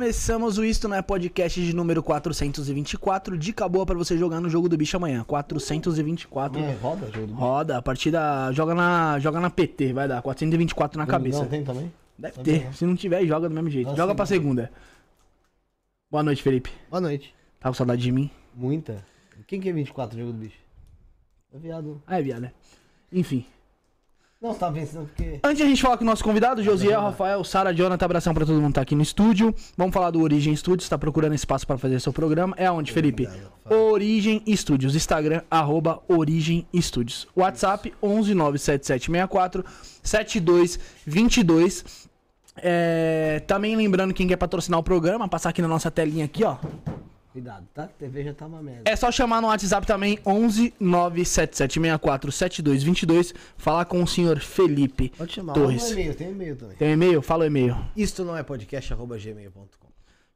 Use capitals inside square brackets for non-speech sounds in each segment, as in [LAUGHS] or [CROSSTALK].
Começamos o Isto Não é Podcast de número 424. Dica boa pra você jogar no jogo do bicho amanhã. 424. É, roda jogo do Roda, a partida joga na, joga na PT, vai dar 424 na cabeça. Não tem também? Deve ter. não. Se não tiver, joga do mesmo jeito. Nossa, joga pra segunda. Boa noite, Felipe. Boa noite. Tá com saudade de mim? Muita. Quem que é 24 jogo do bicho? É viado. Ah, é viado, né? Enfim. Não, tá vencendo porque. Antes de a gente falar com o nosso convidado, Josiel, Rafael, Sara, Jonathan, abração pra todo mundo que tá aqui no estúdio. Vamos falar do Origem Studios, tá procurando espaço pra fazer seu programa. É onde, Felipe? Origem Studios, Instagram, arroba Origem Studios. WhatsApp, 1197764 7222. É, também lembrando quem quer patrocinar o programa, passar aqui na nossa telinha aqui, ó. Cuidado, tá? A TV já tá uma merda. É só chamar no WhatsApp também, 11 97764 7222, falar com o senhor Felipe Pode chamar. Torres. Tem e-mail, tem e-mail também. Tem um e-mail? Fala o e-mail. Isto não é podcast, arroba gmail.com.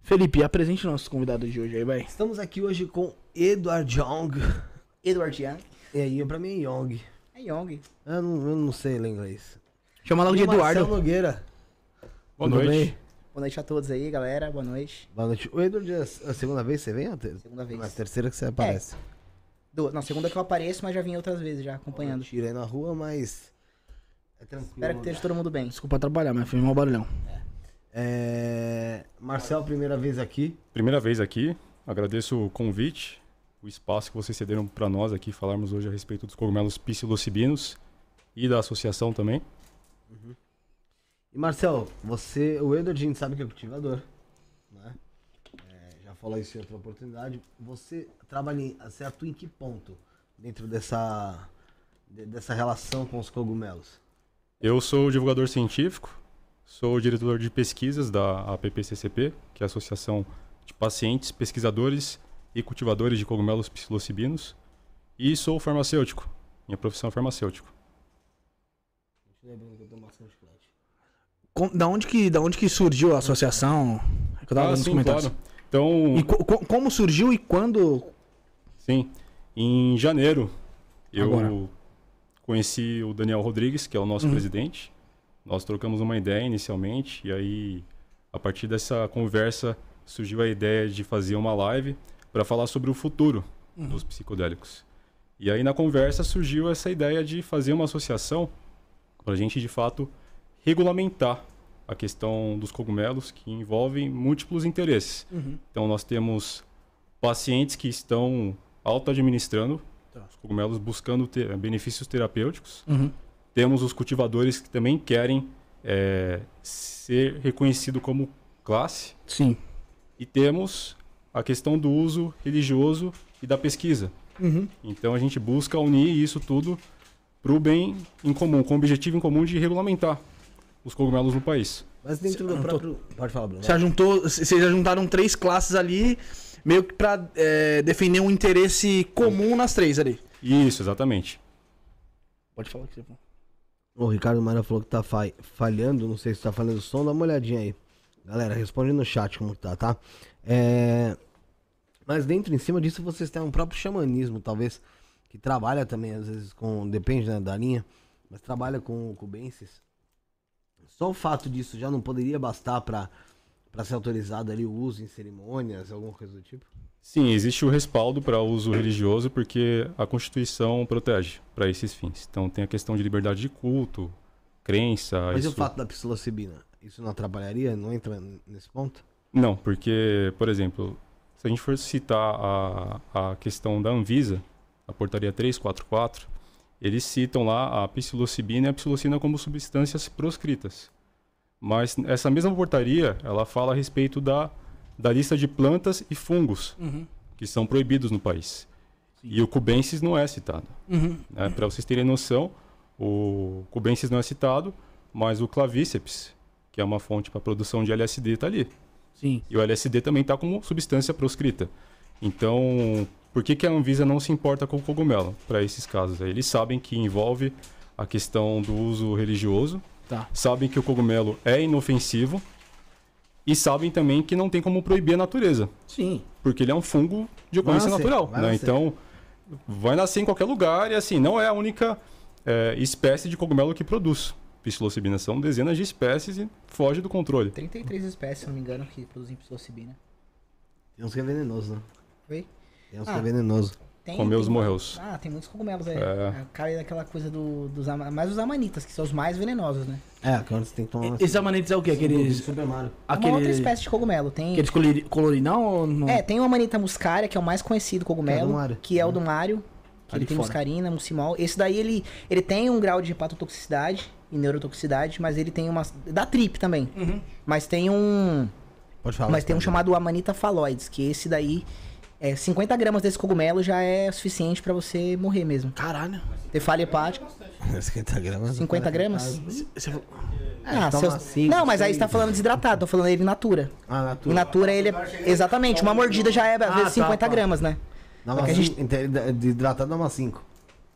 Felipe, apresente nossos convidados de hoje aí, vai. Estamos aqui hoje com Edward Young. [LAUGHS] Edward Young. E aí, pra mim é Young. É Young. Eu não, eu não sei ler inglês. Chama logo de E o Marcelo Eduardo. Nogueira. Boa Tudo noite. bem? Boa noite a todos aí, galera. Boa noite. Boa noite. O Edward é a segunda vez que você vem? ou a ter- Segunda vez. Na terceira que você aparece. Do, não, segunda que eu apareço, mas já vim outras vezes já acompanhando. Tirei na rua, mas. É tranquilo. Espero que esteja todo mundo bem. Desculpa atrapalhar, mas foi um barulhão. É... Marcel, primeira vez aqui. Primeira vez aqui, agradeço o convite, o espaço que vocês cederam para nós aqui falarmos hoje a respeito dos cogumelos psilocibinos e da associação também. E Marcel, você, o Edward, a gente sabe que é cultivador, né? É, já falou isso em outra oportunidade. Você trabalha, você atua em que ponto dentro dessa, de- dessa relação com os cogumelos? Eu sou divulgador científico, sou diretor de pesquisas da APPCCP, que é a Associação de Pacientes, Pesquisadores e Cultivadores de Cogumelos Psilocibinos, e sou farmacêutico. Minha profissão é farmacêutico. Lembrando que eu tô mascando chiclete. Com- da, onde que, da onde que surgiu a associação? É que eu tava Ah, sim, comentários. claro. Então, E co- co- como surgiu e quando. Sim. Em janeiro, eu Agora. conheci o Daniel Rodrigues, que é o nosso Uhum. presidente. Nós trocamos uma ideia inicialmente, e aí, a partir dessa conversa, surgiu a ideia de fazer uma live para falar sobre o futuro Uhum. dos psicodélicos. E aí, na conversa, surgiu essa ideia de fazer uma associação para a gente, de fato, regulamentar a questão dos cogumelos, que envolvem múltiplos interesses. Uhum. Então nós temos pacientes que estão auto-administrando Tá. os cogumelos, buscando ter benefícios terapêuticos. Uhum. Temos os cultivadores que também querem é, ser reconhecido como classe. Sim. E temos a questão do uso religioso e da pesquisa. Uhum. Então a gente busca unir isso tudo para o bem em comum, com o objetivo em comum de regulamentar os cogumelos no país. Mas dentro do próprio... Pode falar, Bruno. Você já juntou. Vocês já juntaram três classes ali, meio que pra é, defender um interesse comum nas três ali. Isso, exatamente. Pode falar o que você falou. O Ricardo Mara falou que tá fa- falhando, não sei se tá falhando o som, dá uma olhadinha aí. Galera, responde no chat como que tá, tá? É... Mas dentro, em cima disso, vocês têm um próprio xamanismo, talvez, que trabalha também, às vezes, com. Depende né, da linha, mas trabalha com cubensis. Só o fato disso já não poderia bastar pra, pra ser autorizado ali o uso em cerimônias, alguma coisa do tipo? Sim, existe o respaldo para uso religioso porque a Constituição protege para esses fins. Então tem a questão de liberdade de culto, crença. Mas e o isso- fato da psilocibina? Isso não atrapalharia? Não entra nesse ponto? Não, porque, por exemplo, se a gente for citar a, a questão da Anvisa, a portaria 344, eles citam lá a psilocibina e a psilocina como substâncias proscritas. Mas essa mesma portaria, ela fala a respeito da, da lista de plantas e fungos Uhum. que são proibidos no país. E o cubensis não é citado. Uhum. Né? Para vocês terem noção, o cubensis não é citado, mas o clavíceps, que é uma fonte para produção de LSD, está ali. Sim. E o LSD também está como substância proscrita. Então, por que, que a Anvisa não se importa com o cogumelo para esses casos? Eles sabem que envolve a questão do uso religioso, Tá. sabem que o cogumelo é inofensivo e sabem também que não tem como proibir a natureza, Sim. porque ele é um fungo de Vai ocorrência nascer, natural. vai né? nascer. Então, vai nascer em qualquer lugar e assim, não é a única é, espécie de cogumelo que produz. psilocibina. São dezenas de espécies e foge do controle. 33 espécies, se não me engano, que produzem psilocibina. Tem uns que é venenoso, né? Oi? Tem uns Ah. é venenoso. Tem, Comeu os tem- morreus. Ah, tem muitos cogumelos aí. É. É. Cai daquela coisa do, dos mais os amanitas, que são os mais venenosos, né? É, quando você tem que tomar Esses amanites é o quê? Aqueles. Super Mario. É uma outra Aquele, espécie de cogumelo. Tem, aqueles colori- colorinão ou não? É, tem o Amanita muscaria, que é o mais conhecido Que é cogumelo, do Mário. que é o do Mário. Que Ali ele tem fora. muscarina, muscimol. Esse daí, ele, ele tem um grau de hepatotoxicidade e neurotoxicidade, mas ele tem uma... Da trip também. Uhum. Mas tem um... Pode falar. mas tem um chamado Amanita phalloides, que esse daí... É, 50 gramas desse cogumelo já é suficiente pra você morrer mesmo. Caralho. Ter falha hepática. [LAUGHS] 50 gramas. 50 gramas? Você- Ah, toma seus- cinco, Não, mas aí seis. você tá falando desidratado, tô falando ele in natura. Ah, In natura. natura ele é... Exatamente, uma mordida já é às Ah, vezes tá, 50 tá. gramas, né? Dá É uma a gente- de hidratado dá uma 5.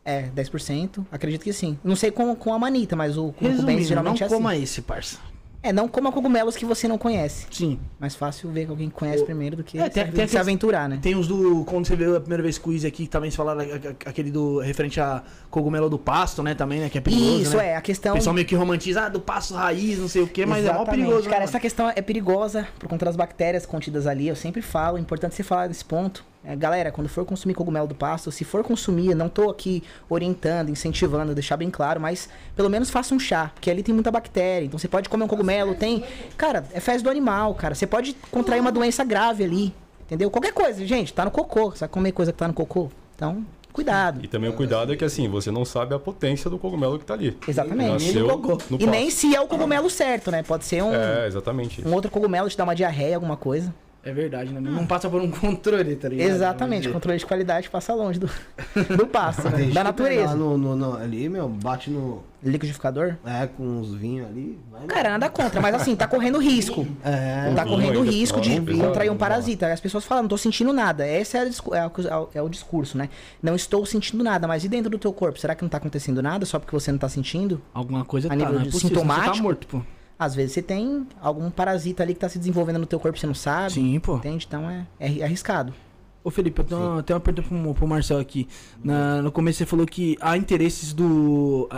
É, 10%, acredito que sim. Não sei com, com a manita, mas o com o Resumindo, não geralmente é assim. coma esse, parça. É, não coma cogumelos que você não conhece. Sim. Mais fácil ver que alguém conhece primeiro do que É, tem- se, tem se aqueles- aventurar, né? Tem os do. Quando você veio a primeira vez o Izzy aqui, também se falaram aquele do. referente a cogumelo do pasto, né? Também, né? Que é perigoso. Isso, né? é, a questão... O pessoal meio que romantiza, ah, do pasto raiz, não sei o quê, mas é mó Exatamente. perigoso, Cara, né, essa questão é perigosa por conta das bactérias contidas ali. Eu sempre falo, é importante você falar desse ponto. É, galera, quando for consumir cogumelo do pasto, se for consumir, não tô aqui orientando, incentivando, deixar bem claro, mas pelo menos faça um chá, porque ali tem muita bactéria. Então você pode comer um cogumelo, tem. Cara, é fezes do animal, cara. Você pode contrair uma doença grave ali. Entendeu? Qualquer coisa, gente, tá no cocô. Você vai comer coisa que tá no cocô? Então, cuidado. E também o cuidado é que assim, você não sabe a potência do cogumelo que tá ali. Exatamente. No E nem se é o cogumelo certo, né? Pode ser um, É, exatamente. um outro cogumelo te dar uma diarreia, alguma coisa. É verdade, né? Não passa por um [LAUGHS] controle, tá ligado? Exatamente, controle de qualidade passa longe do, [LAUGHS] do pasto, né? Da lá natureza. No, no, no- ali, meu, bate no. Liquidificador? É, com uns vinhos ali. Vai Cara, nada contra, mas assim, tá correndo risco. É, tá correndo risco de contrair um parasita. As pessoas falam, não tô sentindo nada. Esse é, o discu- é o- é o discurso, né? Não estou sentindo nada, mas e dentro do teu corpo? Será que não tá acontecendo nada só porque você não tá sentindo? Alguma coisa A tá, nível não é possível, senão Você sintomático? tá morto, pô. Às vezes você tem algum parasita ali que tá se desenvolvendo no teu corpo e você não sabe. Sim, pô. Entende? Então é, é arriscado. Ô Felipe, eu tenho, uma- tenho uma pergunta pro, pro Marcel aqui. Na- no começo você falou que há interesses do. A,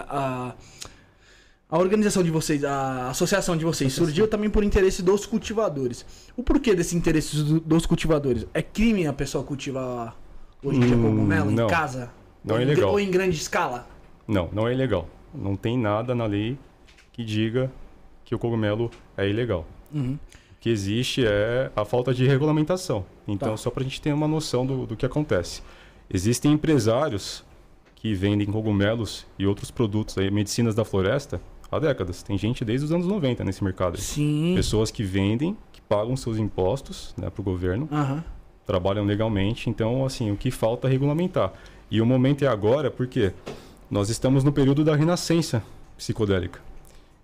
a, a organização de vocês, a associação de vocês, surgiu também por interesse dos cultivadores. O porquê desse interesse do- dos cultivadores? É crime a pessoa cultivar hoje em dia Hum, cogumelo em não. casa? Não Ou é em- legal. Ou em grande escala? Não, não é ilegal. Não tem nada na lei que diga que o cogumelo é ilegal. Uhum. O que existe é a falta de regulamentação. Então, Tá. só para a gente ter uma noção do, do que acontece. Existem empresários que vendem cogumelos e outros produtos, aí, medicinas da floresta, há décadas. Tem gente desde os anos 90 nesse mercado. aí. Sim. Pessoas que vendem, que pagam seus impostos né, para o governo, Aham. trabalham legalmente. Então, assim, o que falta é regulamentar. E o momento é agora porque nós estamos no período da renascença psicodélica.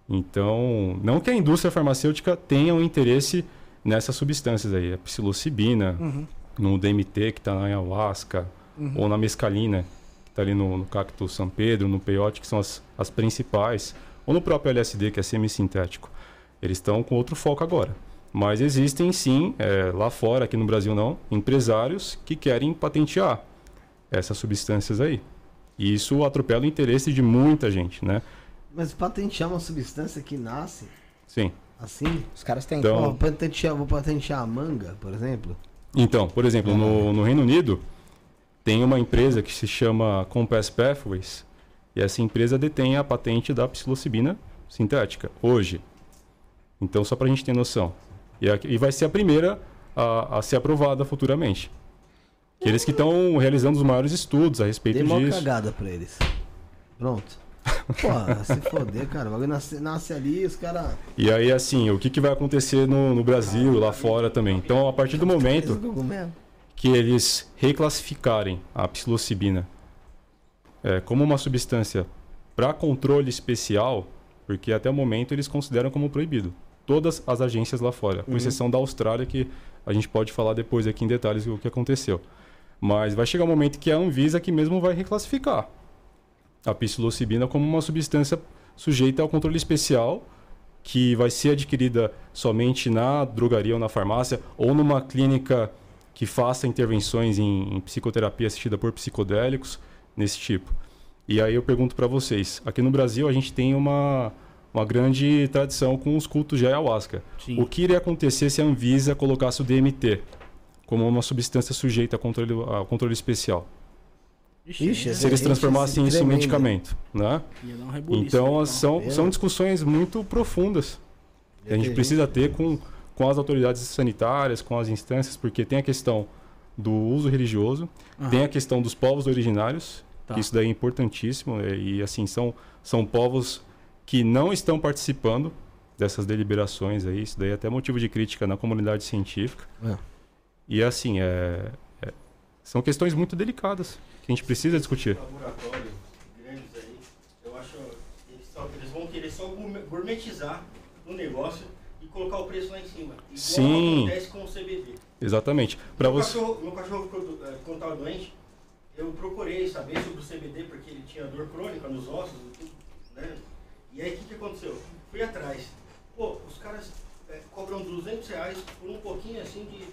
Então, não que a indústria farmacêutica tenha um interesse nessas substâncias aí, a psilocibina, Uhum. no DMT que está na ayahuasca, ou na mescalina, que está ali no, no cacto São Pedro, no peyote, que são as, as principais, ou no próprio LSD, que é semissintético. Eles estão com outro foco agora. Mas existem sim, é, lá fora, aqui no Brasil não, empresários que querem patentear essas substâncias aí. E isso atropela o interesse de muita gente, né? Mas patentear uma substância que nasce Sim. assim. Os caras têm. Então- Ó, patentear, vou patentear a manga, por exemplo. Então, por exemplo, no, no Reino Unido, tem uma empresa que se chama Compass Pathways, e essa empresa detém a patente da psilocibina sintética, hoje. Então, só para a gente ter noção. E, a- e vai ser a primeira a, a ser aprovada futuramente. Que eles que estão realizando os maiores estudos a respeito Dei disso. cagada pra eles. Pronto. Pô, se foder, cara. O bagulho nasce, nasce ali, os caras. E aí, assim, o que, que vai acontecer no, no Brasil, lá fora também? Então, a partir do momento que eles reclassificarem a psilocibina é, como uma substância para controle especial, porque até o momento eles consideram como proibido. Todas as agências lá fora, com exceção da Austrália, que a gente pode falar depois aqui em detalhes o que aconteceu. Mas vai chegar um momento que a Anvisa que mesmo vai reclassificar a psilocibina como uma substância sujeita ao controle especial que vai ser adquirida somente na drogaria ou na farmácia ou numa clínica que faça intervenções em, em psicoterapia assistida por psicodélicos nesse tipo. E aí eu pergunto para vocês, aqui no Brasil a gente tem uma uma grande tradição com os cultos de ayahuasca. Sim. O que iria acontecer se a Anvisa colocasse o DMT como uma substância sujeita a controle, a controle especial? Ixi, Se eles transformassem isso em medicamento, né? Um Então né? são, Mesmo. são discussões muito profundas que a gente Entendi. precisa ter com, com as autoridades sanitárias, com as instâncias, porque tem a questão do uso religioso, Aham. tem a questão dos povos originários, Tá. que isso daí é importantíssimo, é, e assim, são, são povos que não estão participando dessas deliberações aí, isso daí é até motivo de crítica na comunidade científica. É. E assim, é, é- são questões muito delicadas que a gente precisa discutir. laboratórios grandes aí, eu acho eles, só- eles vão querer só gourme- gourmetizar o negócio e colocar o preço lá em cima. Igual Sim. acontece com o CBD. Exatamente. Para meu, você. cachorro, meu cachorro eh, quando estava doente, eu procurei saber sobre o CBD porque ele tinha dor crônica nos ossos e né? E aí o que, que aconteceu? Fui atrás. Pô, os caras eh, cobram 200 reais por um pouquinho assim de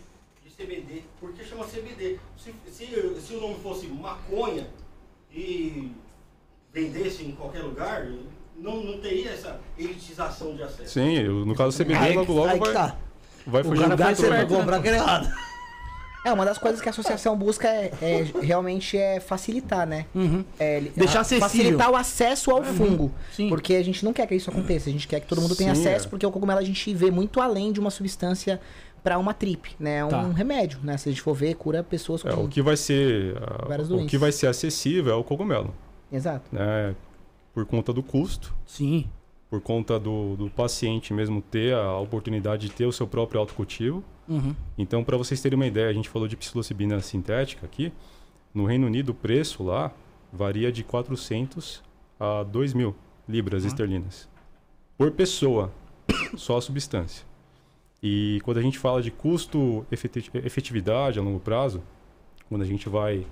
CBD. Por que chama CBD? Se, se, se o nome fosse maconha e vendesse em qualquer lugar, não, não teria essa elitização de acesso. Sim, eu- no caso do CBD, Aí- logo logo aí vai, tá. vai O fugir vai controle. pra comprar aquele errado. É, uma das coisas que a associação busca é, é realmente é facilitar, né? Uhum. É, Deixar acessível. Facilitar o acesso ao fungo. Sim. Porque a gente não quer que isso aconteça, a gente quer que todo mundo tenha Sim, acesso, é. porque o cogumelo a gente vê muito além de uma substância para uma trip, né? É um Tá. remédio, né? Se a gente for ver, cura pessoas com. É, o que vai ser ah, Várias o doenças. que vai ser acessível é o cogumelo, Exato. né? Por conta do custo, Sim. por conta do, do paciente mesmo ter a oportunidade de ter o seu próprio autocultivo. Uhum. Então, para vocês terem uma ideia, a gente falou de psilocibina sintética aqui. No Reino Unido, o preço lá varia de 400 a 2 mil libras Ah. esterlinas por pessoa, só a substância. E quando a gente fala de custo efeti- efetividade a longo prazo, quando a gente vai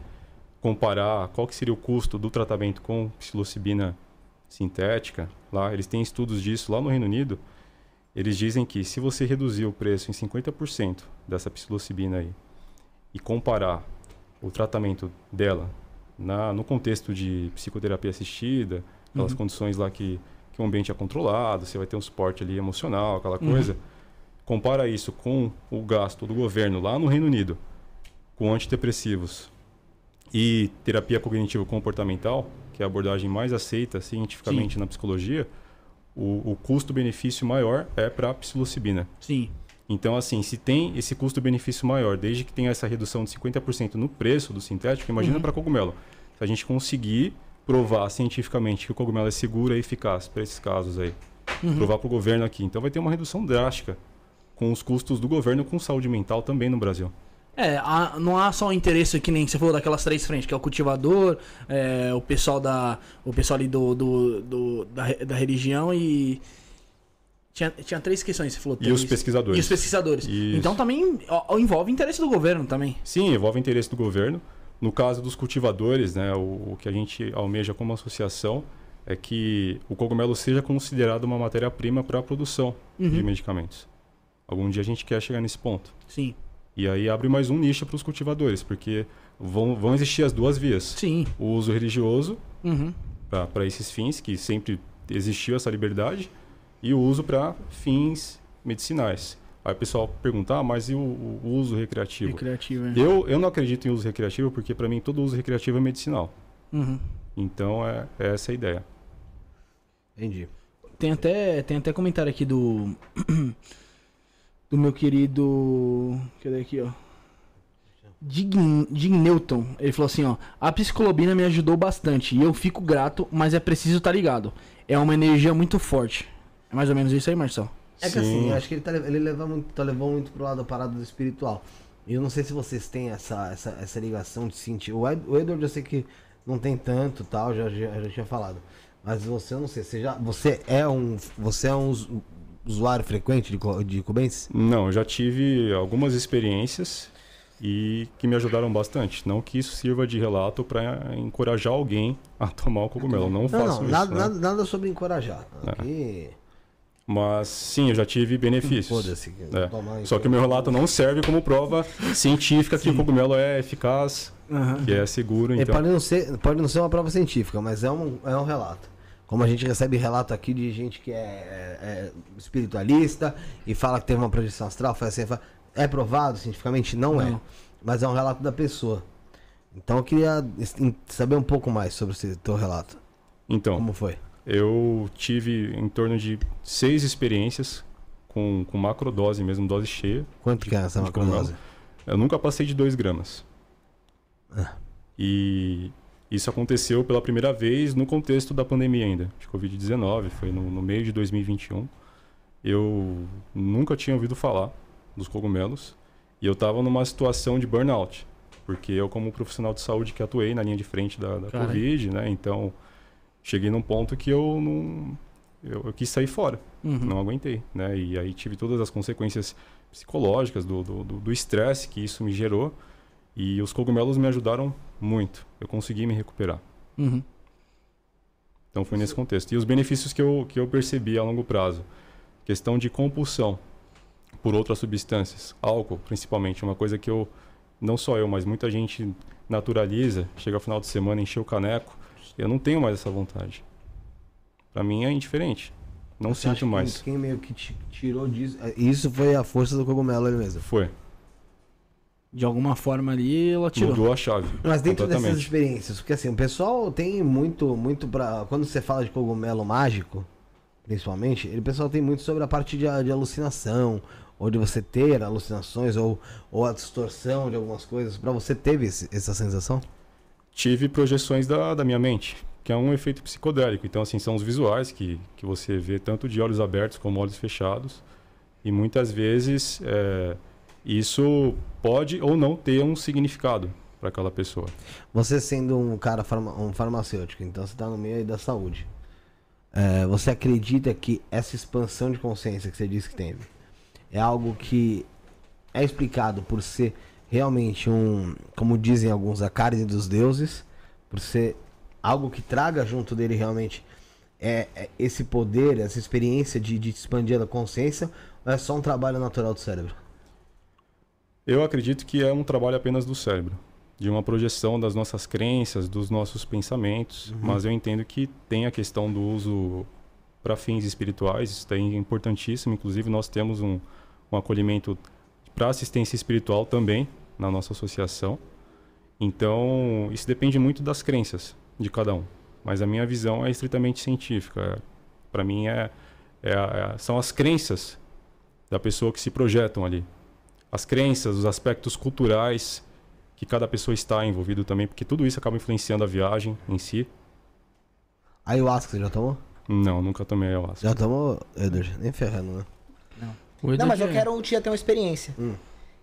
comparar qual que seria o custo do tratamento com psilocibina sintética, lá eles têm estudos disso lá no Reino Unido. Eles dizem que se você reduzir o preço em 50% dessa psilocibina aí e comparar o tratamento dela na, no contexto de psicoterapia assistida, aquelas Uhum. condições lá que, que o ambiente é controlado, você vai ter um suporte ali emocional, aquela Uhum. Compara isso com o gasto do governo lá no Reino Unido com antidepressivos e terapia cognitivo comportamental, que é a abordagem mais aceita cientificamente na psicologia, o, o custo-benefício maior é para a psilocibina. Sim. Então, assim, se tem esse custo-benefício maior, desde que tenha essa redução de 50% no preço do sintético, imagina Uhum. para cogumelo. Se a gente conseguir provar cientificamente que o cogumelo é seguro e eficaz para esses casos aí, Uhum. provar para o governo aqui, então vai ter uma redução drástica com os custos do governo com saúde mental também no Brasil. É, há- não há só interesse que nem você falou daquelas três frentes, que é o cultivador, é, o pessoal da. O pessoal ali do, do, do- da, da religião e. Tinha, tinha três questões, você falou. E os pesquisadores. E os pesquisadores. Isso. Então também ó, envolve interesse do governo também. Sim, envolve interesse do governo. No caso dos cultivadores, né, o, o que a gente almeja como associação é que o cogumelo seja considerado uma matéria-prima para a produção de Uhum. medicamentos. Algum dia a gente quer chegar nesse ponto. Sim. E aí abre mais um nicho para os cultivadores, porque vão, vão existir as duas vias. Sim. O uso religioso Uhum. para esses fins, que sempre existiu essa liberdade, e o uso para fins medicinais. Aí o pessoal pergunta, ah, mas e o, o uso recreativo? Recreativo, é. Eu, eu não acredito em uso recreativo porque para mim todo uso recreativo é medicinal. Uhum. Então é, é essa a ideia. Entendi. Tem até, tem até comentário aqui do. [CLEARS THROAT] do meu querido. Cadê aqui, ó? Dig, Dig Newton. Ele falou assim, ó. A psicolobina me ajudou bastante e eu fico grato, mas é preciso estar ligado. É uma energia muito forte. É mais ou menos isso aí, Marcel. É que assim, eu acho que ele, tá, ele leva muito, tá levando muito pro lado da parada do espiritual. E eu não sei se vocês têm essa, essa, essa ligação de sentir. O, Ed, o Edward eu sei que não tem tanto tal, já, já, já tinha falado. Mas você, eu não sei, você, já, você é um. Você é um usuário frequente de, de Cubensis? Não, eu já tive algumas experiências e que me ajudaram bastante. Não que isso sirva de relato para encorajar alguém a tomar o cogumelo. Não, Não, faço não, isso. nada, né? nada, nada sobre encorajar. É. Aqui, Mas sim, eu já tive benefícios. É. Só que o meu relato não serve como prova científica que o cogumelo é eficaz, Aham. que é seguro. É, Então, pode, não ser, pode não ser uma prova científica, mas é um, é um relato. Como a gente recebe relato aqui de gente que é, é- é espiritualista e fala que teve uma projeção astral, faz assim, fala- é provado cientificamente? Não, é. Não. Mas é um relato da pessoa. Então eu queria saber um pouco mais sobre esse teu relato. Então, Como foi? eu tive em torno de seis experiências com, com macrodose mesmo, dose cheia. Quanto que é essa de macrodose? Eu nunca passei de 2 gramas. Ah. E isso aconteceu pela primeira vez no contexto da pandemia ainda, de Covid-19, foi no, no meio de 2021. Eu nunca tinha ouvido falar dos cogumelos e eu estava numa situação de burnout, porque eu como profissional de saúde que atuei na linha de frente da, da. Covid, né, então cheguei num ponto que eu não... Eu, eu quis sair fora Uhum. não aguentei, né? E aí tive todas as consequências psicológicas do do- do do estresse que isso me gerou e os cogumelos me ajudaram muito. Eu consegui me recuperar. Uhum. Então foi nesse contexto. E os benefícios que eu, que eu percebi a longo prazo. Questão de compulsão por outras substâncias. Álcool, principalmente. Uma coisa que eu, não só eu, mas muita gente naturaliza. Chega ao final de semana, encher o caneco. Eu não tenho mais essa vontade. Pra mim é indiferente. Não Você sinto mais. Quem meio que te tirou disso. é, Isso foi a força do cogumelo ali mesmo. Foi. De alguma forma ali, ela tirou. Mudou a chave. Mas dentro dessas experiências, porque assim, o pessoal tem muito, muito pra. Quando você fala de cogumelo mágico, principalmente, ele, o pessoal tem muito sobre a parte de, de alucinação, ou de você ter alucinações, ou, ou a distorção de algumas coisas. Pra você teve esse- essa sensação? tive projeções da, da minha mente, que é um efeito psicodélico. Então, assim, são os visuais que, que você vê tanto de olhos abertos como olhos fechados. E muitas vezes é, isso pode ou não ter um significado para aquela pessoa. Você sendo um cara, farma- um farmacêutico, então você tá no meio da saúde. É, você acredita que essa expansão de consciência que você disse que teve é algo que é explicado por ser realmente um, como dizem alguns, a carne dos deuses, por ser algo que traga junto dele realmente é, é esse poder, essa experiência de, de expandir a consciência, ou é só um trabalho natural do cérebro? Eu acredito que é um trabalho apenas do cérebro, de uma projeção das nossas crenças, dos nossos pensamentos, mas eu entendo que tem a questão do uso para fins espirituais, isso daí é importantíssimo. Inclusive, nós temos um, um acolhimento para assistência espiritual também na nossa associação. Então, isso depende muito das crenças de cada um. Mas a minha visão é estritamente científica. Para mim, é, é é- são as crenças da pessoa que se projetam ali as crenças, os aspectos culturais que cada pessoa está envolvido também, porque tudo isso acaba influenciando a viagem em si. Ayahuasca, você já tomou? Não, nunca tomei ayahuasca. Já tomou, Edward? Nem ferrando, né? Não, mas eu quero um dia ter uma experiência. Hum.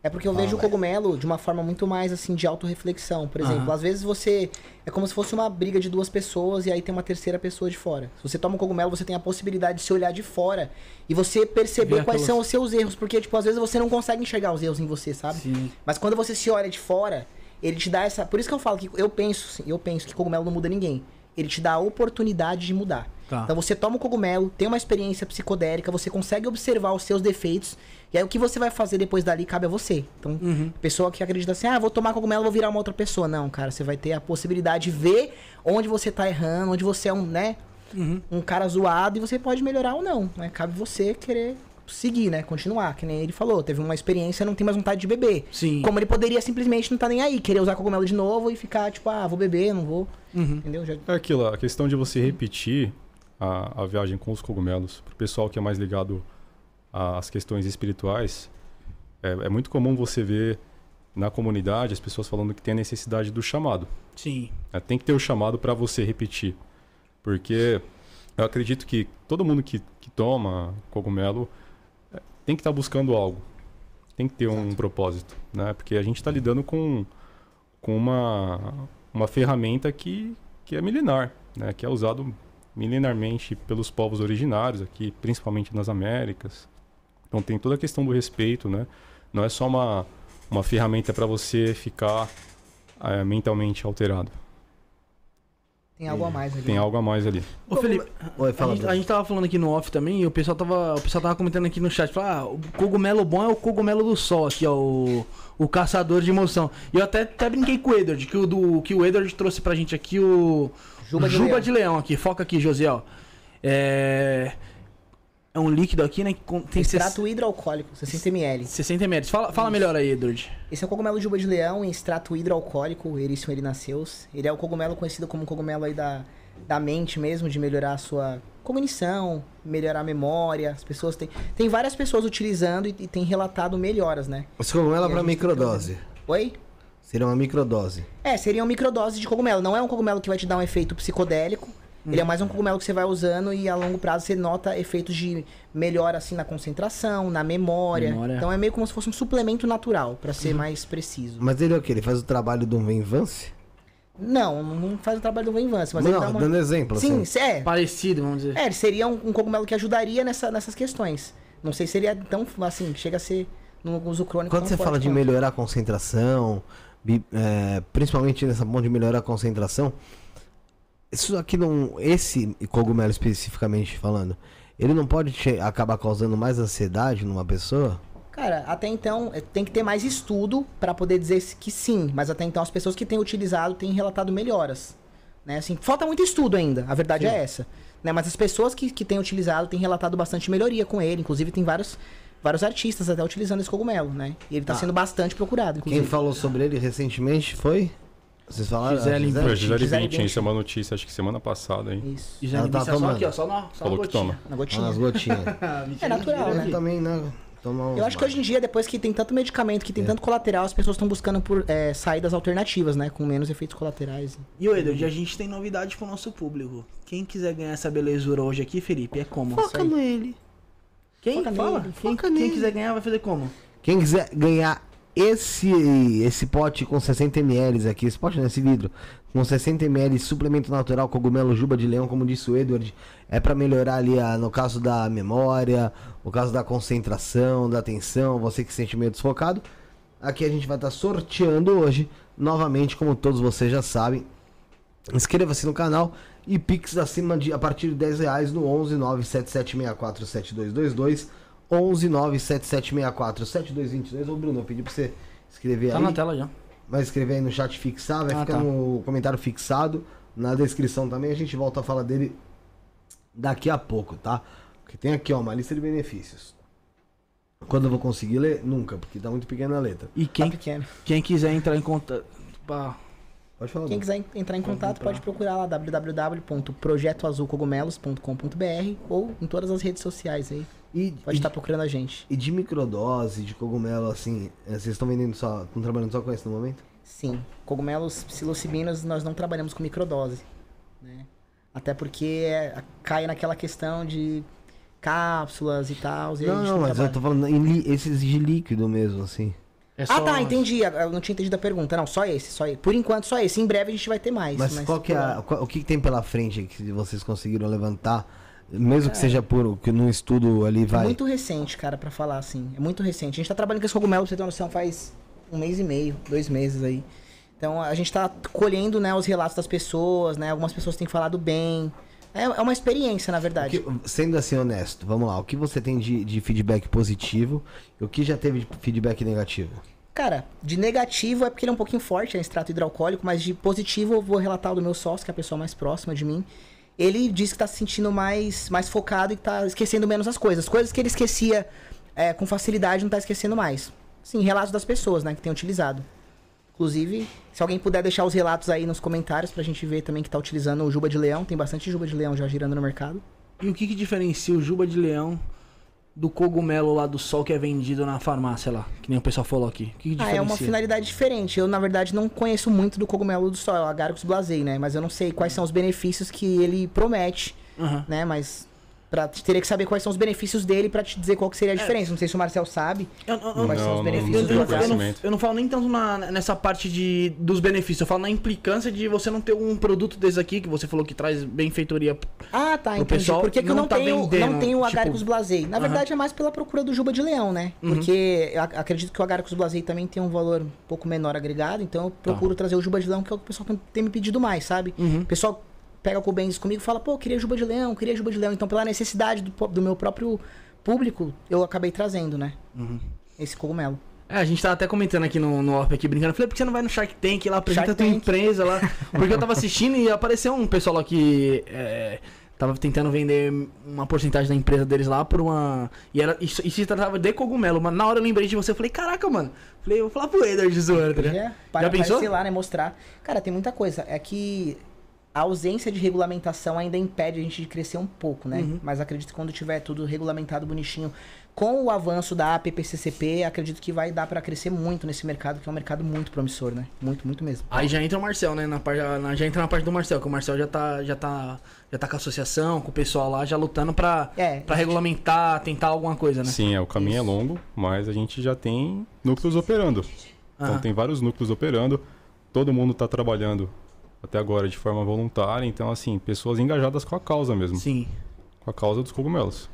É porque eu Fala, vejo o cogumelo de uma forma muito mais assim de autorreflexão. Por exemplo, Aham. às vezes você. É como se fosse uma briga de duas pessoas e aí tem uma terceira pessoa de fora. Se você toma um cogumelo, você tem a possibilidade de se olhar de fora e você perceber Ver quais aquelas- são os seus erros. Porque, tipo, às vezes você não consegue enxergar os erros em você, sabe? Sim. Mas quando você se olha de fora, ele te dá essa. Por isso que eu falo que eu penso, assim, eu penso que cogumelo não muda ninguém. Ele te dá a oportunidade de mudar. Tá. Então você toma o cogumelo, tem uma experiência psicodélica, você consegue observar os seus defeitos, e aí o que você vai fazer depois dali cabe a você. Então, Uhum. pessoa que acredita assim, ah, vou tomar cogumelo, vou virar uma outra pessoa. Não, cara, você vai ter a possibilidade de ver onde você tá errando, onde você é um, né, Uhum. um cara zoado e você pode melhorar ou não, né? Cabe você querer seguir, né? Continuar, que nem ele falou, teve uma experiência, não tem mais vontade de beber. Sim. Como ele poderia simplesmente não tá nem aí, querer usar cogumelo de novo e ficar tipo, ah, vou beber, não vou, Uhum. entendeu? Já... É aquilo, a questão de você repetir a, a viagem com os cogumelos, para o pessoal que é mais ligado às questões espirituais, é, é muito comum você ver na comunidade as pessoas falando que tem a necessidade do chamado. Sim. né? Tem que ter o chamado para você repetir. Porque eu acredito que todo mundo que, que toma cogumelo é, tem que estar buscando algo. Tem que ter um propósito. Né? Porque a gente está lidando com, com uma, uma ferramenta que, que é milenar, né? que é usado milenarmente pelos povos originários aqui, principalmente nas Américas. Então tem toda a questão do respeito, né? Não é só uma, uma ferramenta para você ficar eh, mentalmente alterado. Tem algo a mais ali. Tem algo a mais ali. Ô, Felipe, Oi, a fala, gente, Bruno. a gente tava falando aqui no off também e o pessoal tava, o pessoal tava comentando aqui no chat. Falou, ah, o cogumelo bom é o cogumelo do sol aqui, ó. O, o caçador de emoção. E eu até, até brinquei com o Edward, que o, do, que o Edward trouxe pra gente aqui o, Juba de Juba leão. de leão aqui, foca aqui, Josiel. É. É um líquido aqui, né? que Tem Extrato hidroalcoólico, 60ml. 60 ml. Fala, fala melhor aí, Edward. Esse é o cogumelo de juba de leão em extrato hidroalcoólico, Ericium erinaceus. Ele é o cogumelo conhecido como um cogumelo aí da, da mente mesmo, de melhorar a sua cognição, melhorar a memória. As pessoas têm... Tem várias pessoas utilizando e, e tem relatado melhoras, né? Esse cogumelo é pra gente tem microdose. Oi? Seria uma microdose. É, seria uma microdose de cogumelo. Não é um cogumelo que vai te dar um efeito psicodélico. Ele é mais um cogumelo que você vai usando e a longo prazo você nota efeitos de melhora assim na concentração, na memória. Memória. Então é meio como se fosse um suplemento natural, pra ser mais preciso. Mas ele é o quê? Ele faz o trabalho do Venvance? Não, não faz o trabalho do Venvance, mas ele Não, dá uma... dando exemplo. Sim, assim. é. Parecido, vamos dizer. É, ele seria um, um cogumelo que ajudaria nessa, nessas questões. Não sei se seria tão, assim, chega a ser no uso crônico Quando você fala de quanto. melhorar a concentração, é, principalmente nessa ponta de melhorar a concentração, isso aqui não. Esse cogumelo especificamente falando, ele não pode che- acabar causando mais ansiedade numa pessoa? Cara, até então é, tem que ter mais estudo pra poder dizer que sim, mas até então as pessoas que têm utilizado têm relatado melhoras. Né? Assim, falta muito estudo ainda, a verdade é essa. Né? Mas as pessoas que, que têm utilizado têm relatado bastante melhoria com ele. Inclusive, tem vários, vários artistas até utilizando esse cogumelo, né? E ele tá, Tá. sendo bastante procurado, Quem inclusive. falou sobre ele recentemente foi? Vocês falaram? Gisele a Gisele Gisele Bündchen, Bündchen. isso é uma notícia, acho que semana passada, hein? Isso. E me tá é só aqui, ó, só na, só Falou na que gotinha. toma. Na gotinha. as gotinhas. [LAUGHS] É natural, né? Eu também, né? Tomar Eu acho que hoje em dia, depois que tem tanto medicamento, que tem tanto colateral, as pessoas estão buscando por é, saídas alternativas, né? Com menos efeitos colaterais. E o Edward, a gente tem novidade pro nosso público. Quem quiser ganhar essa belezura hoje aqui, Felipe, é como? Foca nele. Quem? Foca Fala. nele, Quem, foca quem nele. quiser ganhar vai fazer como? Quem quiser ganhar esse esse pote com 60 ml aqui, esse pote nesse vidro, com 60 ml suplemento natural cogumelo juba de leão, como disse o Edward, é pra melhorar ali a, no caso da memória, no caso da concentração, da atenção, você que se sente meio desfocado. Aqui a gente vai estar sorteando hoje, novamente, como todos vocês já sabem. Inscreva-se no canal e Pix acima de a partir de 10 reais no 11 97764 7222 11 97764 7222 Ô Bruno, eu pedi pra você escrever Tá aí. na tela já. Vai escrever aí no chat fixar, vai Ah, ficar tá. no comentário fixado, na descrição também. A gente volta a falar dele daqui a pouco, tá? Porque tem aqui, ó, uma lista de benefícios. Quando eu vou conseguir ler? Nunca, porque tá muito pequena a letra. E Quem pequeno. quem quiser entrar em contato. Pode falar. Quem quiser entrar em contato pode procurar lá www.projetoazulcogumelos.com.br ou em todas as redes sociais aí. E, Pode estar procurando a gente. e de microdose, de cogumelo, assim, eh, vocês estão vendendo só, estão trabalhando só com esse no momento? Sim, cogumelos psilocibinos nós não trabalhamos com microdose, né? Até porque é- cai naquela questão de cápsulas e tal. e Não, não, mas trabalha. eu tô falando em esses de líquido mesmo, assim. É Ah, só- tá, entendi. Eu não tinha entendido a pergunta. Não, só esse, só esse. Por enquanto, só esse. Em breve a gente vai ter mais. Mas, qual que é a, qual- o que, tem pela frente aí que vocês conseguiram levantar? Mesmo que seja por que no estudo ali É vai. muito recente, cara, pra falar assim. É muito recente. A gente tá trabalhando com esse cogumelo, pra você ter uma noção, faz um mês e meio, dois meses aí. Então a gente tá colhendo, né, os relatos das pessoas, né? Algumas pessoas têm falado bem. É, é uma experiência, na verdade. que- sendo assim honesto, vamos lá. O que você tem de, de feedback positivo e o que já teve de feedback negativo? Cara, de negativo é porque ele é um pouquinho forte, é extrato hidroalcoólico, mas de positivo eu vou relatar o do meu sócio, que é a pessoa mais próxima de mim. Ele disse que tá se sentindo mais, mais focado e tá esquecendo menos as coisas. Coisas que ele esquecia é, com facilidade, não tá esquecendo mais. Sim, relatos das pessoas, né, que tem utilizado. Inclusive, se alguém puder deixar os relatos aí nos comentários pra gente ver também que tá utilizando o Juba de Leão. Tem bastante Juba de Leão já girando no mercado. E o que, que diferencia o Juba de Leão do cogumelo lá do sol que é vendido na farmácia lá? Que nem o pessoal falou aqui. O que, que Ah, diferencia? é uma finalidade diferente. Eu, na verdade, não conheço muito do cogumelo do sol, é o Agaricus blasei, né? Mas eu não sei quais são os benefícios que ele promete, Aham. né? Mas pra, teria que saber quais são os benefícios dele pra te dizer qual que seria a diferença. Não sei se o Marcel sabe. Eu, eu- eu- Quais são os não, benefícios eu, não do eu, não, eu não falo nem tanto na- nessa parte de, dos benefícios, eu falo na implicância de você não ter um produto desse aqui, que você falou que traz benfeitoria. Ah, tá, O entendi. pessoal Por que, que eu não não, tá tenho, vendendo, não tenho o tipo- Agaricus blasei? Na verdade, é mais pela procura do Juba de Leão, né? Uhum. Porque acredito que o Agaricus blasei também tem um valor um pouco menor agregado, então eu procuro trazer o Juba de Leão, que é o que o pessoal tem, tem me pedido mais, sabe? Uhum. O pessoal pega com o Benz comigo e fala, pô, queria Juba de Leão, queria Juba de Leão. Então, pela necessidade do, do meu próprio público, eu acabei trazendo, né? Uhum. Esse cogumelo. É, a gente tava até comentando aqui no, no Orp aqui, brincando. Eu falei, por que você não vai no Shark Tank lá, apresenta Shark tua Tank. empresa lá? [LAUGHS] Porque eu tava assistindo e apareceu um pessoal lá que é, tava tentando vender uma porcentagem da empresa deles lá por uma... E, era, isso, e se tratava de cogumelo, mas na hora eu lembrei de você, eu falei, caraca, mano. Falei, eu vou falar pro Eder de zoeira, tá ligado? Já, para Já pensou? lá, né? Mostrar. Cara, tem muita coisa. É que a ausência de regulamentação ainda impede a gente de crescer um pouco, né? Uhum. Mas acredito que quando tiver tudo regulamentado bonitinho, com o avanço da APPCCP, acredito que vai dar pra crescer muito nesse mercado, que é um mercado muito promissor, né? Muito, muito mesmo. Aí já entra o Marcel, né? Na parte, na- já entra na parte do Marcel, que o Marcel já tá, já tá, já tá com a associação, com o pessoal lá, já lutando pra, É, pra regulamentar, tentar alguma coisa, né? Sim, é, o caminho é longo, mas a gente já tem núcleos operando. Então tem vários núcleos operando, todo mundo está trabalhando até agora de forma voluntária, então assim, pessoas engajadas com a causa mesmo, Sim. com a causa dos cogumelos.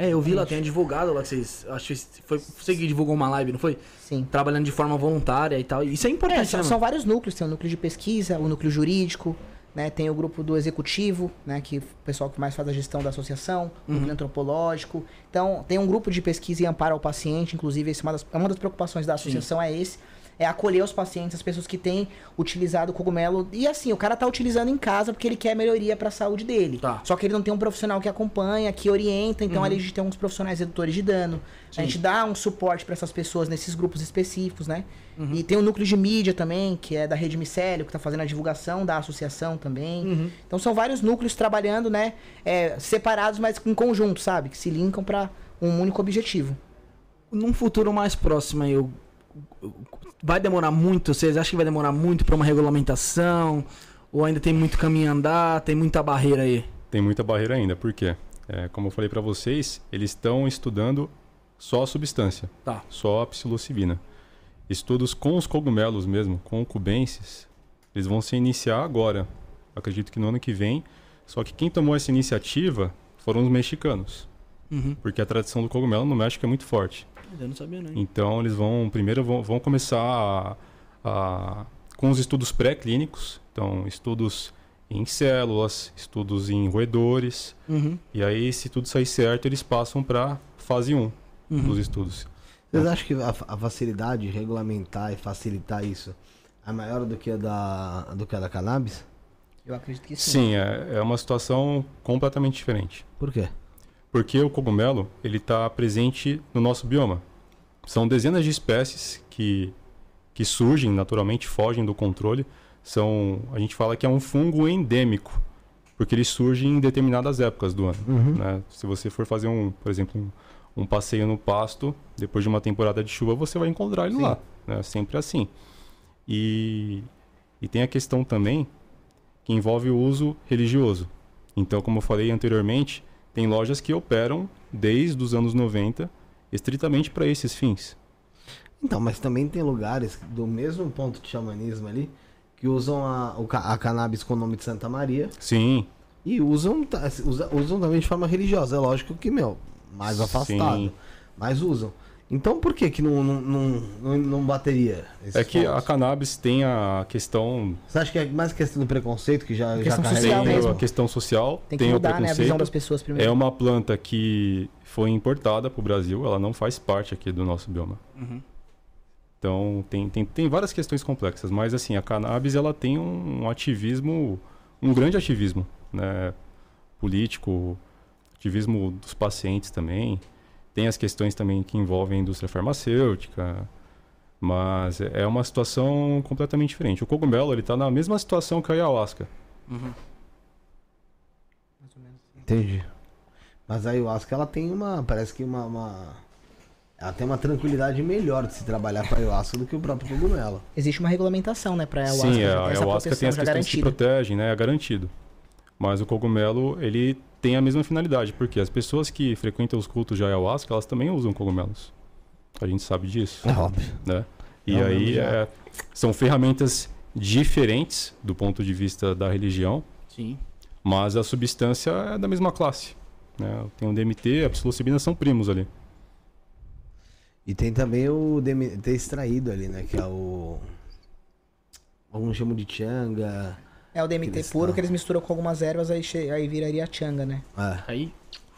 É, eu vi lá, tem advogado lá que vocês. Acho que foi você que divulgou uma live, não foi? sim. Trabalhando de forma voluntária e tal. Isso é É, importante, são, né, são vários núcleos, tem o núcleo de pesquisa, o núcleo jurídico, né? Tem o grupo do executivo, né? Que é o pessoal que mais faz a gestão da associação, o Uhum. núcleo antropológico. Então, tem um grupo de pesquisa e amparo ao paciente, inclusive, esse é uma das, uma das preocupações da associação é esse. É acolher os pacientes, as pessoas que têm utilizado o cogumelo. E assim, o cara tá utilizando em casa porque ele quer melhoria pra saúde dele. Tá. Só que ele não tem um profissional que acompanha, que orienta, então ali a gente tem uns profissionais redutores de dano. A gente dá um suporte pra essas pessoas nesses grupos específicos, né? E tem o núcleo de mídia também, que é da Rede Micélio, que tá fazendo a divulgação da associação também. Uhum. Então são vários núcleos trabalhando, né? é, separados, mas em conjunto, sabe? Que se linkam pra um único objetivo. Num futuro mais próximo aí, eu- vai demorar muito? Vocês acham que vai demorar muito pra uma regulamentação? Ou ainda tem muito caminho a andar? Tem muita barreira aí? Tem muita barreira ainda, por quê? É, como eu falei para vocês, eles estão estudando só a substância, Tá. só a psilocibina. Estudos com os cogumelos mesmo, com cubensis, eles vão se iniciar agora. Acredito que no ano que vem. Só que quem tomou essa iniciativa foram os mexicanos, Uhum. porque a tradição do cogumelo no México é muito forte. Eu não sabia, não. Então eles vão primeiro vão, vão começar a- a- com os estudos pré-clínicos, então estudos em células, estudos em roedores, Uhum. e aí se tudo sair certo eles passam para fase 1 Uhum. dos estudos. Vocês acham que a, a facilidade de regulamentar e facilitar isso é maior do que a da, do que a da cannabis? Eu acredito que sim. Sim, é, é uma situação completamente diferente, Por quê? Porque o cogumelo ele está presente no nosso bioma. São dezenas de espécies que que surgem naturalmente, fogem do controle. São, a gente fala que é um fungo endêmico, porque ele surge em determinadas épocas do ano. Uhum. né? Se você for fazer um, por exemplo, um, um passeio no pasto, depois de uma temporada de chuva, você vai encontrar ele Sim. lá. Né? Sempre assim. E, e tem a questão também que envolve o uso religioso. Então, como eu falei anteriormente, tem lojas que operam desde os anos 90 estritamente para esses fins. Então, mas também tem lugares do mesmo ponto de xamanismo ali que usam a, a cannabis com o nome de Santa Maria Sim, e usam, usam também de forma religiosa. É lógico que, meu, mais afastado. Sim. Mas usam. Então por que que não, não, não, não, bateria? é que a pontos? cannabis tem a questão, Você acha que é mais questão do preconceito que já, já Questão carrega social tem mesmo. a questão social, Tem que tem o mudar, né, a visão preconceito. das pessoas É primeiro. uma planta que foi importada para o Brasil, ela não faz parte aqui do nosso bioma. Uhum. Então tem, tem, tem várias questões complexas, mas assim, a cannabis ela tem um, um ativismo, um grande ativismo, né? Político, ativismo dos pacientes também. Tem as questões também que envolvem a indústria farmacêutica, mas é uma situação completamente diferente. O cogumelo ele está na mesma situação que a ayahuasca. Uhum. Entendi. Mas a ayahuasca ela tem uma. Parece que uma. uma- Ela tem uma tranquilidade melhor de se trabalhar com a ayahuasca do que o próprio cogumelo. Existe uma regulamentação, né, pra ayahuasca. Sim, é, a ayahuasca tem as questões que garantida. protegem, né? É garantido. Mas o cogumelo, ele tem a mesma finalidade, porque as pessoas que frequentam os cultos de ayahuasca, elas também usam cogumelos. A gente sabe disso, É óbvio. né? E Não, aí é, são ferramentas diferentes do ponto de vista da religião, Sim. mas a substância é da mesma classe. Né? Tem o DMT, a psilocibina são primos ali. E tem também o DMT extraído ali, né? Que é o. Alguns chamam de changa. É o DMT puro que eles misturam com algumas ervas, aí, aí viraria a changa, né? É. Aí,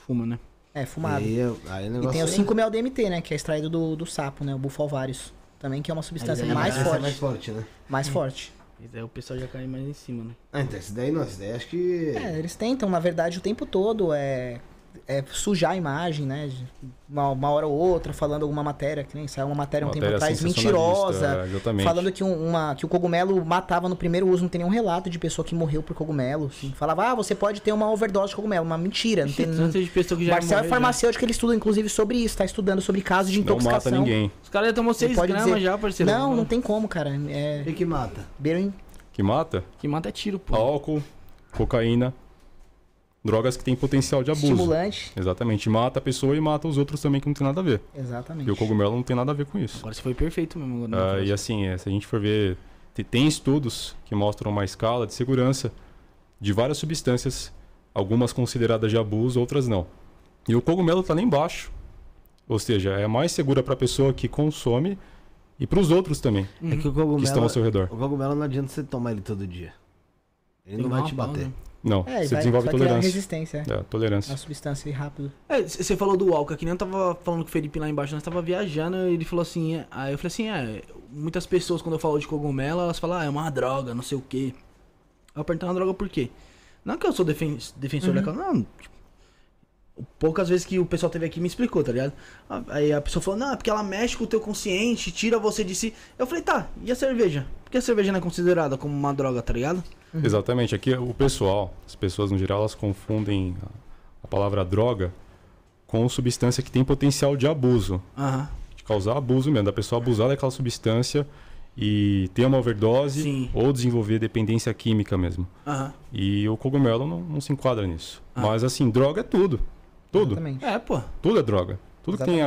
fuma, né? É, fumado. E E, aí, negócio tem o é- 5-mel DMT, né? Que é extraído do, do sapo, né? O bufalvários. também, que é uma substância Aí mais essa é forte. mais forte, né? Mais forte. Mas aí o pessoal já cai mais em cima, né? Ah, então esse daí não, esse daí acho que. É, eles tentam, na verdade, o tempo todo é, é sujar a imagem, né? Uma, uma hora ou outra, falando alguma matéria, que nem saiu uma matéria um tempo Matéria atrás, sensacionalista, mentirosa. exatamente. Falando que, um- uma, que o cogumelo matava no primeiro uso, não tem nenhum relato de pessoa que morreu por cogumelo. Assim. Falava, ah, você pode ter uma overdose de cogumelo. Uma mentira. Não tem, de pessoa que já Marcel é já. farmacêutico, ele estuda inclusive sobre isso, tá estudando sobre casos de Não mata intoxicação. ninguém. Os caras já tomou 6 pode gramas dizer- já, parceiro. Não, não tem como, cara. É. O que que mata? Beira Que mata? Que mata é tiro, pô. Álcool, cocaína, drogas que têm potencial de abuso. estimulante. Exatamente. Mata a pessoa e mata os outros também que não tem nada a ver. Exatamente. E o cogumelo não tem nada a ver com isso. Agora você foi perfeito mesmo. Ah, agora, e assim, é, se a gente for ver, te- tem estudos que mostram uma escala de segurança de várias substâncias, algumas consideradas de abuso, outras não. E o cogumelo está lá embaixo. Ou seja, é mais segura para a pessoa que consome e para os outros também, É que o que estão cogumelo. ao seu redor. O cogumelo não adianta você tomar ele todo dia. Ele Tem não vai te bater. pausa. Não, É, você vai, desenvolve vai criar tolerância. resistência. É, tolerância. A substância e rápido. É, você falou do álcool, que nem eu tava falando com o Felipe lá embaixo, nós tava viajando, e ele falou assim, é- aí eu falei assim, é, muitas pessoas quando eu falo de cogumelo, elas falam, ah, é uma droga, não sei o quê. Eu perguntei uma droga por quê? Não que eu sou defen defensor da causa, não, tipo, poucas vezes que o pessoal teve aqui me explicou, tá ligado? Aí a pessoa falou, não, é porque ela mexe com o teu consciente, tira você de si. Eu falei, tá, e a cerveja? Por que a cerveja não é considerada como uma droga, tá ligado? Exatamente. Aqui o pessoal, as pessoas no geral, elas confundem a- palavra droga com substância que tem potencial de abuso. Aham, de causar abuso mesmo, da pessoa abusar daquela substância e ter uma overdose Sim. ou desenvolver dependência química mesmo. aham. E o cogumelo não, não se enquadra nisso. Ah. Mas assim, droga é tudo. Tudo. Exatamente. É, pô. Tudo é droga. Tudo que tem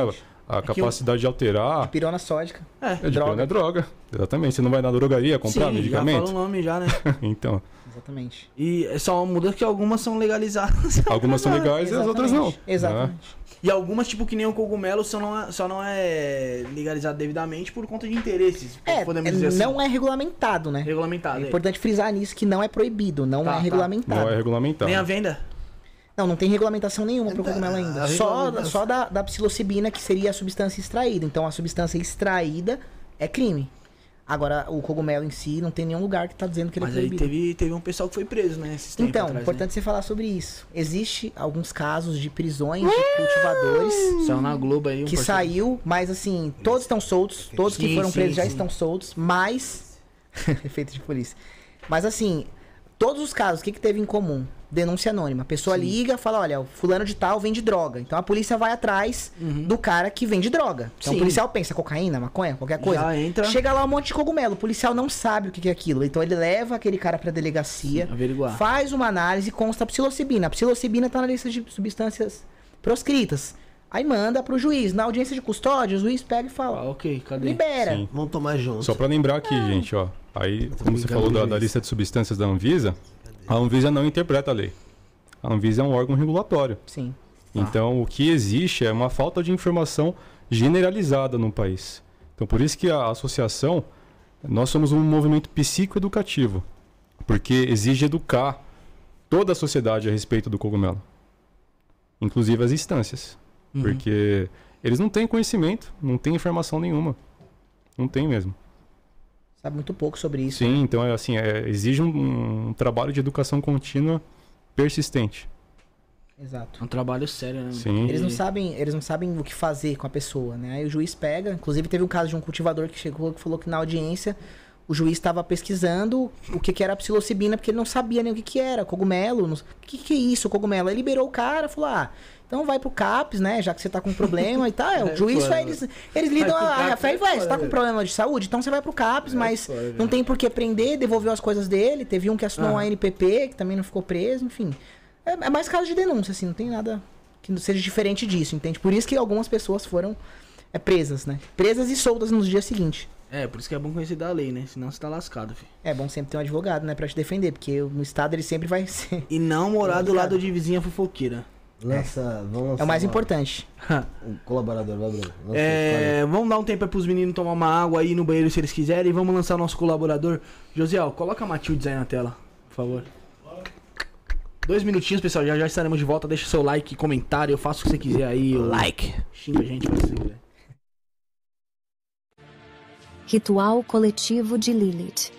a, a que capacidade de alterar Pirona sódica. É, é de droga. droga. é droga. Exatamente. Você não vai na drogaria comprar Sim, já medicamento? fala o nome já, né? [LAUGHS] então, Exatamente. E é só muda que algumas são legalizadas. [LAUGHS] algumas são [LAUGHS] legais e as outras não. Exatamente. Exatamente. E algumas, tipo que nem o cogumelo, só não é, só não é legalizado devidamente por conta de interesses. É, podemos é, dizer assim. não é regulamentado, né? regulamentado. É é. importante frisar nisso que não é proibido, não Tá, é tá. regulamentado. Não é regulamentado. Nem a venda? Não, não tem regulamentação nenhuma pro Tá, cogumelo ainda. a Só, só da, da psilocibina, que seria a substância extraída. Então, a substância extraída é crime. Agora, o cogumelo em si, não tem nenhum lugar que tá dizendo que ele Mas é aí proibido. teve, teve um pessoal que foi preso, né? Então, atrás, importante você falar sobre isso. Existe alguns casos de prisões de cultivadores Né? Saiu na Globo aí um que parceiro- saiu, mas assim, todos estão soltos, todos que Sim, foram sim, presos já sim. estão soltos, mas [LAUGHS] efeito de polícia. Mas assim, todos os casos, o que, que teve em comum? Denúncia anônima. A pessoa liga, fala, olha, o fulano de tal vende droga. Então a polícia vai atrás do cara que vende droga. Então Sim. o policial pensa cocaína, maconha, qualquer coisa. Já entra. Chega lá um monte de cogumelo, o policial não sabe o que é aquilo. Então ele leva aquele cara pra delegacia, Averiguar. faz uma análise e consta a psilocibina. A psilocibina tá na lista de substâncias proscritas. Aí manda pro juiz. Na audiência de custódia, o juiz pega e Ah, fala: ok, cadê? libera. Sim. Vamos tomar junto. Só para lembrar aqui, gente, ó. Aí, como você falou da, da lista de substâncias da Anvisa, a Anvisa não interpreta a lei. A Anvisa é um órgão regulatório. Sim. Então, o que existe é uma falta de informação generalizada no país. Então, por isso que a associação, nós somos um movimento psicoeducativo, porque exige educar toda a sociedade a respeito do cogumelo, inclusive as instâncias, Uhum. porque eles não têm conhecimento, não têm informação nenhuma, não tem mesmo. Sabe muito pouco sobre isso. Sim, então é assim, é, exige um, um trabalho de educação contínua persistente. Exato. É um trabalho sério, né? Sim. Eles não sabem, eles não sabem o que fazer com a pessoa, né? Aí o juiz pega, inclusive teve um caso de um cultivador que chegou que falou que na audiência o juiz estava pesquisando o que, que era a psilocibina, porque ele não sabia nem o que, que era, cogumelo, não- o que, que é isso, cogumelo? Aí liberou o cara, falou: "Ah, então vai pro CAPS, né? Já que você tá com problema e tal. É, o [LAUGHS] É, juiz, foda. eles, eles lidam a, a CAPS, fé e é vai, você tá com problema de saúde, então você vai pro CAPS, mas foda, não tem por que prender, devolveu as coisas dele. Teve um que assinou Ah. um ANPP, que também não ficou preso, enfim. É, é mais caso de denúncia, assim, não tem nada que não seja diferente disso, entende? Por isso que algumas pessoas foram é, presas, né? Presas e soltas nos dias seguintes. É, por isso que é bom conhecer da lei, né? Senão você tá lascado, filho. É bom sempre ter um advogado, né, pra te defender, porque no estado ele sempre vai [LAUGHS] ser. E não morar do lado de vizinha fofoqueira. Lança, vamos lançar É o mais uma- importante. [LAUGHS] Um colaborador, vai, Bruno. Lança É, vamos dar um tempo aí pros meninos tomar uma água aí no banheiro se eles quiserem. E vamos lançar nosso colaborador. Josiel, coloca a Matildes aí na tela, por favor. Dois minutinhos, pessoal. Já já estaremos de volta. Deixa seu like, comentário. Eu faço o que você quiser aí. Like. Xinga a gente, o que você quiser. Ritual Coletivo de Lilith.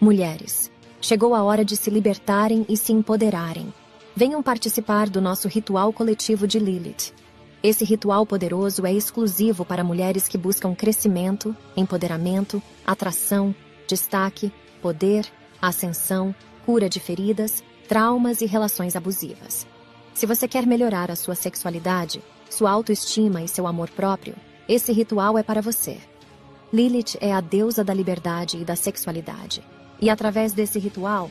Mulheres, chegou a hora de se libertarem e se empoderarem. Venham participar do nosso ritual coletivo de Lilith. Esse ritual poderoso é exclusivo para mulheres que buscam crescimento, empoderamento, atração, destaque, poder, ascensão, cura de feridas, traumas e relações abusivas. Se você quer melhorar a sua sexualidade, sua autoestima e seu amor próprio, esse ritual é para você. Lilith é a deusa da liberdade e da sexualidade. E através desse ritual,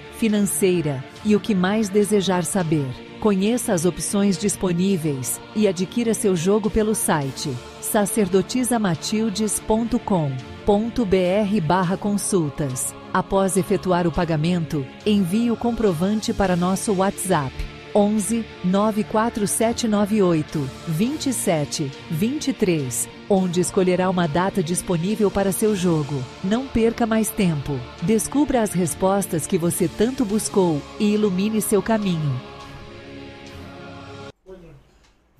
financeira e o que mais desejar saber. Conheça as opções disponíveis e adquira seu jogo pelo site sacerdotisamatildes.com.br barra consultas. Após efetuar o pagamento, envie o comprovante para nosso WhatsApp 11 94798 27 23, onde escolherá uma data disponível para seu jogo. Não perca mais tempo. Descubra as respostas que você tanto buscou e ilumine seu caminho.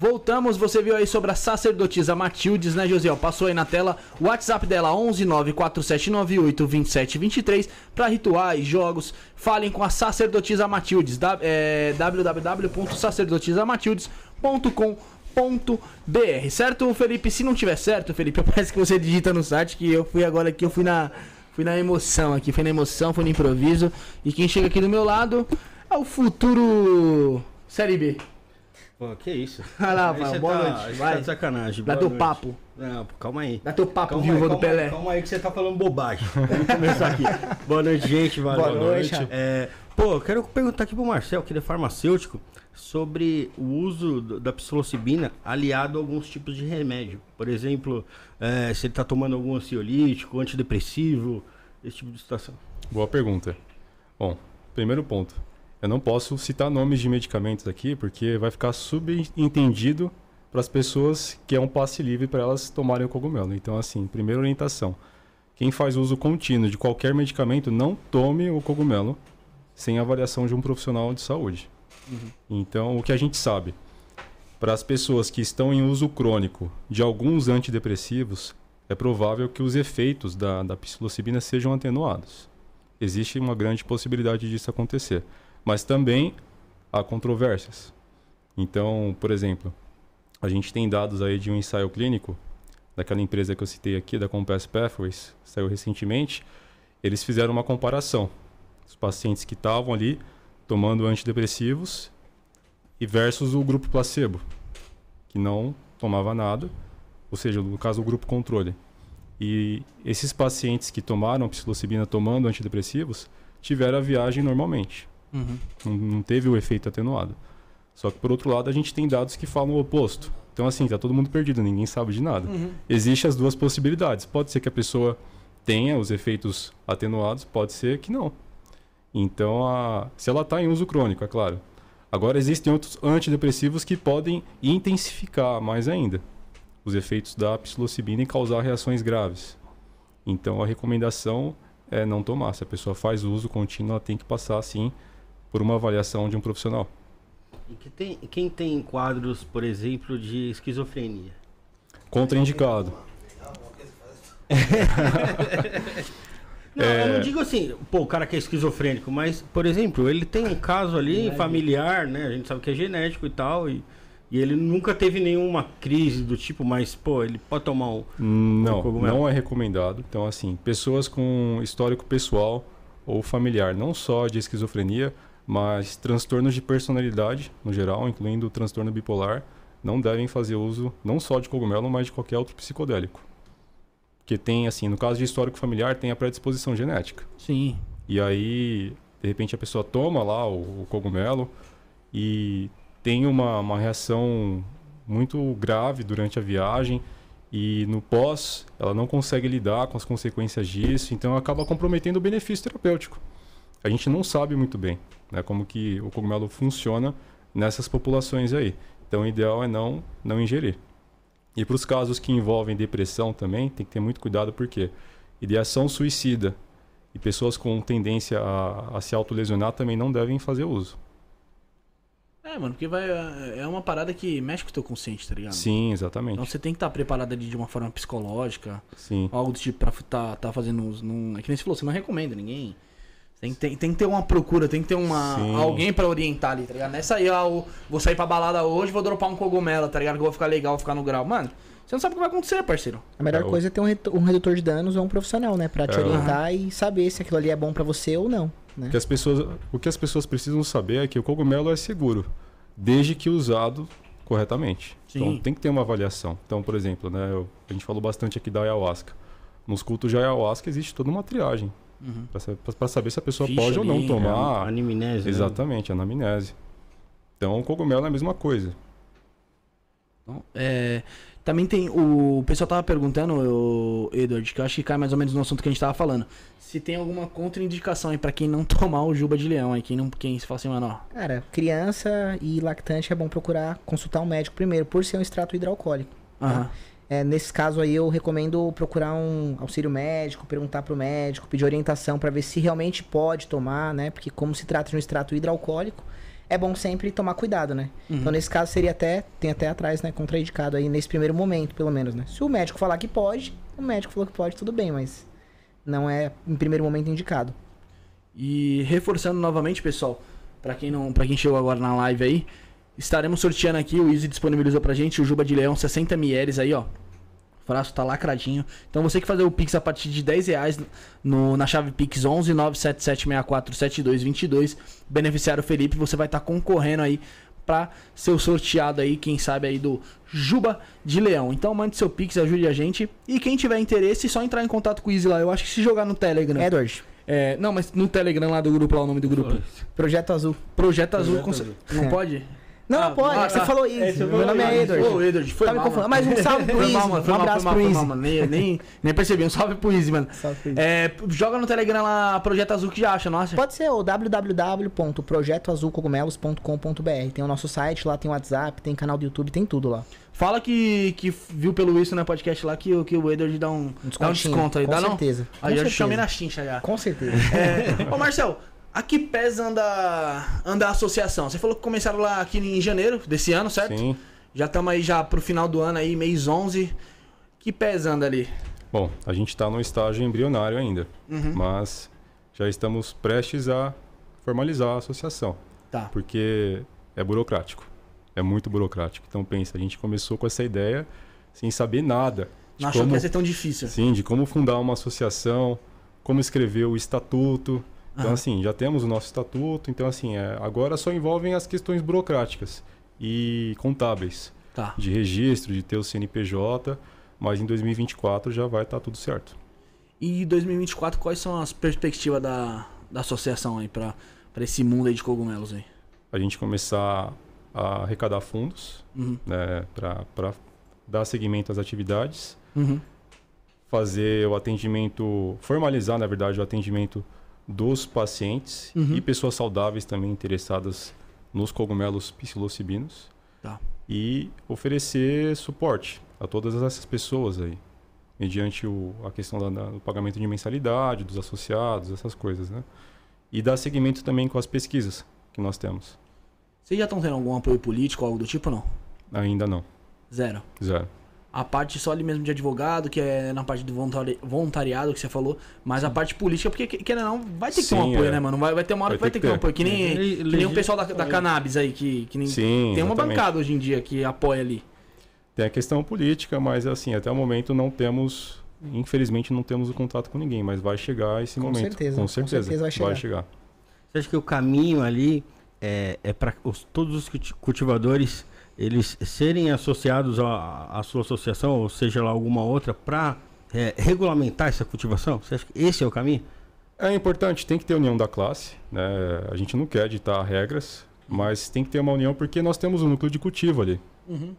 Voltamos, você viu aí sobre a sacerdotisa Matildes, né, Josiel? Passou aí na tela o WhatsApp dela, 11947982723, para rituais, jogos. Falem com a sacerdotisa Matildes, é, www.sacerdotisamatildes.com.br, certo, Felipe? Se não tiver certo, Felipe, [LAUGHS] parece que você digita no site, que eu fui agora aqui, eu fui na, fui na emoção aqui, fui na emoção, fui no improviso. E quem chega aqui do meu lado é o futuro Série B. Pô, que isso? Vai lá, você boa tá- noite, você vai. Tá de sacanagem. Dá teu noite. papo. Não, pô, calma aí. Dá teu papo, Calma viúva aí, do calma, Pelé. Calma aí que você tá falando bobagem. Vamos começar aqui. Boa noite, gente. Valeu. Boa noite. É, pô, eu quero perguntar aqui pro Marcel, que ele é farmacêutico, sobre o uso da psilocibina aliado a alguns tipos de remédio. Por exemplo, é, se ele tá tomando algum ansiolítico, antidepressivo, esse tipo de situação. Boa pergunta. Bom, primeiro ponto. Eu não posso citar nomes de medicamentos aqui porque vai ficar subentendido para as pessoas que é um passe livre para elas tomarem o cogumelo. Então, assim, primeira orientação. Quem faz uso contínuo de qualquer medicamento, não tome o cogumelo sem avaliação de um profissional de saúde. Então, o que a gente sabe? Para as pessoas que estão em uso crônico de alguns antidepressivos, é provável que os efeitos da, da psilocibina sejam atenuados. Existe uma grande possibilidade disso acontecer. Mas também há controvérsias. Então, por exemplo, a gente tem dados aí de um ensaio clínico daquela empresa que eu citei aqui, da Compass Pathways, saiu recentemente. Eles fizeram uma comparação. Os pacientes que estavam ali tomando antidepressivos e versus o grupo placebo, que não tomava nada, ou seja, no caso o grupo controle. E esses pacientes que tomaram psilocibina tomando antidepressivos tiveram a viagem normalmente. Uhum. Não, não teve o efeito atenuado. Só que por outro lado a gente tem dados que falam o oposto. Então assim, tá todo mundo perdido, ninguém sabe de nada. Existem as duas possibilidades. Pode ser que a pessoa tenha os efeitos atenuados, pode ser que não. Então, a... se ela está em uso crônico, é claro. Agora existem outros antidepressivos que podem intensificar mais ainda os efeitos da psilocibina e causar reações graves. Então a recomendação é não tomar. Se a pessoa faz uso contínuo, ela tem que passar sim por uma avaliação de um profissional. E que tem- quem tem quadros, por exemplo, de esquizofrenia? Contraindicado. [LAUGHS] Não, É. eu não digo assim, pô, o cara que é esquizofrênico, mas, por exemplo, ele tem um caso ali familiar, né? A gente sabe que é genético e tal, e, E ele nunca teve nenhuma crise do tipo, mas, pô, ele pode tomar um. Não, cogumelo. não é recomendado. Então, assim, pessoas com histórico pessoal ou familiar, não só de esquizofrenia, mas transtornos de personalidade no geral, incluindo o transtorno bipolar, não devem fazer uso não só de cogumelo, mas de qualquer outro psicodélico. Que tem, assim, no caso de histórico familiar, tem a predisposição genética. Sim. E aí, de repente, a pessoa toma lá o, o cogumelo e tem uma, uma reação muito grave durante a viagem e no pós ela não consegue lidar com as consequências disso, então acaba comprometendo o benefício terapêutico. A gente não sabe muito bem né, como que o cogumelo funciona nessas populações aí. Então o ideal é não, não ingerir. E para os casos que envolvem depressão também, tem que ter muito cuidado porque ideação suicida e pessoas com tendência a, a se autolesionar também não devem fazer uso. É, mano, porque vai. É uma parada que mexe com o teu consciente, tá ligado? Sim, exatamente. Então você tem que estar preparado ali de uma forma psicológica, Sim. algo do tipo pra tá, tá fazendo uso. Não, é que nem você falou, você não recomenda ninguém. Tem, tem, tem que ter uma procura, tem que ter uma, Sim. alguém pra orientar ali, tá ligado? Nessa aí, ó, o- vou sair pra balada hoje, vou dropar um cogumelo, tá ligado? Que eu vou ficar legal, vou ficar no grau. Mano, você não sabe o que vai acontecer, parceiro. A melhor É, coisa é ter um, um redutor de danos ou um profissional, né? Pra te É. orientar e saber se aquilo ali é bom pra você ou não. Né? Que as pessoas, o que as pessoas precisam saber é que o cogumelo é seguro, desde que usado corretamente. Sim. Então tem que ter uma avaliação. Então, por exemplo, né, eu- a gente falou bastante aqui da ayahuasca. Nos cultos de ayahuasca existe toda uma triagem Uhum. para saber se a pessoa Ficha pode ou não ali, tomar. A anamnese. né? Exatamente, anamnese. Então, o cogumelo é a mesma coisa. Então, é, também tem. O pessoal tava perguntando, o Edward, que eu acho que cai mais ou menos no assunto que a gente tava falando. Se tem alguma contraindicação aí pra quem não [LAUGHS] tomar o juba de leão aí, quem não. Quem se fala assim, mano, ó. Cara, criança e lactante é bom procurar consultar um médico primeiro, por ser um extrato hidroalcoólico. Aham. É, nesse caso aí eu recomendo procurar um auxílio médico, perguntar pro médico, pedir orientação pra ver se realmente pode tomar, né? Porque como se trata de um extrato hidroalcoólico, é bom sempre tomar cuidado, né? Então nesse caso seria até, tem até atrás, né, contraindicado aí nesse primeiro momento, pelo menos, né? Se o médico falar que pode, o médico falou que pode, tudo bem, mas não é em primeiro momento indicado. E reforçando novamente, pessoal, pra quem não, para quem chegou agora na live aí, estaremos sorteando aqui, o Easy disponibilizou pra gente o Juba de Leão 60 ml aí, ó. O frasco tá lacradinho. Então você que fazer o Pix a partir de 10 reais no, na chave Pix 11 97764 7222, beneficiário Felipe, você vai estar concorrendo aí pra ser o sorteado aí, quem sabe aí do Juba de Leão. Então mande seu Pix, ajude a gente. E quem tiver interesse, só entrar em contato com o Easy lá. Eu acho que se jogar no Telegram. Edward, É, não, mas no Telegram lá do grupo, lá o nome do grupo. Projeto Azul. Projeto Azul. Projeto Azul. Não É. pode? [LAUGHS] Não, Ah, pode, ah, você ah, falou é, isso. você Meu nome é isso. Edward. Ô, Edward, foi Tá me mal, mano. Mas um salve pro Easy. mal, Um mal, abraço mal, pro Easy. Nem, nem, nem percebi. Um salve pro Easy, mano. Salve pro Easy. É, joga no Telegram lá, Projeto Azul que já acha, nossa. Pode ser o www.projetoazulcogumelos.com.br. Tem o nosso site, lá tem o WhatsApp, tem canal do YouTube, tem tudo lá. Fala que, que viu pelo isso no podcast lá que, o- que o Edward dá um, Um dá um desconto aí, com dá não? certeza, com Aí eu já certeza. chamei na chincha já. Com certeza. É, ô Marcel, a que pés anda, anda a associação? Você falou que começaram lá aqui em janeiro desse ano, certo? Sim. Já estamos aí já pro final do ano aí, mês 11. Que pés anda ali? Bom, a gente está no estágio embrionário ainda, Uhum. mas já estamos prestes a formalizar a associação, Tá. porque é burocrático. É muito burocrático. Então pensa, a gente começou com essa ideia sem saber nada Não achou que como, ia ser tão difícil. sim, de como fundar uma associação, como escrever o estatuto. Então assim, já temos o nosso estatuto, então assim, é, agora só envolvem as questões burocráticas e contábeis, Tá. de registro, de ter o CNPJ, mas em 2024 já vai estar tudo certo. E 2024, quais são as perspectivas da, da associação aí pra esse mundo aí de cogumelos aí? a gente começar a arrecadar fundos Uhum. né, para dar seguimento às atividades, Uhum. fazer o atendimento, formalizar, na verdade, o atendimento dos pacientes Uhum. e pessoas saudáveis também interessadas nos cogumelos psilocibinos Tá. e oferecer suporte a todas essas pessoas aí, mediante o, a questão da- da- do pagamento de mensalidade, dos associados, essas coisas, né? E dar seguimento também com as pesquisas que nós temos. Vocês já estão tendo algum apoio político, algo do tipo não? Ainda não, Zero. zero. A parte só ali mesmo de advogado, que é na parte do voluntari- voluntariado que você falou, mas a parte política, porque que- querendo ou não, vai ter que ter um Sim, apoio, é. né, mano? Vai, vai ter uma hora Vai que vai ter que ter um apoio, que nem, Le- que nem o pessoal da, da cannabis aí, que, que nem, Sim, tem uma exatamente. bancada hoje em dia que apoia ali. Tem a questão política, mas assim, até o momento não temos, infelizmente não temos o contato com ninguém, mas vai chegar esse Com momento. certeza, com com certeza, certeza vai chegar. Vai chegar. Você acha que o caminho ali é, é para todos os culti- cultivadores eles serem associados à, à sua associação, ou seja lá alguma outra, para regulamentar essa cultivação? Você acha que esse é o caminho? É importante, tem que ter união da classe, né? A gente não quer ditar regras, mas tem que ter uma união porque nós temos um núcleo de cultivo ali,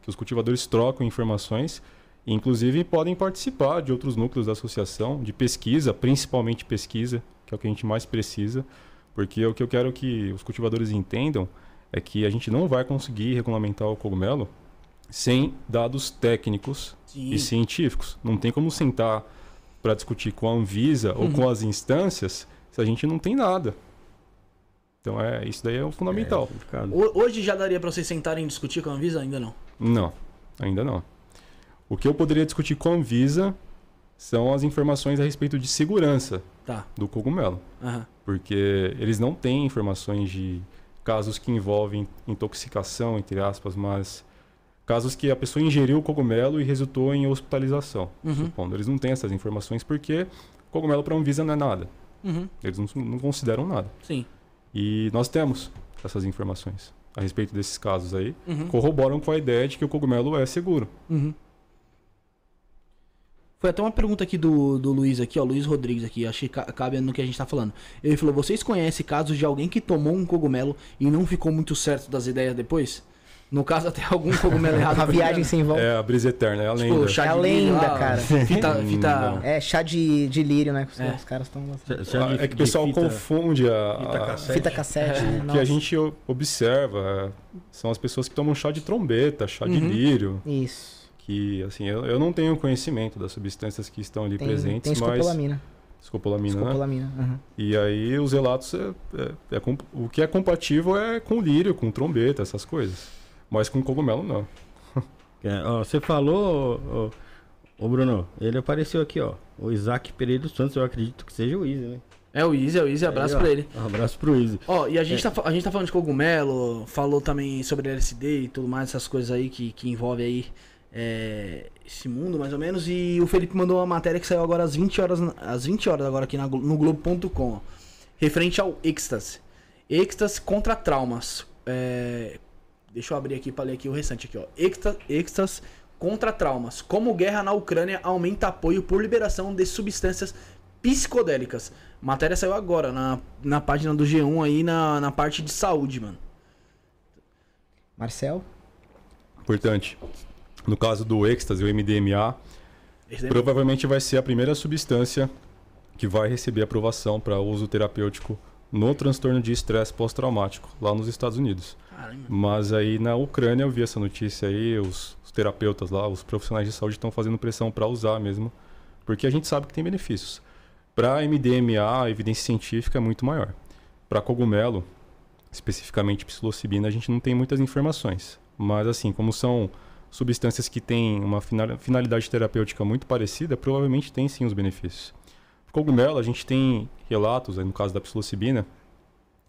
que os cultivadores trocam informações e inclusive podem participar de outros núcleos da associação, de pesquisa, principalmente pesquisa, que é o que a gente mais precisa, porque o que eu quero que os cultivadores entendam é que a gente não vai conseguir regulamentar o cogumelo sem dados técnicos Sim. e científicos. Não tem como sentar para discutir com a Anvisa ou com as instâncias se a gente não tem nada. Então é isso daí é o fundamental. Ho- Hoje já daria pra vocês sentarem e discutir com a Anvisa? Ainda não. Não, ainda não. O que eu poderia discutir com a Anvisa são as informações a respeito de segurança Tá. do cogumelo, Aham. porque eles não têm informações de casos que envolvem intoxicação, entre aspas, mas casos que a pessoa ingeriu o cogumelo e resultou em hospitalização. Uhum. Supondo. Eles não têm essas informações porque cogumelo para a Anvisa não é nada. Uhum. Eles não, não consideram nada. Sim. E nós temos essas informações a respeito desses casos aí. Uhum. Corroboram com a ideia de que o cogumelo é seguro. Uhum. Foi até uma pergunta aqui do, do Luiz aqui, ó, Luiz Rodrigues aqui, acho que ca- cabe no que a gente tá falando. Ele falou, vocês conhecem casos de alguém que tomou um cogumelo e não ficou muito certo das ideias depois? No caso, até algum cogumelo errado. A viagem sem volta. É a brisa eterna, é a Tipo, lenda. chá É a de lírio lenda, lá, cara. [LAUGHS] Fita, Hum, fita... É chá de, de lírio, né? Os, É. os caras estão. Ah, de- é que o de pessoal fita- confunde a, fita a- cassete. Fita cassete, né? que a gente observa. é, São as pessoas que tomam chá de trombeta, chá de Uhum. lírio. Isso. Que, assim, eu, eu não tenho conhecimento das substâncias que estão ali Tem, presentes, tem mas... escopolamina. Escopolamina, né? Escopolamina. aham. E aí os relatos, é, é- é o que é compatível é com lírio, com trombeta, essas coisas. Mas com cogumelo, não. [LAUGHS] É, ó, você falou, ô, Bruno, ele apareceu aqui, ó. O Isaac Pereira dos Santos, eu acredito que seja o Easy, né? É o Easy, é o Easy, abraço Aí, pra ele. Um abraço pro Easy. Ó, e a gente, É. tá, a gente tá falando de cogumelo, falou também sobre LSD e tudo mais, essas coisas aí que, que envolve aí é, esse mundo, mais ou menos. E o Felipe mandou uma matéria que saiu agora às 20 horas, às 20 horas agora aqui na no Globo.com, referente ao êxtase. Êxtase contra traumas. É, deixa eu abrir aqui pra ler aqui o restante aqui, ó. Êxta- Êxtase contra traumas. Como guerra na Ucrânia aumenta apoio por liberação de substâncias psicodélicas. Matéria saiu agora na, na página do G1 aí na, na parte de saúde, mano. Marcel? Importante. No caso do êxtase, o MDMA, daí- provavelmente vai ser a primeira substância que vai receber aprovação para uso terapêutico no transtorno de estresse pós-traumático, lá nos Estados Unidos. Mano. Mas aí na Ucrânia eu vi essa notícia aí, os, os terapeutas lá, os profissionais de saúde estão fazendo pressão para usar mesmo, porque a gente sabe que tem benefícios. Para MDMA, a evidência científica é muito maior. Para cogumelo, especificamente psilocibina, a gente não tem muitas informações. Mas assim, como são substâncias que têm uma final- finalidade terapêutica muito parecida, provavelmente tem sim os benefícios. Cogumelo, a gente tem relatos, no caso da psilocibina,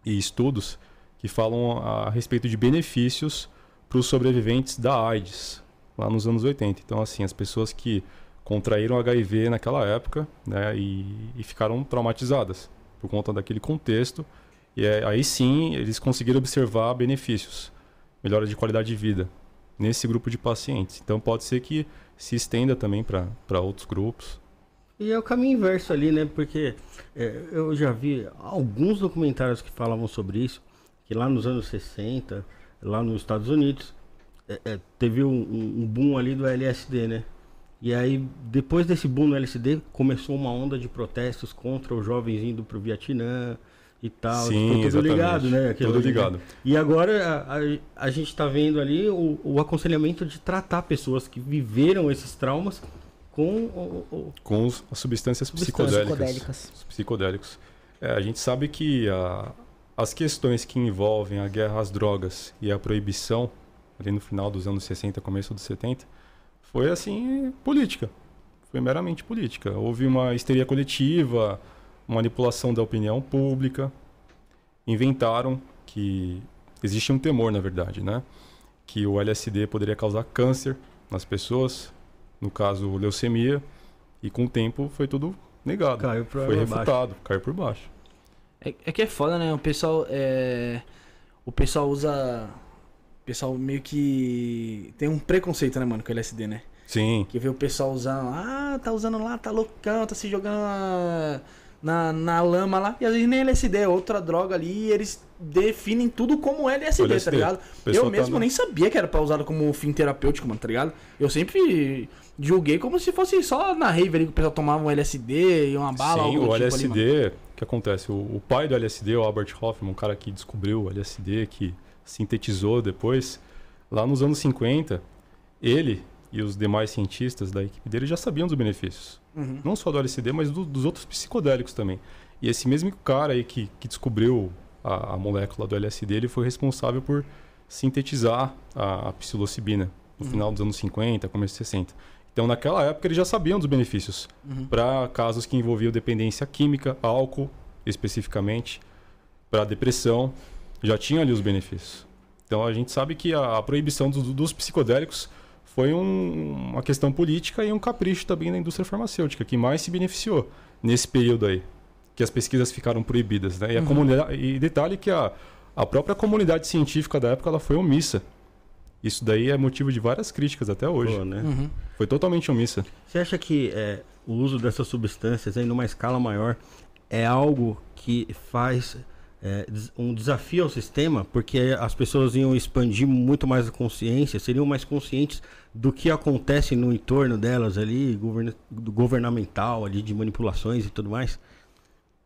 e estudos que falam a respeito de benefícios para os sobreviventes da AIDS, lá nos anos 80. Então, assim, as pessoas que contraíram HIV naquela época né, e, e ficaram traumatizadas por conta daquele contexto. E é- aí sim eles conseguiram observar benefícios, melhora de qualidade de vida nesse grupo de pacientes. Então, pode ser que se estenda também para outros grupos. E é o caminho inverso ali, né? Porque é, eu já vi alguns documentários que falavam sobre isso, que lá nos anos 60, lá nos Estados Unidos, é, é, teve um, um- boom ali do LSD, né? E aí, depois desse boom no LSD, começou uma onda de protestos contra os jovens indo pro Vietnã e tal. Sim, tudo exatamente. ligado, né? Aquilo Tudo ligado. E agora a, a, a gente está vendo ali o, o aconselhamento de tratar pessoas que viveram esses traumas com o, o- Com os- as substâncias Substâncias psicodélicas. psicodélicas. Os psicodélicos. É, a gente sabe que a- as questões que envolvem a guerra às drogas e a proibição, ali no final dos anos 60, começo dos 70, Foi assim, política. Foi meramente política. Houve uma histeria coletiva, manipulação da opinião pública. Inventaram que existe um temor, na verdade, né? Que o LSD poderia causar câncer nas pessoas, no caso leucemia, e com o tempo foi tudo negado. Caiu pra foi baixo. refutado, caiu por baixo. É, é que é foda, né? O pessoal é. O pessoal usa. O pessoal meio que. Tem um preconceito, né, mano, com o LSD, né? Sim, Que vê o pessoal usando. Ah, tá usando lá, tá loucão, tá se jogando na, na, lama lá. E às vezes nem LSD, é outra droga ali. E eles definem tudo como LSD, tá LSD. ligado? O pessoal Eu tá mesmo no- nem sabia que era pra usar como fim terapêutico, mano, tá ligado? Eu sempre julguei como se fosse só na rave ali que o pessoal tomava um LSD e uma bala. Sim, o tipo ali. LSD, o que acontece? O, o pai do LSD, o Albert Hoffman, um cara que descobriu o LSD, que sintetizou depois, lá nos anos 50, ele e os demais cientistas da equipe dele já sabiam dos benefícios. Uhum. Não só do LSD, mas do- dos outros psicodélicos também. E esse mesmo cara aí que, que descobriu a, a molécula do LSD, ele foi responsável por sintetizar a, a psilocibina no Uhum. final dos anos 50, começo de 60. Então, naquela época, eles já sabiam dos benefícios Uhum. para casos que envolviam dependência química, álcool especificamente, para depressão, já tinha ali os benefícios. Então a gente sabe que a, a proibição dos, dos psicodélicos foi um- uma questão política e um capricho também da indústria farmacêutica, que mais se beneficiou nesse período aí, que as pesquisas ficaram proibidas. Né? E, a Uhum. comunidade, e detalhe que a, a própria comunidade científica da época ela foi omissa. Isso daí é motivo de várias críticas até hoje. Pô, né? Uhum. Foi totalmente omissa. Você acha que é, o uso dessas substâncias em numa escala maior é algo que faz é, um desafio ao sistema? Porque as pessoas iam expandir muito mais a consciência, seriam mais conscientes do que acontece no entorno delas ali, do governamental ali, de manipulações e tudo mais?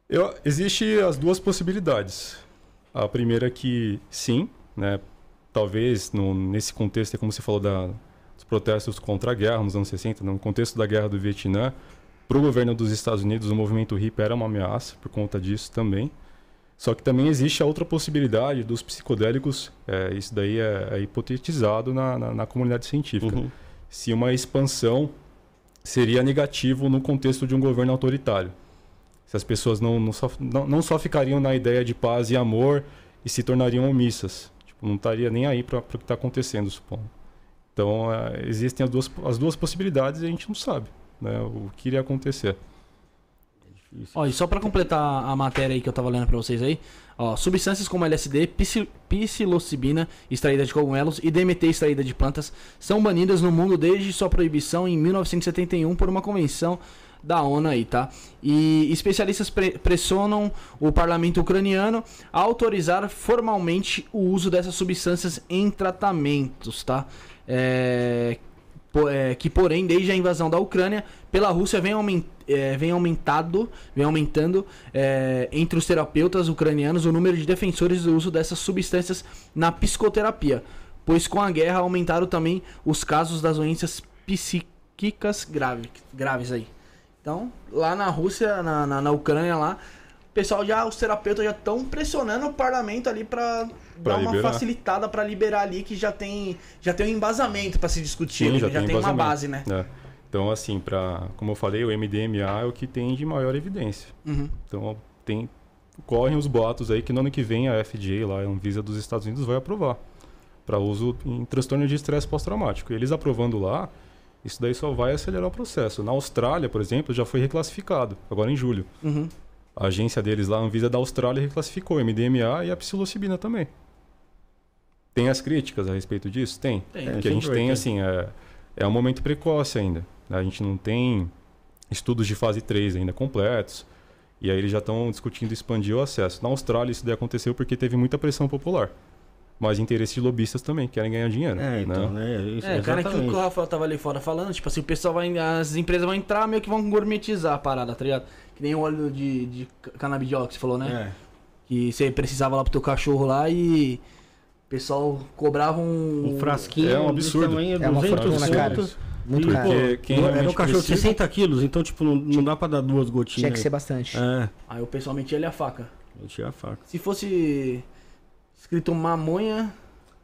Eu, existe as duas possibilidades. A primeira é que sim, né? Talvez no, nesse contexto, é como você falou da, dos protestos contra a guerra nos anos 60, no contexto da guerra do Vietnã, para o governo dos Estados Unidos o movimento hippie era uma ameaça por conta disso também. Só que também existe a outra possibilidade dos psicodélicos, é, isso daí é, é hipotetizado na, na, na comunidade científica Uhum. se uma expansão seria negativo no contexto de um governo autoritário. Se as pessoas não, não, só, não, não só ficariam na ideia de paz e amor e se tornariam omissas. Tipo, não estaria nem aí para o que está acontecendo, supondo. Então, eh, existem as duas, as duas possibilidades e a gente não sabe né, o que iria acontecer. Ó, e só pra completar a matéria aí que eu tava lendo pra vocês aí, ó, substâncias como LSD, psi- psilocibina extraída de cogumelos e DMT extraída de plantas são banidas no mundo desde sua proibição em 1971 por uma convenção da ONU aí, tá? E especialistas pre- pressionam o parlamento ucraniano a autorizar formalmente o uso dessas substâncias em tratamentos, tá? É, que porém desde a invasão da Ucrânia pela Rússia vem, aumen- é, vem aumentado vem aumentando é, entre os terapeutas ucranianos o número de defensores do uso dessas substâncias na psicoterapia pois com a guerra aumentaram também os casos das doenças psíquicas grave, graves aí. Então lá na Rússia na, na, na Ucrânia lá pessoal já os terapeutas já estão pressionando o parlamento ali para dar uma liberar. facilitada para liberar ali que já tem já tem um embasamento para se discutir Sim, já já, tem tem, uma base né né? Então, assim, pra, como eu falei, o MDMA é o que tem de maior evidência. Uhum. Então, tem, correm os boatos aí que no ano que vem a FDA, lá, a Anvisa dos Estados Unidos, vai aprovar para uso em transtorno de estresse pós-traumático. E eles aprovando lá, isso daí só vai acelerar o processo. Na Austrália, por exemplo, já foi reclassificado, agora em julho. Uhum. A agência deles lá, a Anvisa da Austrália, reclassificou o MDMA e a psilocibina também. Tem as críticas a respeito disso? Tem. Tem. É, O que a gente tem, assim, é, é um momento precoce ainda. né? A gente não tem estudos de fase 3 ainda completos. E aí eles já estão discutindo expandir o acesso. Na Austrália isso daí aconteceu porque teve muita pressão popular. Mas interesse de lobistas também, querem ganhar dinheiro. É, então, né? né? Isso, É, cara, aquilo que o Rafael tava ali fora falando, tipo assim, o pessoal vai. As empresas vão entrar meio que vão gourmetizar a parada, tá ligado? Que nem o óleo de, de canabidiol que você falou, né? É. Que você precisava lá pro teu cachorro lá e. O pessoal cobrava um. Um frasquinho É um absurdo. tamanho, É uma 200 fortuna, cara. Muito E, caro. Porque quem era um cachorro de precisa- 60 quilos, então, tipo, não, não dá pra dar duas gotinhas. Tinha que aí. ser bastante. É, Aí o pessoal metia ali a faca. eu tinha a faca. Se fosse escrito mamonha,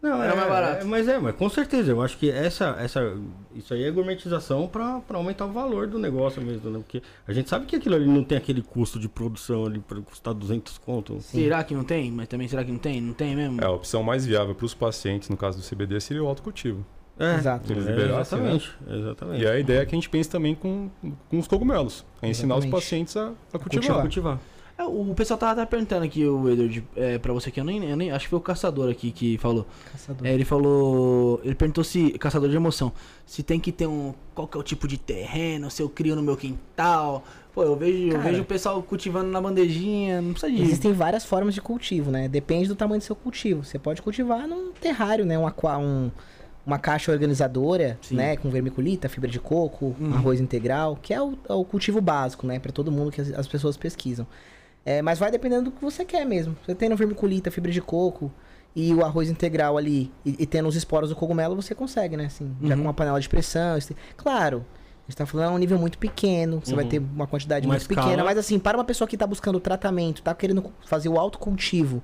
Não, Era é, mais barato. é, mas é, mas com certeza, eu acho que essa, essa, isso aí é gourmetização pra, pra aumentar o valor do negócio mesmo, né? Porque a gente sabe que aquilo ali não tem aquele custo de produção ali pra custar 200 conto. Será que não tem? Mas também será que não tem? Não tem mesmo? É, a opção mais viável para os pacientes, no caso do CBD, seria o autocultivo. É, Exato. Eles é, liberassem, né? exatamente, exatamente. E a ideia é que a gente pense também com, com os cogumelos. É ensinar os Exatamente. pacientes a, a cultivar. cultivar. cultivar. É, o pessoal tava até perguntando aqui, o Edward, é, pra você aqui, eu nem, eu nem- Acho que foi o caçador aqui que falou. Caçador. É, ele falou. Ele perguntou se. Caçador de emoção. Se tem que ter um. Qual que é o tipo de terreno? Se eu crio no meu quintal. Pô, eu vejo, eu Cara. vejo o pessoal cultivando na bandejinha. Não precisa de. Existem várias formas de cultivo, né? Depende do tamanho do seu cultivo. Você pode cultivar num terrário, né? Um, aqua- um- uma caixa organizadora, Sim. né? Com vermiculita, fibra de coco, Uhum. arroz integral, que é o, é o cultivo básico, né? Pra todo mundo que as, as pessoas pesquisam. É, mas vai dependendo do que você quer mesmo. Você tendo vermiculita, fibra de coco e o arroz integral ali e, e tendo os esporos do cogumelo, você consegue, né? Assim, já Uhum. com uma panela de pressão. esse- Claro, a gente tá falando a um nível muito pequeno, você vai Uhum. ter uma quantidade Uma muito pequena, escala. mas assim, para uma pessoa que tá buscando tratamento, tá querendo fazer o autocultivo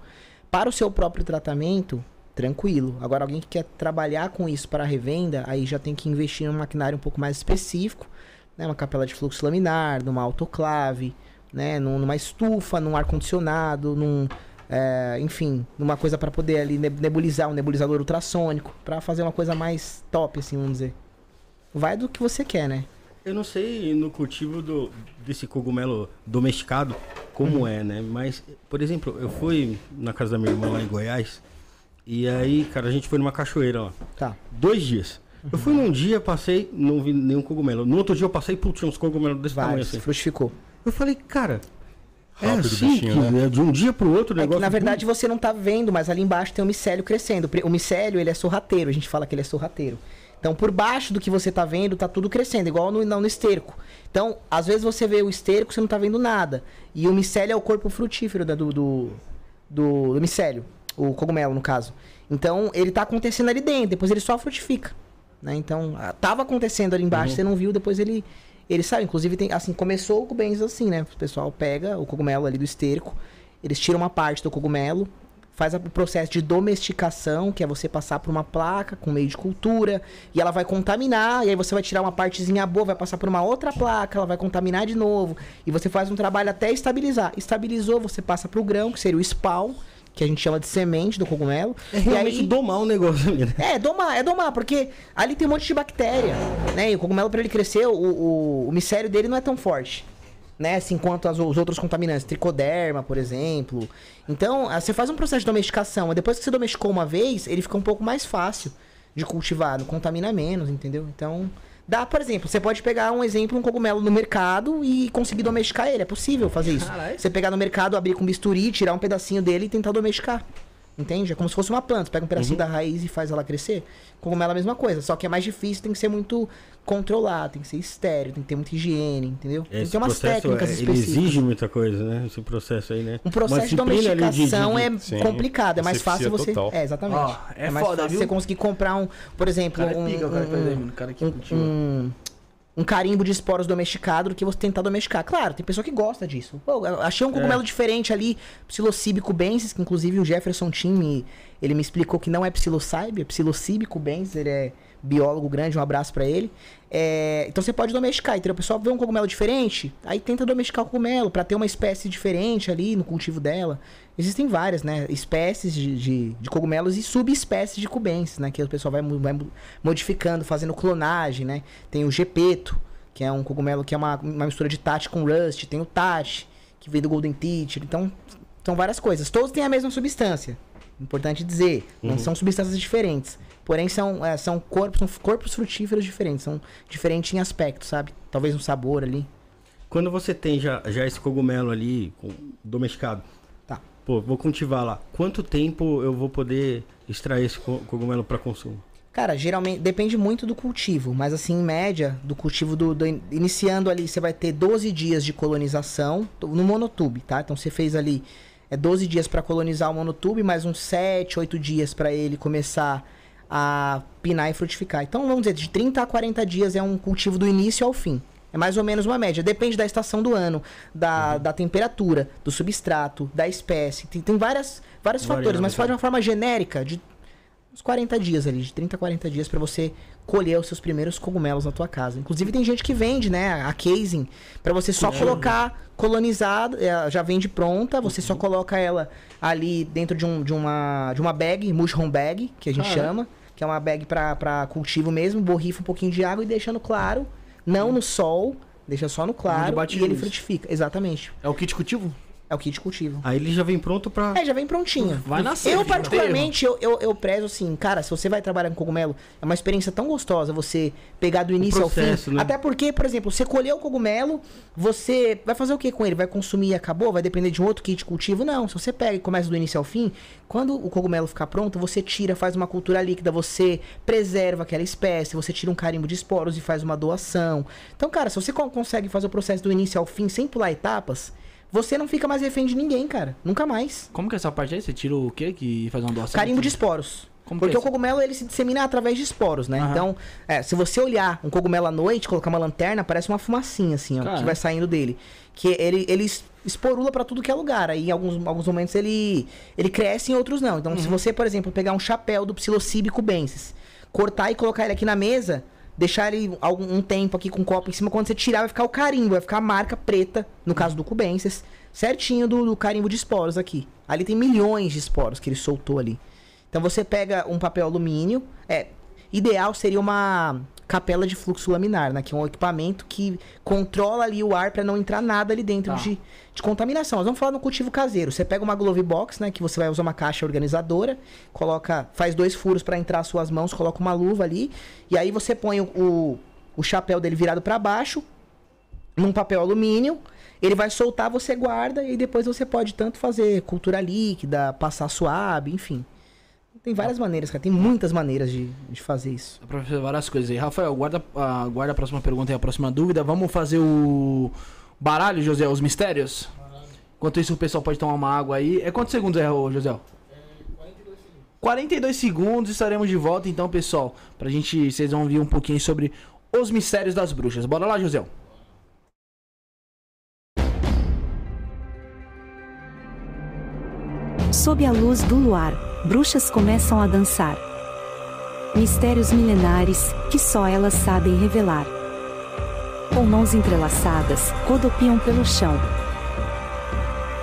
para o seu próprio tratamento, tranquilo. Agora, alguém que quer trabalhar com isso para revenda, aí já tem que investir em um maquinário um pouco mais específico, né? Uma capela de fluxo laminar, numa autoclave, né? Num- Numa estufa, num ar-condicionado, num... é, enfim, numa coisa para poder ali neb- nebulizar, um nebulizador ultrassônico, para fazer uma coisa mais top, assim, vamos dizer. Vai do que você quer, né? Eu não sei no cultivo do, desse cogumelo domesticado como é, né? Mas, por exemplo, eu fui na casa da minha irmã lá em Goiás. E aí, cara, a gente foi numa cachoeira lá. Tá. Dois dias. Eu fui num dia, passei, não vi nenhum cogumelo. No outro dia eu passei, putz, tinha uns cogumelos desse tamanho Vários, assim. frutificou. Eu falei, cara, é Rápido o assim bichinho, que né? é de um dia pro outro o É negócio. que, na verdade, você não tá vendo, mas ali embaixo tem o micélio crescendo. O micélio, ele é sorrateiro. A gente fala que ele é sorrateiro. Então, por baixo do que você tá vendo, tá tudo crescendo, igual no, não, no esterco. Então, às vezes você vê o esterco, você não tá vendo nada. E o micélio é o corpo frutífero da- do, do, do, do micélio. O cogumelo, no caso. Então, ele tá acontecendo ali dentro, depois ele só frutifica. Né? Então, ah, tava acontecendo ali embaixo, você não viu, depois ele... Ele sabe, inclusive, tem, assim, começou com bens assim, né? O pessoal pega o cogumelo ali do esterco, eles tiram uma parte do cogumelo, faz o processo de domesticação, que é você passar por uma placa com meio de cultura, e ela vai contaminar, e aí você vai tirar uma partezinha boa, vai passar por uma outra placa, ela vai contaminar de novo, e você faz um trabalho até estabilizar. Estabilizou, você passa pro grão, que seria o spawn, que a gente chama de semente do cogumelo. É e realmente aí, domar o negócio ali, né? é, domar, é domar, porque ali tem um monte de bactéria, né? E o cogumelo, pra ele crescer, o, o, o micélio dele não é tão forte, né? Assim, quanto as- os outros contaminantes, tricoderma, por exemplo. Então, ah, você faz um processo de domesticação, e depois que você domesticou uma vez, ele fica um pouco mais fácil de cultivar, não contamina menos, entendeu? Então, dá, por exemplo, você pode pegar um exemplo, um cogumelo no mercado e conseguir domesticar ele, é possível fazer isso. Caralho. Você pegar no mercado, abrir com bisturi, tirar um pedacinho dele e tentar domesticar. Entende? É como se fosse uma planta. Você pega um pedacinho da raiz e faz ela crescer. Cogumelo é a mesma coisa. Só que é mais difícil, tem que ser muito controlado, tem que ser estéreo, tem que ter muita higiene, entendeu? tem que Esse ter umas processo, técnicas é, ele específicas. exige muita coisa, né? Esse processo aí, né? Um processo de domesticação de- é Sim, complicado. É mais fácil você. total. É, exatamente. Ó, é mais foda, fácil viu? você conseguir comprar um, por exemplo, cara é um, um, carimbo de esporos domesticado do que você tentar domesticar. Claro, tem pessoa que gosta disso. Pô, achei um cogumelo diferente ali, psilocibe cubensis, que inclusive o Jefferson Tim, me- ele me explicou que não é psilocybe, é psilocibe cubensis, ele é biólogo grande, um abraço pra ele. É, então você pode domesticar, entendeu? O pessoal vê um cogumelo diferente, aí tenta domesticar o cogumelo pra ter uma espécie diferente ali no cultivo dela. Existem várias, né? Espécies de, de, de cogumelos e subespécies de cubensis, né? Que o pessoal vai, vai modificando, fazendo clonagem, né? Tem o gepeto, que é um cogumelo que é uma, uma mistura de tate com rust. Tem o tate, que vem do golden teacher. Então, são várias coisas. Todos têm a mesma substância. Importante dizer, não são substâncias diferentes. Porém, são, é, são, corpos, são corpos frutíferos diferentes. São diferentes em aspecto, sabe? Talvez um sabor ali. Quando você tem já, já esse cogumelo ali, com- domesticado. Pô, vou cultivar lá. Quanto tempo eu vou poder extrair esse co- cogumelo para consumo? Cara, geralmente depende muito do cultivo, mas assim, em média, do cultivo do, do- iniciando ali, você vai ter 12 dias de colonização no monotube, tá? Então você fez ali é 12 dias para colonizar o monotube, mais uns 7, 8 dias para ele começar a pinar e frutificar. Então, vamos dizer, de 30 a 40 dias é um cultivo do início ao fim. É mais ou menos uma média. Depende da estação do ano, da, da temperatura, do substrato, da espécie. Tem, tem várias, vários Variáveis, fatores, mas né? fala de uma forma genérica, de uns 40 dias ali, de 30 a 40 dias pra você colher os seus primeiros cogumelos na tua casa. Inclusive tem gente que vende, né, a casing pra você só colocar colonizada, é, já vende pronta, você só coloca ela ali dentro de, um, de, uma, de uma bag, mushroom bag, que a gente Ah, é? chama, que é uma bag pra cultivo mesmo, borrifa um pouquinho de água e deixa no claro, não no sol, deixa só no claro e ele frutifica. Exatamente. É o kit cultivo? É o kit cultivo. Aí ele já vem pronto pra. É, já vem prontinho. Vai nascer, Eu, particularmente, eu, eu, eu prezo assim, cara, se você vai trabalhar com cogumelo, é uma experiência tão gostosa você pegar do início ao processo, fim. né? Até porque, por exemplo, você colheu o cogumelo, você vai fazer o que com ele? Vai consumir e acabou? Vai depender de um outro kit cultivo? Não. Se você pega e começa do início ao fim, quando o cogumelo ficar pronto, você tira, faz uma cultura líquida, você preserva aquela espécie, você tira um carimbo de esporos e faz uma doação. Então, cara, se você con- consegue fazer o processo do início ao fim sem pular etapas, você não fica mais refém de ninguém, cara. Nunca mais. Como que é essa parte aí? Você tira o quê que faz uma doação? Carimbo de esporos. Como que Porque é o cogumelo ele se dissemina através de esporos, né? Aham. Então, é, se você olhar um cogumelo à noite, colocar uma lanterna, parece uma fumacinha, assim, ó, que vai saindo dele. Que ele, ele es- esporula pra tudo que é lugar. Aí, em alguns, alguns momentos, ele, ele cresce, em outros não. Então, se Uhum. você, por exemplo, pegar um chapéu do Psilocybe cubensis, cortar e colocar ele aqui na mesa, deixar ele algum um tempo aqui com o copo em cima, quando você tirar, vai ficar o carimbo, vai ficar a marca preta, no caso do cubensis, certinho do, do carimbo de esporos aqui. Ali tem milhões de esporos que ele soltou ali. Então você pega um papel alumínio, é, ideal seria uma capela de fluxo laminar, né, que é um equipamento que controla ali o ar para não entrar nada ali dentro Tá. de, de contaminação. Nós vamos falar no cultivo caseiro. Você pega uma glove box, né, que você vai usar uma caixa organizadora, coloca, faz dois furos para entrar as suas mãos, coloca uma luva ali, e aí você põe o, o, o chapéu dele virado para baixo, num papel alumínio, ele vai soltar, você guarda e depois você pode tanto fazer cultura líquida, passar suave, enfim. Tem várias maneiras, cara. Tem muitas maneiras de, de fazer isso. Dá pra fazer várias coisas aí. Rafael, guarda, ah, guarda a próxima pergunta e a próxima dúvida. Vamos fazer o baralho, José, os mistérios? Enquanto isso, o pessoal pode tomar uma água aí. É quantos segundos é, José? 42 segundos, estaremos de volta então, pessoal. Pra gente, vocês vão ouvir um pouquinho sobre os mistérios das bruxas. Bora lá, José. Sob a luz do luar, bruxas começam a dançar. Mistérios milenares que só elas sabem revelar. Com mãos entrelaçadas, rodopiam pelo chão.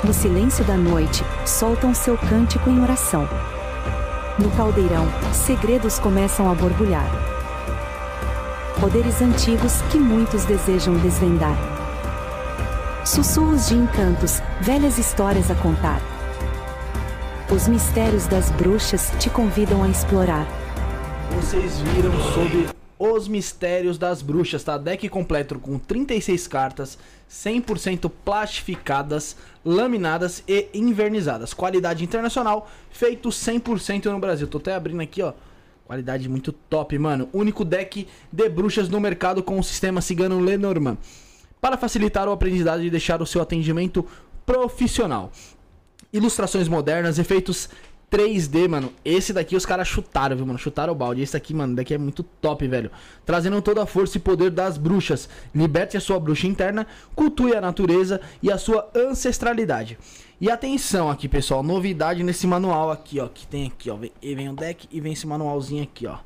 No silêncio da noite, soltam seu cântico em oração. No caldeirão, segredos começam a borbulhar. Poderes antigos que muitos desejam desvendar. Sussurros de encantos, velhas histórias a contar. Os mistérios das bruxas te convidam a explorar. Vocês viram sobre os mistérios das bruxas, tá? Deck completo com 36 cartas, 100% plastificadas, laminadas e invernizadas. Qualidade internacional, feito 100% no Brasil. Tô até abrindo aqui, ó. Qualidade muito top, mano. Único deck de bruxas no mercado com o sistema cigano Lenormand. Para facilitar o aprendizado e deixar o seu atendimento profissional ilustrações modernas, efeitos 3D, mano. Esse daqui os caras chutaram, viu, mano? Chutaram o balde. Esse aqui, mano, daqui é muito top, velho. Trazendo toda a força e poder das bruxas. Liberte a sua bruxa interna, cultue a natureza e a sua ancestralidade. E atenção aqui, pessoal, novidade nesse manual aqui, ó, que tem aqui, ó. Vem, vem o deck e vem esse manualzinho aqui, ó.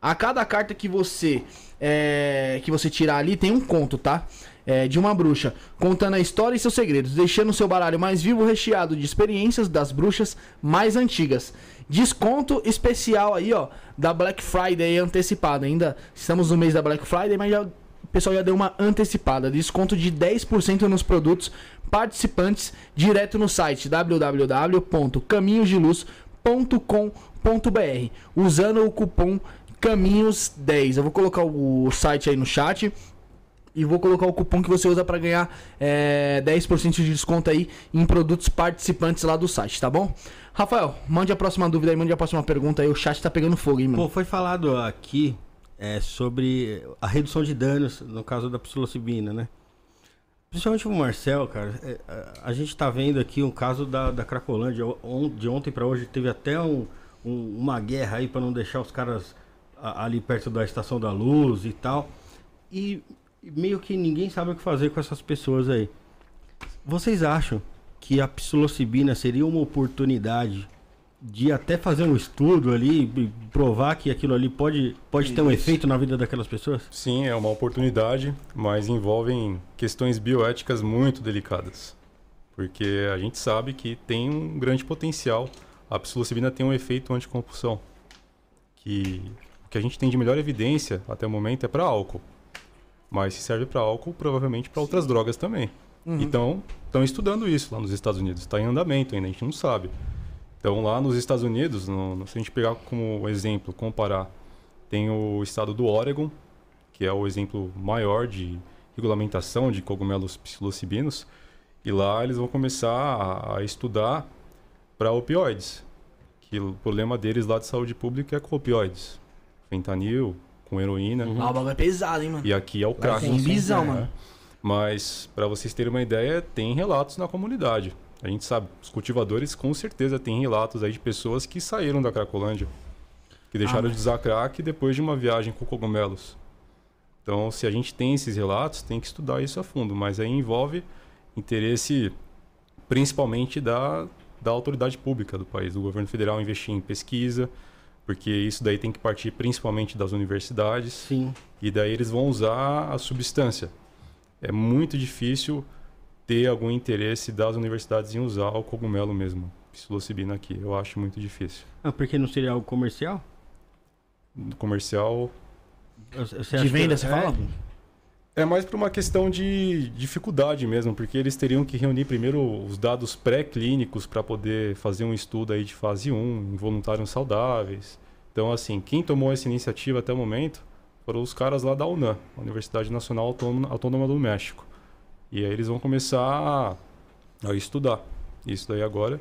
A cada carta que você é, que você tirar ali tem um conto, tá? É, de uma bruxa, contando a história e seus segredos, deixando seu baralho mais vivo, recheado de experiências das bruxas mais antigas. Desconto especial aí, ó, da Black Friday antecipada. Ainda estamos no mês da Black Friday, mas já, o pessoal já deu uma antecipada. Desconto de 10% nos produtos participantes direto no site www.caminhosdeluz.com.br usando o cupom caminhos10. Eu vou colocar o site aí no chat e vou colocar o cupom que você usa para ganhar é, 10% de desconto aí em produtos participantes lá do site, tá bom? Rafael, mande a próxima dúvida aí, mande a próxima pergunta aí. O chat tá pegando fogo, hein, mano? Pô, foi falado aqui é, sobre a redução de danos no caso da psilocibina, né? Principalmente o Marcel, cara. é, a- gente tá vendo aqui um caso da, da Cracolândia. De ontem pra hoje teve até um- um- uma guerra aí pra não deixar os caras ali perto da estação da luz e tal. E meio que ninguém sabe o que fazer com essas pessoas aí. Vocês acham que a psilocibina seria uma oportunidade de até fazer um estudo ali, provar que aquilo ali pode, pode ter um efeito na vida daquelas pessoas? Sim, é uma oportunidade, mas envolvem questões bioéticas muito delicadas. Porque a gente sabe que tem um grande potencial. A psilocibina tem um efeito anticompulsão. Que o que a gente tem de melhor evidência até o momento é para álcool. Mas se serve para álcool, provavelmente para outras drogas também. Uhum. Então, estão estudando isso lá nos Estados Unidos. Está em andamento ainda, a gente não sabe. Então, lá nos Estados Unidos, no, se a gente pegar como exemplo, comparar, tem o estado do Oregon, que é o exemplo maior de regulamentação de cogumelos psilocibinos, e lá eles vão começar a, a estudar para opioides, que o problema deles lá de saúde pública é com opioides, fentanil, com heroína, Ah, o bagulho é pesado, hein, mano. e aqui é o crack. tem, Zumbizão, né? mano. Mas, para vocês terem uma ideia, tem relatos na comunidade. A gente sabe, os cultivadores com certeza têm relatos aí de pessoas que saíram da Cracolândia, que deixaram Ah, de usar crack depois de uma viagem com cogumelos. Então, se a gente tem esses relatos, tem que estudar isso a fundo, mas aí envolve interesse principalmente da, da autoridade pública do país, do governo federal investir em pesquisa, porque isso daí tem que partir principalmente das universidades. Sim. E daí eles vão usar a substância. É muito difícil ter algum interesse das universidades em usar o cogumelo mesmo, psilocibina aqui. Eu acho muito difícil. Ah, porque não seria algo comercial? Comercial Você De venda, que- você é? fala? É mais por uma questão de dificuldade mesmo, porque eles teriam que reunir primeiro os dados pré-clínicos para poder fazer um estudo aí de fase 1 em voluntários saudáveis. Então, assim, quem tomou essa iniciativa até o momento foram os caras lá da UNAM, Universidade Nacional Autônoma, do México. E aí eles vão começar a estudar isso daí agora.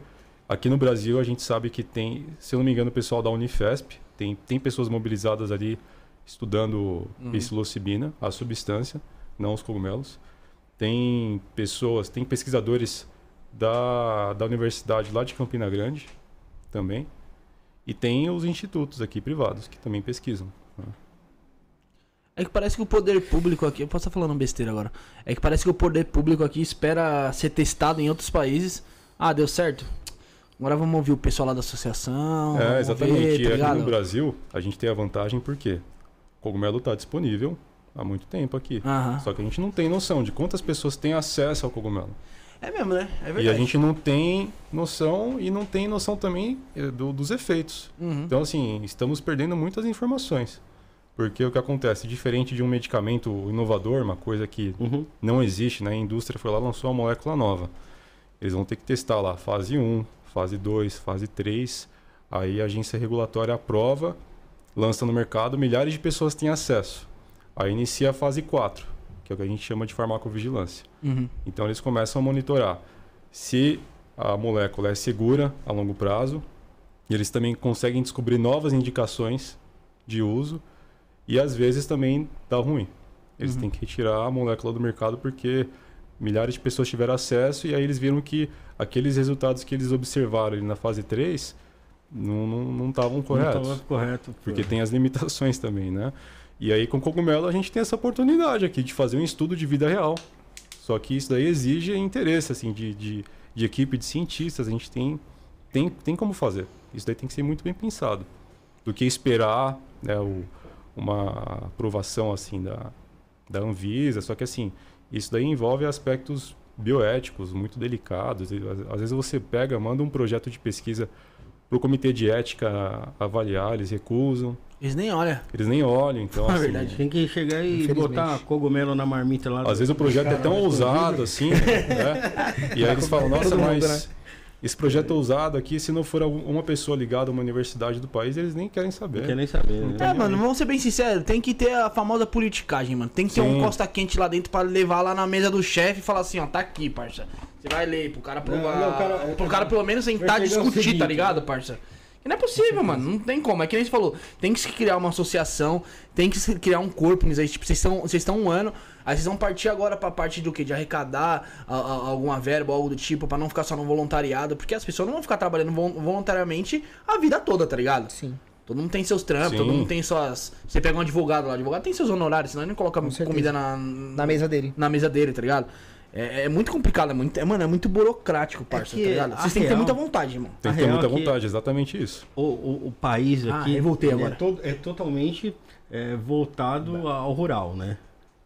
Aqui no Brasil a gente sabe que tem, se eu não me engano, o pessoal da Unifesp, tem, tem pessoas mobilizadas ali estudando psilocibina, a substância, não os cogumelos. Tem pessoas, tem pesquisadores da, da universidade lá de Campina Grande também. E tem os institutos aqui privados que também pesquisam. né? É que parece que o poder público aqui. Eu posso estar falando besteira agora. É que parece que o poder público aqui espera ser testado em outros países. Ah, deu certo. Agora vamos ouvir o pessoal lá da associação. É, exatamente. ver, e tá aqui no Brasil, a gente tem a vantagem porque cogumelo está disponível há muito tempo aqui. Aham. Só que a gente não tem noção de quantas pessoas têm acesso ao cogumelo. É mesmo, né? É verdade. E a gente não tem noção e não tem noção também eh, do- dos efeitos. Uhum. Então, assim, estamos perdendo muitas informações. Porque o que acontece, diferente de um medicamento inovador, uma coisa que Uhum. não existe, né? A indústria foi lá e lançou uma molécula nova. Eles vão ter que testar lá fase 1, fase 2, fase 3. Aí a agência regulatória aprova, lança no mercado, milhares de pessoas têm acesso. Aí inicia a fase 4, que é o que a gente chama de farmacovigilância. Uhum. Então eles começam a monitorar se a molécula é segura a longo prazo. E eles também conseguem descobrir novas indicações de uso e às vezes também dá ruim. Eles Uhum. têm que retirar a molécula do mercado porque milhares de pessoas tiveram acesso e aí eles viram que aqueles resultados que eles observaram ali na fase 3 não estavam não, estavam corretos. Não tava correto. Porque tem as limitações também, né? E aí com cogumelo a gente tem essa oportunidade aqui de fazer um estudo de vida real. Só que isso daí exige interesse, assim, de, de, de equipe de cientistas. A gente tem, tem, tem como fazer. Isso daí tem que ser muito bem pensado. Do que esperar né, o, uma aprovação, assim, da, da Anvisa. Só que, assim, isso daí envolve aspectos bioéticos muito delicados. Às vezes você pega, manda um projeto de pesquisa para o comitê de ética avaliar, eles recusam, Eles nem olham. eles nem olham, então É assim, verdade. Tem que chegar e botar cogumelo na marmita lá. às vezes o projeto é tão ousado assim, né? E aí eles falam, nossa, mas esse projeto é ousado aqui, se não for uma pessoa ligada a uma universidade do país, eles nem querem Não saber. quer nem saber, né? É, mano, vamos ser bem sinceros, tem que ter a famosa politicagem, mano. Tem que ter um Sim. costa quente lá dentro pra levar lá na mesa do chefe e falar assim, ó, tá aqui, parça. Você vai ler, pro cara provar. não, o cara- pro cara pelo menos sentar e discutir, seguinte, tá ligado, parça? E não é possível, mano. Não tem como. É que nem você falou. Tem que se criar uma associação, tem que se criar um corpo nisso aí. Tipo, vocês estão vocês estão um ano, aí vocês vão partir agora pra parte do quê? De arrecadar a- a- alguma verba, algo do tipo, pra não ficar só no voluntariado. Porque as pessoas não vão ficar trabalhando vol- voluntariamente a vida toda, tá ligado? Sim. Todo mundo tem seus trampos, Sim. todo mundo tem suas. Você pega um advogado lá, o advogado tem seus honorários, senão ele não coloca comida na, Na mesa dele. na mesa dele, tá ligado? É, é muito complicado, é muito, é, mano, é muito burocrático, parça, que tá ligado? Vocês têm que ter muita vontade, irmão. Tem que ter muita é que- vontade, exatamente isso. O, o, o país Ah, aqui revoltei ele agora. É, to- é totalmente é, voltado ao rural, né?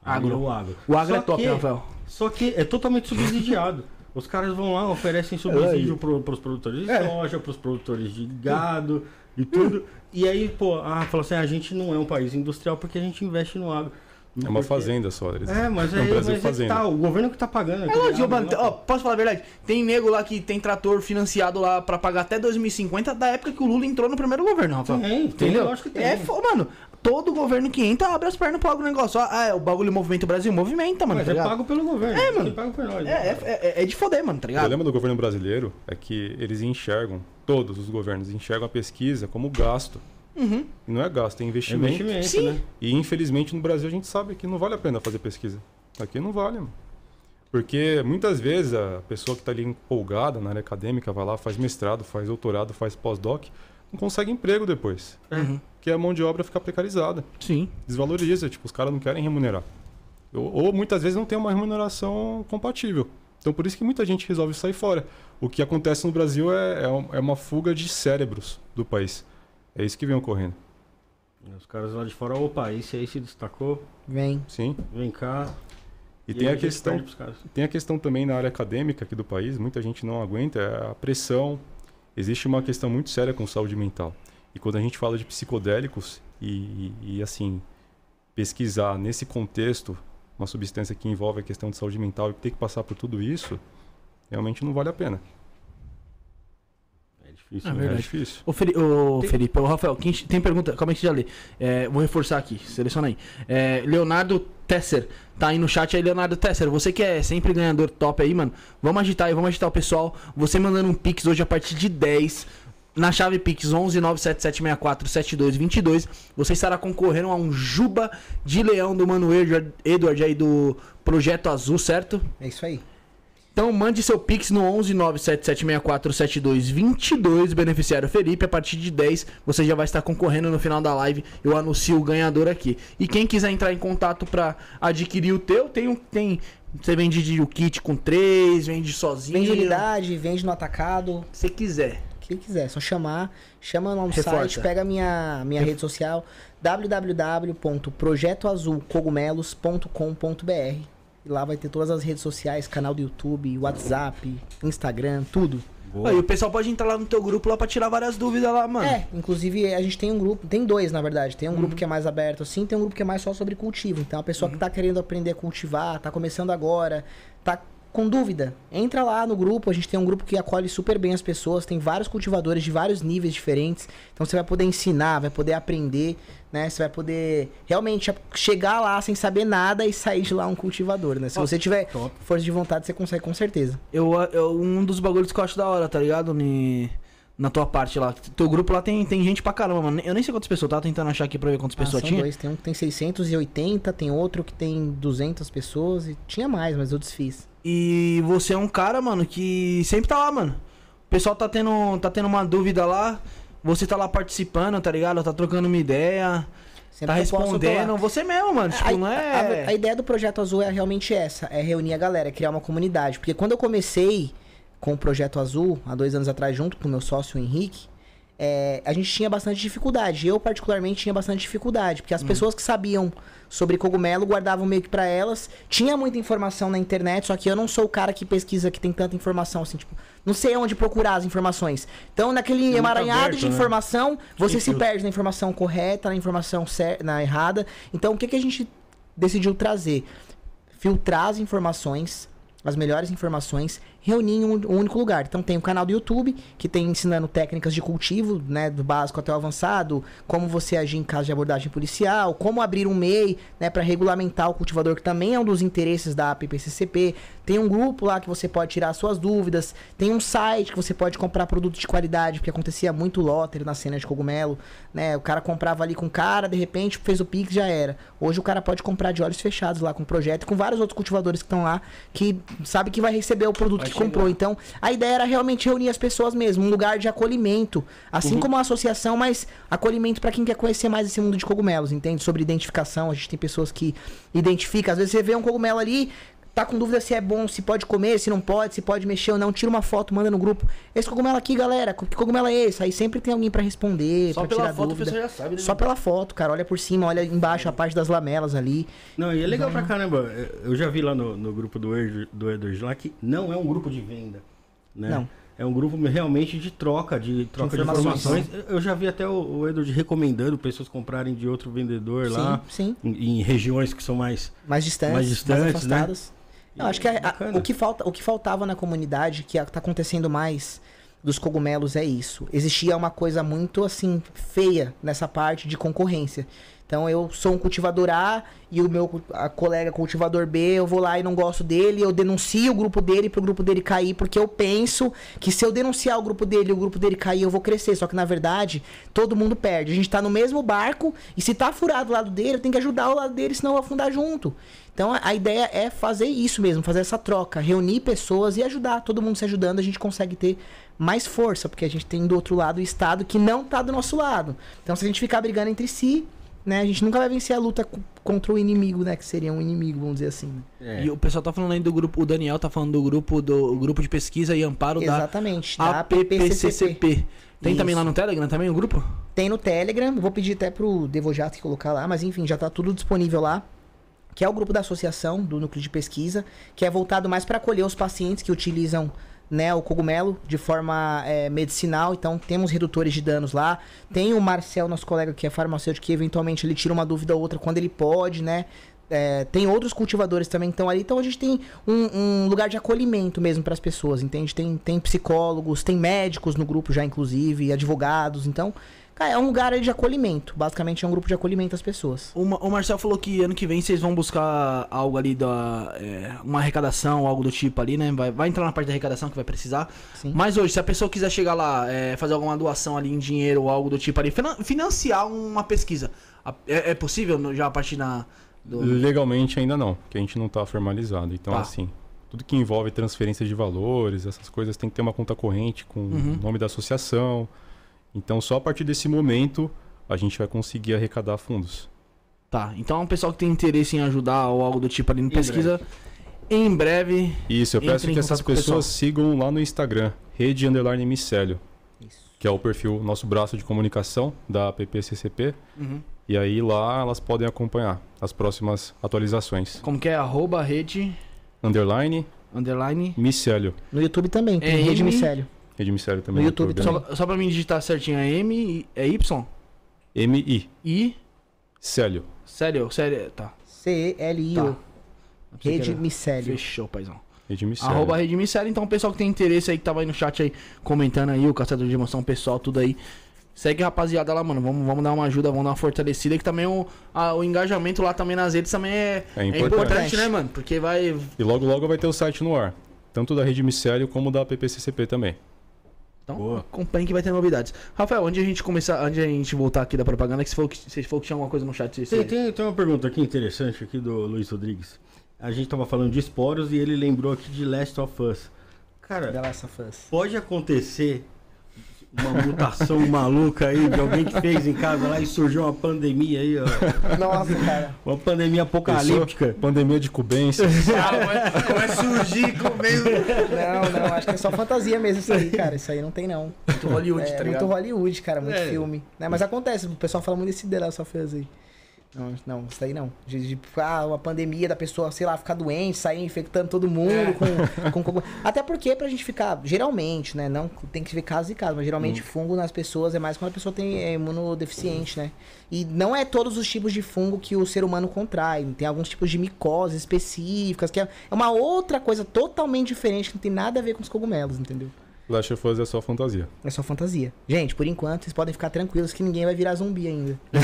Agro. é O agro. O agro Só é top, que- né, Rafael? Só que é totalmente subsidiado. Os caras vão lá, oferecem subsídio pro, pros produtores de É. soja, pros produtores de gado e tudo. E aí, pô, ah, fala assim, a gente não é um país industrial porque a gente investe no agro. É uma Porque- fazenda só. Eles... É, mas [LAUGHS] é um aí Brasil mas é que fazenda. tá, o governo que tá pagando. É lógico, mano. lá, Ó, posso falar a verdade? Tem nego lá que tem trator financiado lá pra pagar até 2050 da época que o Lula entrou no primeiro governo, Rafael. Tem, tem, Entendeu? lógico que tem. É, mano, todo governo que entra abre as pernas pro agronegócio. Ah, é, o bagulho movimenta o Brasil, movimenta, mano. Mas tá é ligado? pago pelo governo. É, mano. Por nós. É, é, é- é de foder, mano, tá O ligado? problema do governo brasileiro é que eles enxergam, todos os governos enxergam a pesquisa como gasto. Uhum. E não é gasto, é É investimento. investimento, Sim. né? E infelizmente no Brasil a gente sabe que não vale a pena fazer pesquisa. Aqui não vale, mano. Porque muitas vezes a pessoa que está ali empolgada na área acadêmica vai lá, faz mestrado, faz doutorado, faz pós-doc, não consegue emprego depois. Uhum. Porque a mão de obra fica precarizada. Sim. Desvaloriza, tipo, os caras não querem remunerar. Ou, ou muitas vezes não tem uma remuneração compatível. Então por isso que muita gente resolve sair fora. O que acontece no Brasil é, é é uma fuga de cérebros do país. É isso que vem ocorrendo. Os caras lá de fora, opa, esse aí se destacou, Vem. Sim. vem cá. E, tem aí a questão. Tem a questão também na área acadêmica aqui do país, muita gente não aguenta, é a pressão. Existe uma questão muito séria com saúde mental. E quando a gente fala de psicodélicos e, e- e, assim, pesquisar nesse contexto uma substância que envolve a questão de saúde mental e ter que passar por tudo isso, realmente não vale a pena. É difícil. É né? É difícil. Ô, Feli- ô, Felipe, ô, Rafael, quem tem pergunta? Calma aí que já lê. É, vou reforçar aqui, seleciona aí. É, Leonardo Tesser, tá aí no chat aí, Leonardo Tesser. Você que é sempre ganhador top aí, mano, vamos agitar aí, vamos agitar o pessoal. Você mandando um Pix hoje a partir de 10. Na chave Pix 11 97764 7222, você estará concorrendo a um Juba de Leão do Mano Edward, aí do Projeto Azul, certo? É isso aí. Então mande seu Pix no 11 97764 7222, beneficiário Felipe. A partir de 10 você já vai estar concorrendo no final da live. Eu anuncio o ganhador aqui. E quem quiser entrar em contato para adquirir o teu, tem tem você vende de- o kit com 3, vende sozinho. Vende unidade, vende no atacado. Se você quiser. Quem quiser, é só chamar, chama lá no Reforça. site, pega a minha, minha rede social, www.projetoazulcogumelos.com.br e lá vai ter todas as redes sociais, canal do YouTube, WhatsApp, Instagram, tudo. Aí o pessoal pode entrar lá no teu grupo lá pra tirar várias dúvidas lá, mano. É, inclusive a gente tem um grupo, tem dois na verdade. Tem um grupo que é mais aberto assim, tem um grupo que é mais só sobre cultivo. Então a pessoa que tá querendo aprender a cultivar, tá começando agora, tá com dúvida, entra lá no grupo. A gente tem um grupo que acolhe super bem as pessoas, tem vários cultivadores de vários níveis diferentes. Então você vai poder ensinar, vai poder aprender, né? Você vai poder realmente chegar lá sem saber nada e sair de lá um cultivador, né? Se você tiver top. força de vontade, você consegue com certeza. Eu, eu- um dos bagulhos que eu acho da hora, tá ligado? Na tua parte lá. Teu grupo lá tem, tem gente pra caramba, mano. Eu nem sei quantas pessoas, tá tentando achar aqui pra ver quantas Ah, pessoas são tinha. dois. Tem um que tem 680, tem outro que tem 200 pessoas e tinha mais, mas eu desfiz. E você é um cara, mano, que sempre tá lá, mano. O pessoal tá tendo, tá tendo uma dúvida lá. Você tá lá participando, tá ligado? Tá trocando uma ideia. Sempre tá posso, respondendo. Você mesmo, mano. Tipo, a, não é. a- a ideia do Projeto Azul é realmente essa, é reunir a galera, é criar uma comunidade. Porque quando eu comecei com o Projeto Azul, há dois anos atrás, junto com o meu sócio o Henrique, é, a gente tinha bastante dificuldade. Eu, particularmente, tinha bastante dificuldade. Porque as pessoas que sabiam sobre cogumelo guardavam meio que pra elas. Tinha muita informação na internet, só que eu não sou o cara que pesquisa, que tem tanta informação, assim, tipo... Não sei onde procurar as informações. Então, naquele muito emaranhado aberto, de né? informação, você se perde na informação correta, na informação cer- na errada. Então, o que, que a gente decidiu trazer? Filtrar as informações, as melhores informações, reunir em um, um único lugar. Então, tem o canal do YouTube, que tem ensinando técnicas de cultivo, né, do básico até o avançado, como você agir em caso de abordagem policial, como abrir um MEI, né, para regulamentar o cultivador, que também é um dos interesses da APPCCP. Tem um grupo lá que você pode tirar suas dúvidas. Tem um site que você pode comprar produtos de qualidade, porque acontecia muito loter na cena de cogumelo, né? O cara comprava ali com o cara, de repente fez o Pix já era. Hoje o cara pode comprar de olhos fechados lá com o projeto, e com vários outros cultivadores que estão lá, que sabe que vai receber o produto que comprou. Então, a ideia era realmente reunir as pessoas mesmo, um lugar de acolhimento, assim como a associação, mas acolhimento para quem quer conhecer mais esse mundo de cogumelos, entende? Sobre identificação, a gente tem pessoas que identificam, às vezes você vê um cogumelo ali, tá com dúvida se é bom, se pode comer, se não pode, se pode mexer ou não, tira uma foto, manda no grupo. Esse cogumelo aqui, galera, que cogumelo é esse? Aí sempre tem alguém pra responder, Só pra pela tirar foto dúvida. já sabe, né? Só pela foto, cara. Olha por cima, olha embaixo a parte das lamelas ali. Não, e é legal pra caramba. Eu já vi lá no, no grupo do Edward, do Edward lá que não é um grupo de venda. Né? Não. É um grupo realmente de troca, de troca de informações. informações. Eu já vi até o, o Edward recomendando pessoas comprarem de outro vendedor lá. Sim, sim. Em, em regiões que são mais. Mais distantes, Mais mais, distantes, né? Não, acho que a- a- o, que falta, o que faltava na comunidade, que a- tá acontecendo mais dos cogumelos, é isso. Existia uma coisa muito, assim, feia nessa parte de concorrência. Então eu sou um cultivador A e o meu colega cultivador B, eu vou lá e não gosto dele, eu denuncio o grupo dele pro grupo dele cair, porque eu penso que se eu denunciar o grupo dele e o grupo dele cair, eu vou crescer. Só que na verdade, todo mundo perde. A gente tá no mesmo barco e se tá furado o lado dele, eu tenho que ajudar o lado dele, senão eu vou afundar junto. Então a, ideia é fazer isso mesmo, fazer essa troca, reunir pessoas e ajudar. Todo mundo se ajudando, a gente consegue ter mais força, porque a gente tem do outro lado o Estado que não tá do nosso lado. Então se a gente ficar brigando entre si, né, a gente nunca vai vencer a luta co- contra o inimigo, né, que seria um inimigo, vamos dizer assim. né? É. E o pessoal tá falando aí do grupo, o Daniel tá falando do grupo do grupo de pesquisa e amparo Exatamente, da da APPCCP. Tem também Isso. lá no Telegram também o grupo? Tem no Telegram, vou pedir até pro Devojato colocar lá, mas enfim, já tá tudo disponível lá. Que é o grupo da associação do núcleo de pesquisa, que é voltado mais para acolher os pacientes que utilizam né, o cogumelo de forma é, medicinal. Então temos redutores de danos lá. Tem o Marcel, nosso colega que é farmacêutico, que eventualmente ele tira uma dúvida ou outra quando ele pode, né? É, tem outros cultivadores também que estão ali. Então a gente tem um, um lugar de acolhimento mesmo para as pessoas, entende? Tem, tem psicólogos, tem médicos no grupo já, inclusive, advogados. Então, é um lugar aí de acolhimento. Basicamente é um grupo de acolhimento às pessoas. O, Ma- o Marcel falou que ano que vem vocês vão buscar algo ali da. é, uma arrecadação, algo do tipo ali, né? Vai, vai entrar na parte da arrecadação que vai precisar. Sim. Mas hoje, se a pessoa quiser chegar lá, é, fazer alguma doação ali em dinheiro ou algo do tipo ali, finan- financiar uma pesquisa, é, é possível no- já a partir da. Do... Legalmente ainda não, porque a gente não está formalizado. Então, Tá. assim, tudo que envolve transferência de valores, essas coisas, tem que ter uma conta corrente com Uhum. o nome da associação. Então, só a partir desse momento a gente vai conseguir arrecadar fundos. Tá, então o pessoal que tem interesse em ajudar ou algo do tipo ali no Em pesquisa, em breve. Isso, eu peço que essas pessoas sigam lá no Instagram, rede underline micélio, que é o perfil, nosso braço de comunicação da PPCCP. Uhum. E aí lá elas podem acompanhar as próximas atualizações. Como que é? Arroba rede Underline underline. micélio. No YouTube também, tem É Rede Micélio. Rede micélio também. No YouTube né? Só, só pra mim digitar certinho, é M, e- é Y? M-I, I. Célio. Sério, sério, tá. C-E-L-I-O. Tá. Rede Micélio. Fechou, paizão. Rede micélio. Arroba Rede Missério. Então, o pessoal que tem interesse aí, que tava aí no chat aí, comentando aí, o Caçador de Emoção, o pessoal, tudo aí. Segue a rapaziada lá, mano. Vamos, vamos dar uma ajuda, vamos dar uma fortalecida. Que também o, a- o engajamento lá também nas redes também é, É é importante. importante, né, mano? Porque vai. E logo logo vai ter o site no ar. Tanto da Rede Micélio como da PPCCP também. Então, Boa. acompanhe que vai ter novidades. Rafael, onde a gente começar, onde a gente voltar aqui da propaganda, que você falou que, você falou que tinha alguma coisa no chat. Você, Tem, tem, tem uma pergunta aqui interessante aqui do Luiz Rodrigues. A gente tava falando de esporos e ele lembrou aqui de Last of Us. Cara, The Last of Us. pode acontecer uma mutação maluca aí de alguém que fez em casa lá e surgiu uma pandemia aí, ó. Nossa, cara. Uma pandemia apocalíptica. Pandemia de cubência. [LAUGHS] Cara, vai, vai surgir comendo. Não, não, acho que é só fantasia mesmo isso aí, cara. Isso aí não tem, não. Muito Hollywood, é tá muito ligado? Hollywood, cara, muito É. filme. Né? Mas acontece, o pessoal fala muito desse The Last of Us aí. Não, não, isso aí não. De, de ah, uma pandemia da pessoa, sei lá, ficar doente, sair infectando todo mundo É. com, com, Até porque pra gente ficar, geralmente, né? Não tem que ver casos e casos, mas Hum. geralmente fungo nas pessoas é mais quando a pessoa tem é, imunodeficiente, né? E não é todos os tipos de fungo que o ser humano contrai. Tem alguns tipos de micoses específicas, que é é uma outra coisa totalmente diferente, que não tem nada a ver com os cogumelos, entendeu? Last of Us é só fantasia. É só fantasia. Gente, por enquanto, vocês podem ficar tranquilos que ninguém vai virar zumbi ainda. [LAUGHS]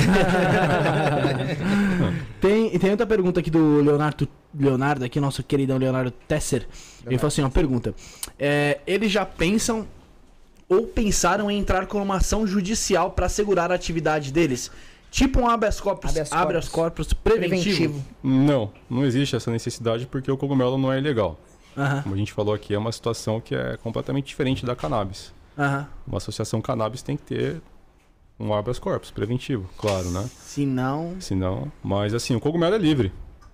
Tem, tem outra pergunta aqui do Leonardo, Leonardo aqui, nosso queridão Leonardo Tesser. Ele falou assim, uma pergunta. É, eles já pensam ou pensaram em entrar com uma ação judicial para assegurar a atividade deles? Tipo um habeas corpus, Habeas habeas corpus. corpus preventivo. Não, não existe essa necessidade porque o cogumelo não é ilegal. Aham, Como a gente falou aqui, é uma situação que é completamente diferente da cannabis. aham. Uma associação cannabis tem que ter um habeas corpus preventivo, claro, né? Se não... Senão, mas assim, o cogumelo é livre.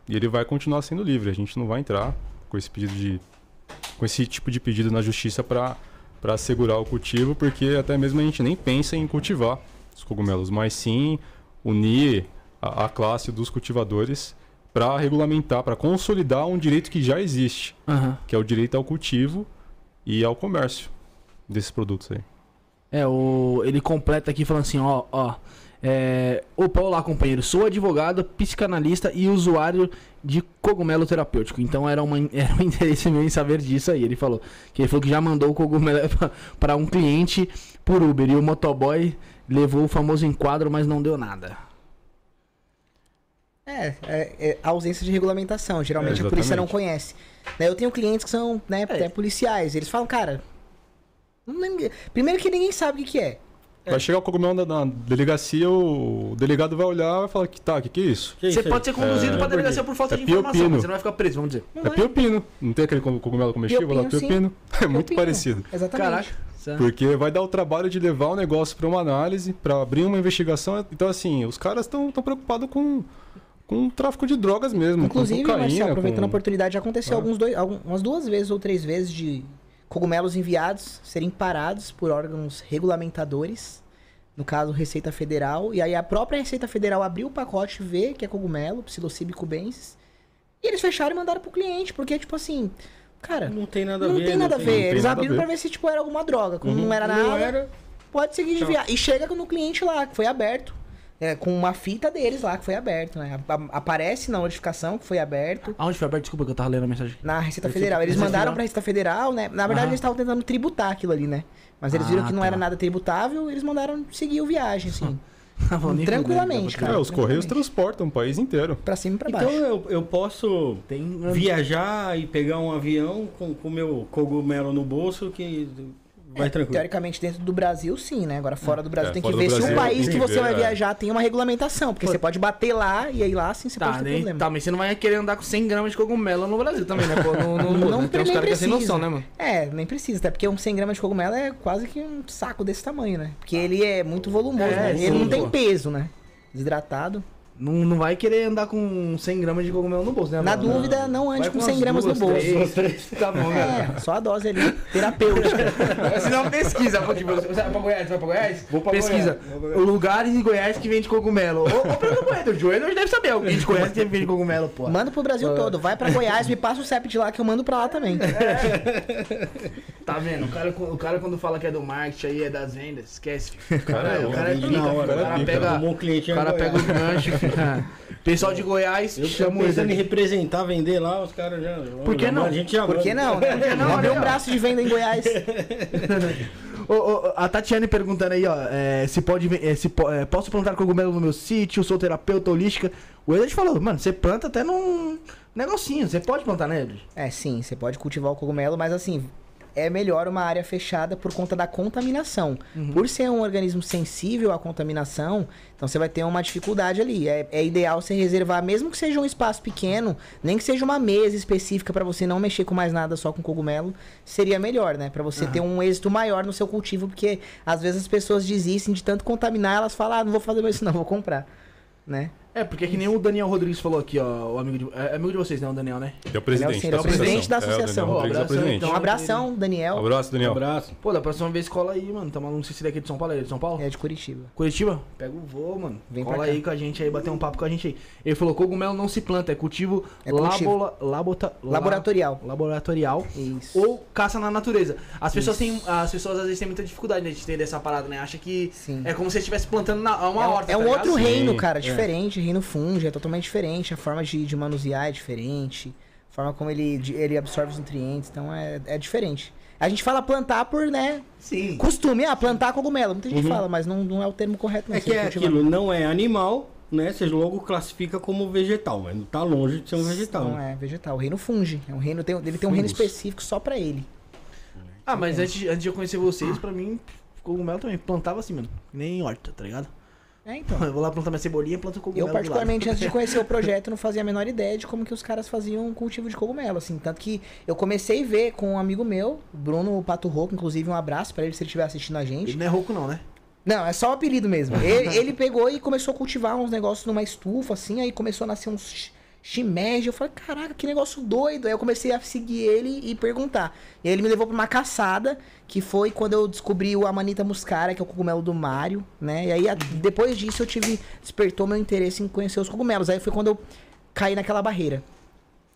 E ele vai continuar sendo livre. A gente não vai entrar com esse pedido de com esse tipo de pedido na justiça para para assegurar o cultivo, porque até mesmo a gente nem pensa em cultivar os cogumelos, mas sim unir a, a classe dos cultivadores para regulamentar, para consolidar um direito que já existe, Aham. que é o direito ao cultivo e ao comércio desses produtos aí. É, o, ele completa aqui falando assim, ó, ó. É, Opa, olá companheiro, sou advogado, psicanalista e usuário de cogumelo terapêutico. Então era, uma, [LAUGHS] era um interesse meu em saber disso aí. Ele falou que ele falou que já mandou o cogumelo [LAUGHS] para um cliente por Uber e o motoboy levou o famoso enquadro, mas não deu nada. É, é, é a ausência de regulamentação. Geralmente É, a polícia não conhece. Né, Eu tenho clientes que são né, É. até policiais. Eles falam, cara. Primeiro que ninguém sabe o que, que é. Vai chegar o cogumelo na, na delegacia, o delegado vai olhar e vai falar que tá, o que, que é isso? Que Você isso aí? pode ser conduzido É, pra delegacia por falta é de informação, piopino. mas você não vai ficar preso, vamos dizer. Não É piopino. Não tem aquele co- cogumelo comestível lá? Piopino, sim. Piopino. É muito parecido. Exatamente. Caraca. É- Porque vai dar o trabalho de levar o negócio para uma análise, para abrir uma investigação. Então, assim, os caras estão preocupados com, com o tráfico de drogas mesmo. Inclusive, com cocaína, Marcelo, aproveitando com... a oportunidade, já aconteceu Ah. alguns dois, algumas duas vezes ou três vezes de cogumelos enviados serem parados por órgãos regulamentadores, no caso Receita Federal, e aí a própria Receita Federal abriu o pacote, vê que é cogumelo, psilocybe cubensis, e eles fecharam e mandaram pro cliente, porque tipo assim, cara, Não tem nada a não ver. tem nada a ver. tem Eles nada a abriram ver. pra ver se tipo era alguma droga, como Uhum. não era Não nada, era. pode seguir viagem. E chega no cliente lá, que foi aberto. É, com uma fita deles lá, que foi aberto, né? A- a- Aparece na notificação que foi aberto. Aonde foi aberto? Desculpa que eu tava lendo a mensagem. Na Receita Receita- Federal. Eles Receita mandaram Federal. pra Receita Federal, né? Na verdade, Aham. eles estavam tentando tributar aquilo ali, né? Mas eles viram Ah, que não tá. era nada tributável, eles mandaram seguir o viagem, assim. [LAUGHS] Nem Tranquilamente, cara. É, os correios transportam o país inteiro. Pra cima e pra Então baixo. eu, eu posso Tem. viajar e pegar um avião com o meu cogumelo no bolso que vai É, tranquilo. Teoricamente, dentro do Brasil, sim, né? Agora, fora do Brasil, É, tem que ver se Brasil o país que que você ver, vai é. viajar tem uma regulamentação. Porque Pô. você pode bater lá e aí lá sim você Tá, pode ter nem, problema. tá, mas você não vai querer andar com 100 gramas de cogumelo no Brasil também, né? Pô, não, não, [LAUGHS] Não não tem uns caras que é sem precisa. noção, né, mano? É, nem precisa, até porque um 100 gramas de cogumelo é quase que um saco desse tamanho, né? Porque ele é muito volumoso, É, né? sim, Ele não tem peso, né? Desidratado. Não, não vai querer andar com 100 gramas de cogumelo no bolso, né? Na mano? dúvida, não ande Vai com umas 100 gramas no bolso. três. Tá bom. É, só a dose ali, terapêutica. [LAUGHS] Se não, pesquisa. Tipo, você vai pra Goiás? Vai pra Goiás? Vou pra pesquisa. Goiás. Lugares em Goiás que vende cogumelo. Ou, ou pelo Joelho. O Joelho deve saber. Alguém de Goiás que vende cogumelo, pô. Manda pro Brasil todo. Vai pra Goiás, me passa o CEP de lá que eu mando pra lá também. Tá vendo? O cara, o cara quando fala que é do marketing aí, é das vendas, esquece. Cara, é, o cara é pica, o cara é pega, um o cara pega Goiás. o gancho. [LAUGHS] Pessoal de Goiás, Eu tô chama o pensando em representar, vender lá, os caras já. Por que não? A gente já Por que não, né? Por que não, né, um braço de venda em Goiás. [LAUGHS] Ô, ô, a Tatiane perguntando aí, ó, é, se pode, é, se po- é, posso plantar cogumelo no meu sítio, sou terapeuta holística. O Edward falou, mano, você planta até num negocinho, você pode plantar, né, Edward? É, sim, você pode cultivar o cogumelo, mas assim, é melhor uma área fechada por conta da contaminação. Por ser um organismo sensível à contaminação, então você vai ter uma dificuldade ali. É, é ideal você reservar, mesmo que seja um espaço pequeno, nem que seja uma mesa específica para você não mexer com mais nada só com cogumelo, seria melhor, né? Para você ter um êxito maior no seu cultivo, porque às vezes as pessoas desistem de tanto contaminar, elas falam, ah, não vou fazer mais isso não, vou comprar, né? É, porque é que nem o Daniel Rodrigues falou aqui, ó, o amigo de, é amigo de vocês, né, o Daniel, né? É o presidente, Ele é o presidente da É, o Daniel associação. Rodrigues é o presidente. Então, um abração, Daniel, Abraço, Um Daniel. abraço. Pô, da próxima vez cola aí, mano, tá maluco, não sei se ele é aqui de São Paulo, ele é de São Paulo? é de Curitiba. Curitiba? Pega o voo, mano. Vem Cola aí com a gente aí, bater um papo com a gente aí. Ele falou, cogumelo não se planta, é cultivo, É cultivo. labola- labota- la- Laboratorial. laboratorial Isso. ou caça na natureza. As pessoas têm, as pessoas às vezes têm muita dificuldade né, de entender essa parada, né? Acha que Sim. é como se estivesse plantando na, uma é, horta, é um tá outro reino, cara, diferente. Reino fungi, é totalmente diferente. A forma de, de manusear é diferente. A forma como ele, de- ele absorve os nutrientes, então é, é diferente. A gente fala plantar por, né, Sim. costume. Ah, plantar cogumelo. Muita gente fala, mas não, não é o termo correto. Não. É que é aquilo, não é animal, né? Você logo classifica como vegetal, mas não tá longe de ser um vegetal. Não né? é vegetal. O reino fungi. É um reino, tem, ele tem um reino Fungos. específico só pra ele. Ah, mas antes, antes de eu conhecer vocês, pra mim, cogumelo também. Plantava assim, mano. Nem em horta, tá ligado? É, então. Eu vou lá plantar minha cebolinha e planto cogumelo Eu, particularmente, antes de [LAUGHS] conhecer o projeto, não fazia a menor ideia de como que os caras faziam cultivo de cogumelo, assim. Tanto que eu comecei a ver com um amigo meu, Bruno Pato Roco, inclusive um abraço pra ele se ele estiver assistindo a gente. Ele não é rouco não, né? Não, é só o apelido mesmo. [LAUGHS] Ele, ele pegou e começou a cultivar uns negócios numa estufa, assim, aí começou a nascer uns shimeji. Eu falei, caraca, que negócio doido. Aí eu comecei a seguir ele e perguntar. E aí ele me levou pra uma caçada, que foi quando eu descobri o Amanita muscara, que é o cogumelo do Mario, né? E aí a- depois disso eu tive, despertou meu interesse em conhecer os cogumelos. Aí foi quando eu caí naquela barreira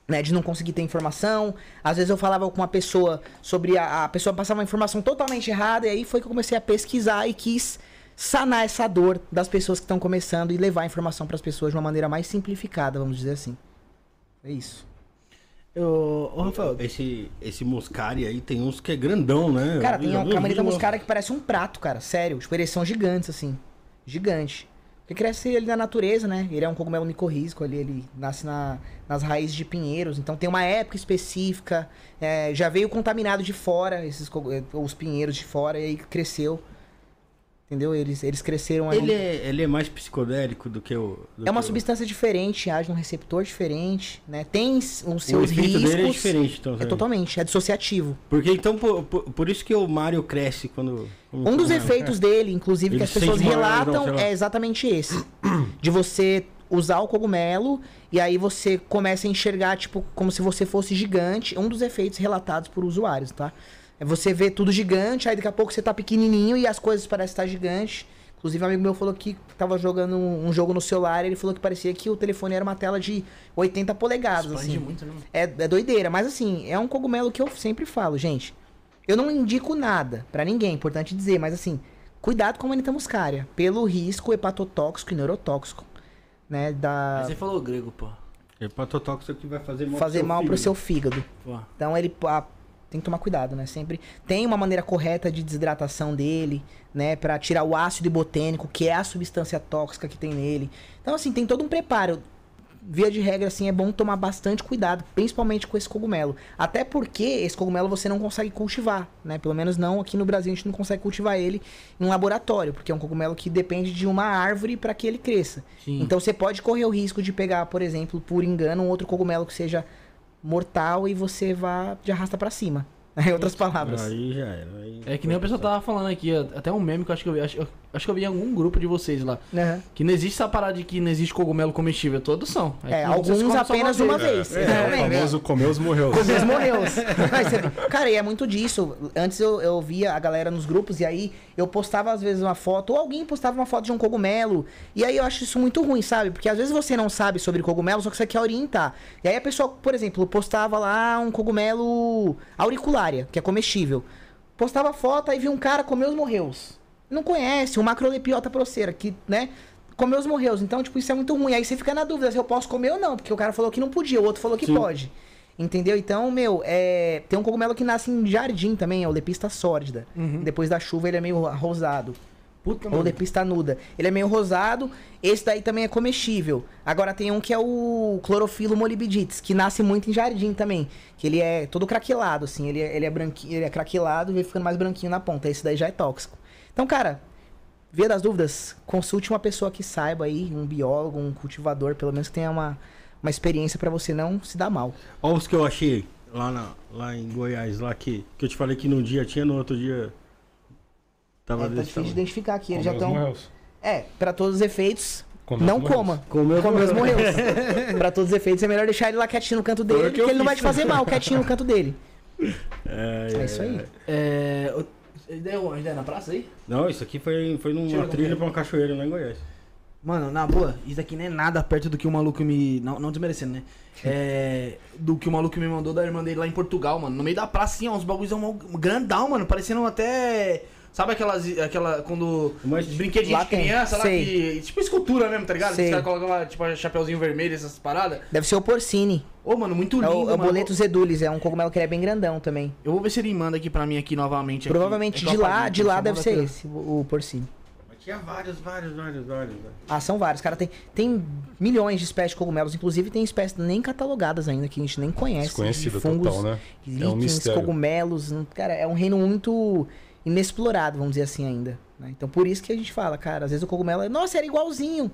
né, de não conseguir ter informação. Às vezes eu falava com uma pessoa sobre a, a pessoa passava uma informação totalmente errada e aí foi que eu comecei a pesquisar e quis sanar essa dor das pessoas que estão começando e levar a informação para as pessoas de uma maneira mais simplificada, vamos dizer assim. É isso. Eu, ô, Rafael, Esse, esse Muscari aí tem uns que é grandão, né? Cara, tem uma um camarita vídeo, muscara que parece um prato, cara. Sério. Tipo, eles são gigantes, assim. Gigante. Porque cresce ali na natureza, né? Ele é um cogumelo micorrízico ali, ele nasce na, nas raízes de pinheiros. Então tem uma época específica. é, já veio contaminado de fora, esses, eh, os pinheiros de fora, e aí cresceu. Entendeu? Eles, eles cresceram ali. Ele é, ele é mais psicodélico do que o. do É uma que o- substância diferente, age num receptor diferente, né? Tem os O seus efeito riscos. dele é diferente, então. É totalmente, é dissociativo. Porque então, por, por, por isso que o Mario cresce quando. quando- Um dos quando- efeitos dele, inclusive, que Ele as pessoas relatam, não, é exatamente esse. De você usar o cogumelo e aí você começa a enxergar, tipo, como se você fosse gigante. Um dos efeitos relatados por usuários, tá? É você ver tudo gigante, aí daqui a pouco você tá pequenininho e as coisas parecem estar gigantes. Inclusive, um amigo meu falou que tava jogando um jogo no celular e ele falou que parecia que o telefone era uma tela de 80 polegadas, expande assim. muito, né? É, é doideira, mas assim, é um cogumelo que eu sempre falo, gente. Eu não indico nada pra ninguém, é importante dizer, mas assim, cuidado com a manita muscária, pelo risco hepatotóxico e neurotóxico, né, da Mas você falou grego, pô. Hepatotóxico que vai fazer mal fazer mal pro fígado. seu fígado. Pô. Então ele ah, tem que tomar cuidado, né? Sempre tem uma maneira correta de desidratação dele, né, Pra tirar o ácido ibotênico, que é a substância tóxica que tem nele. Então assim, tem todo um preparo. Via de regra, assim, é bom tomar bastante cuidado, principalmente com esse cogumelo. Até porque esse cogumelo você não consegue cultivar, né? Pelo menos não aqui no Brasil a gente não consegue cultivar ele em um laboratório, porque é um cogumelo que depende de uma árvore para que ele cresça. Sim. Então você pode correr o risco de pegar, por exemplo, por engano, um outro cogumelo que seja mortal e você vá de arrasta pra cima. [LAUGHS] Em outras palavras. Aí já era. Aí É que nem o pessoal tava falando aqui, até um meme que eu acho que eu vi, acho, eu- acho que eu vi em algum grupo de vocês lá. Aham. Que não existe essa parada de que não existe cogumelo comestível, todos são. É, vocês alguns comem só apenas uma vez. É, o exatamente. famoso comeu os [LAUGHS] morreu. Mas você- Cara, e é muito disso. Antes eu, eu via a galera nos grupos e aí eu postava às vezes uma foto, ou alguém postava uma foto de um cogumelo. E aí eu acho isso muito ruim, sabe? Porque às vezes você não sabe sobre cogumelo, só que você quer orientar. E aí a pessoa, por exemplo, postava lá um cogumelo que é comestível. Postava foto, aí viu um cara comer os morreus. Não conhece, o macrolepiota proceira, que, né? Comeu os morreus. Então, tipo, isso é muito ruim. Aí você fica na dúvida se eu posso comer ou não, porque o cara falou que não podia, o outro falou que Sim. pode. Entendeu? Então, meu, é... tem um cogumelo que nasce em jardim também, é o lepista sórdida. Depois da chuva ele é meio rosado. Puta, Ou lepista nuda. Ele é meio rosado. Esse daí também é comestível. Agora tem um que é o clorofilo molibdites, que nasce muito em jardim também. Que ele é todo craquelado, assim. Ele é, ele é branquinho, ele é craquelado e vai ficando mais branquinho na ponta. Esse daí já é tóxico. Então, cara, via das dúvidas, consulte uma pessoa que saiba aí, um biólogo, um cultivador, pelo menos que tenha uma, uma experiência pra você não se dar mal. Olha os que eu achei lá, na, lá em Goiás, lá que, que eu te falei que num dia tinha, no outro dia. Tava É, tá difícil de identificar aqui. Eles já estão. É, pra todos os efeitos, não coma. Comeu Comeu os morreus. morreus. [LAUGHS] pra todos os efeitos, é melhor deixar ele lá quietinho no canto dele, porque ele não vai te fazer mal, quietinho no canto dele. [LAUGHS] É, É isso aí. É. o- Ideia onde? Na praça aí? Não, isso aqui foi, foi numa Tira trilha pra uma cachoeira lá em Goiás. Mano, na boa, isso daqui nem é nada perto do que o maluco me. Não, não desmerecendo, né? [LAUGHS] É. Do que o maluco me mandou da irmã dele lá em Portugal, mano. No meio da praça, assim, ó, uns bagulhos um grandão, mano. Parecendo até. Sabe aquelas. Aquela. Quando. Mas- Brinquedinho Lá de tem, criança lá sei. que. Tipo escultura mesmo, tá ligado? Sei. Os caras colocam lá, tipo, chapeuzinho vermelho, essas paradas. Deve ser o porcine. Ô, mano, muito É lindo. o, é o mano. boleto zedulis, é um cogumelo que ele é bem grandão também. Eu vou ver se ele manda aqui pra mim aqui novamente. aqui. Provavelmente É que eu de lá, de lá deve ser aqui, esse, o, porcine. Mas tinha vários, vários, vários, vários. vários. Ah, são vários. Cara, tem, tem milhões de espécies de cogumelos. Inclusive, tem espécies nem catalogadas ainda, que a gente nem conhece. Desconhecido de fungos, total, né? líquens, É um mistério. cogumelos. hum, Cara, é um reino muito inexplorado, vamos dizer assim, ainda. né? Então, por isso que a gente fala, cara, às vezes o cogumelo é, nossa, era igualzinho.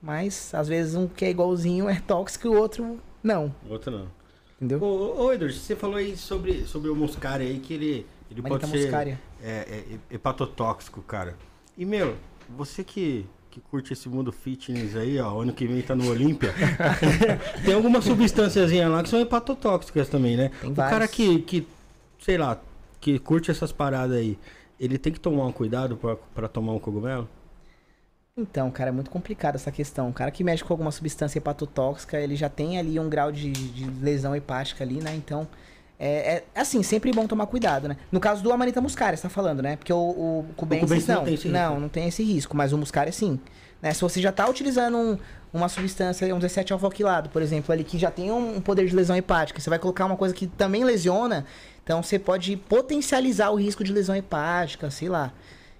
Mas, às vezes, um que é igualzinho é tóxico e o outro não. Outro não. Entendeu? Ô, ô, ô Edward, você falou aí sobre, sobre o muscari aí, que ele, ele pode ser muscaria. é, é, hepatotóxico, cara. E, meu, você que, que curte esse mundo fitness aí, ó, ano que vem tá no Olímpia. [LAUGHS] tem algumas substânciazinhas lá que são hepatotóxicas também, né? Tem o cara que, que, sei lá, que curte essas paradas aí, ele tem que tomar um cuidado pra, pra tomar um cogumelo? Então, cara, é muito complicado essa questão. O cara que mexe com alguma substância hepatotóxica, ele já tem ali um grau de, de lesão hepática ali, né? Então, é, é, assim, sempre bom tomar cuidado, né? No caso do Amanita muscaria, você tá falando, né? Porque o, o Cubensis não, não tem esse não, risco. não tem esse risco, mas o muscaria sim. Né? Se você já tá utilizando um- uma substância, um 17 alfoquilado, por exemplo, ali que já tem um poder de lesão hepática, você vai colocar uma coisa que também lesiona, então você pode potencializar o risco de lesão hepática, sei lá.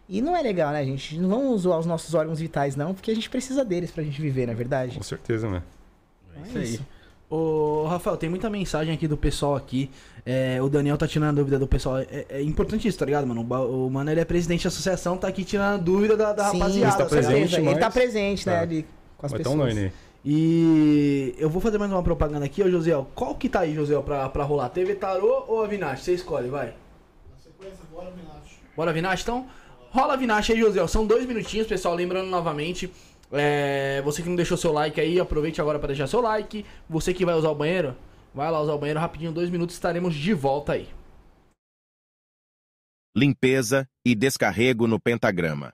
E não é legal, né, gente? Não vamos zoar os nossos órgãos vitais, não, porque a gente precisa deles pra gente viver, na é verdade. Com certeza, né? É isso aí. Ô, Rafael, tem muita mensagem aqui do pessoal aqui. É, o Daniel tá tirando a dúvida do pessoal. É, é importante isso, tá ligado, mano? O, mano, ele é presidente da associação, tá aqui tirando a dúvida da, da Sim, rapaziada. está com tá presente, certeza. Ele tá mas- presente, né, Tá. ali com as Vai pessoas. online aí. E eu vou fazer mais uma propaganda aqui, ô Josiel. Qual que tá aí, Josiel, pra, pra rolar? TV Tarô ou a Vinache? Você escolhe, vai. Na sequência, bora, Minacho. Bora Vinache, então? Rola a Vinache aí, Josiel. São dois minutinhos, pessoal. Lembrando novamente, é, você que não deixou seu like aí, aproveite agora pra deixar seu like. Você que vai usar o banheiro, vai lá usar o banheiro rapidinho, dois minutos, estaremos de volta aí. limpeza e descarrego no pentagrama.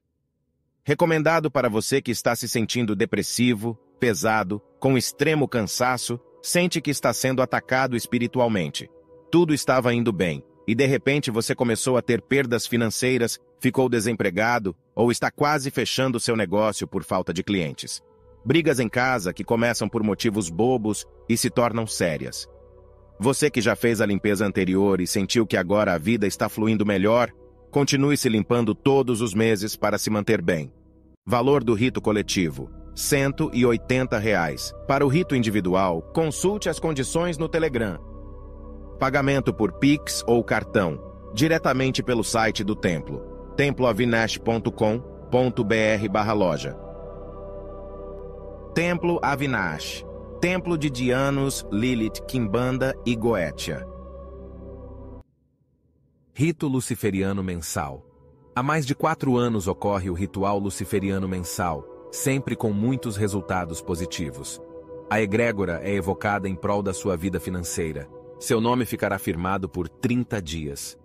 Recomendado para você que está se sentindo depressivo, pesado, com extremo cansaço, sente que está sendo atacado espiritualmente. Tudo estava indo bem, e de repente você começou a ter perdas financeiras, ficou desempregado ou está quase fechando seu negócio por falta de clientes. Brigas em casa que começam por motivos bobos e se tornam sérias. Você que já fez a limpeza anterior e sentiu que agora a vida está fluindo melhor, continue se limpando todos os meses para se manter bem. Valor do rito coletivo: 180. Reais. Para o rito individual, consulte as condições no Telegram. Pagamento por Pix ou cartão, diretamente pelo site do templo, temploavinash.com.br/loja. Templo Avinash Templo de Dianos, Lilith, Kimbanda e Goetia. Rito Luciferiano Mensal. Há mais de quatro anos ocorre o ritual luciferiano mensal, sempre com muitos resultados positivos. A egrégora é evocada em prol da sua vida financeira. Seu nome ficará firmado por 30 dias,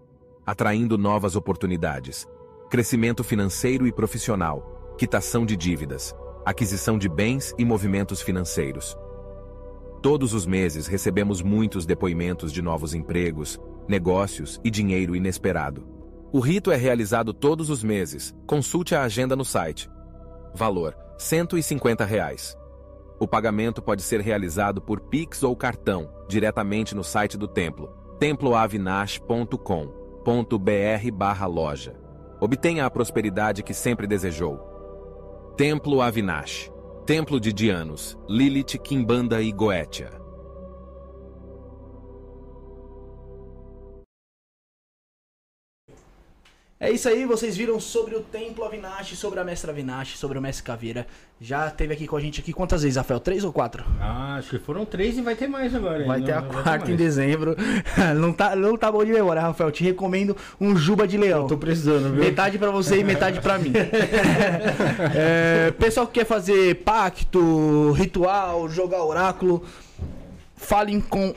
atraindo novas oportunidades, crescimento financeiro e profissional, quitação de dívidas, aquisição de bens e movimentos financeiros. Todos os meses recebemos muitos depoimentos de novos empregos, negócios e dinheiro inesperado. O rito é realizado todos os meses. Consulte a agenda no site. Valor: 150 reais. O pagamento pode ser realizado por Pix ou cartão, diretamente no site do templo, temploavinash.com.br/loja. Obtenha a prosperidade que sempre desejou. Templo Avinash. Templo de Dianos, Lilith, Kimbanda e Goetia. É isso aí, vocês viram sobre o Templo Avinash, sobre a Mestra Avinash, sobre o Mestre Caveira. Já teve aqui com a gente aqui quantas vezes, Rafael? Três ou quatro? Ah, acho que foram três e vai ter mais agora. Vai ter a Não, quarta em mais. dezembro. [LAUGHS] não, tá, não tá bom de memória, Rafael. Te recomendo um Juba de Leão. Eu tô precisando, viu? Metade pra você e metade pra mim. [LAUGHS] [LAUGHS] É, pessoal que quer fazer pacto, ritual, jogar oráculo, falem com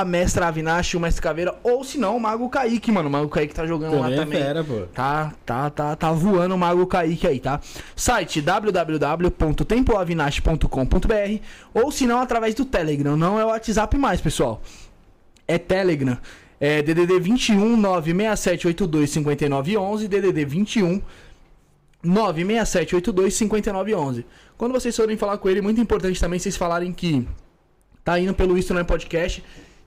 a mestra Avinash, o mestre Caveira, ou se não, o Mago Kaique, mano. O Mago Kaique tá jogando Também lá é também. fera, pô. Tá, tá, tá, tá voando o Mago Kaique aí, tá? Site www.tempoavinash.com.br ou se não, através do Telegram. Não é o WhatsApp mais, pessoal. É Telegram. É DDD 21 96782 5911, DDD 21 96782 5911. Quando vocês forem falar com ele, muito importante também vocês falarem que tá indo pelo Isto Não é Podcast,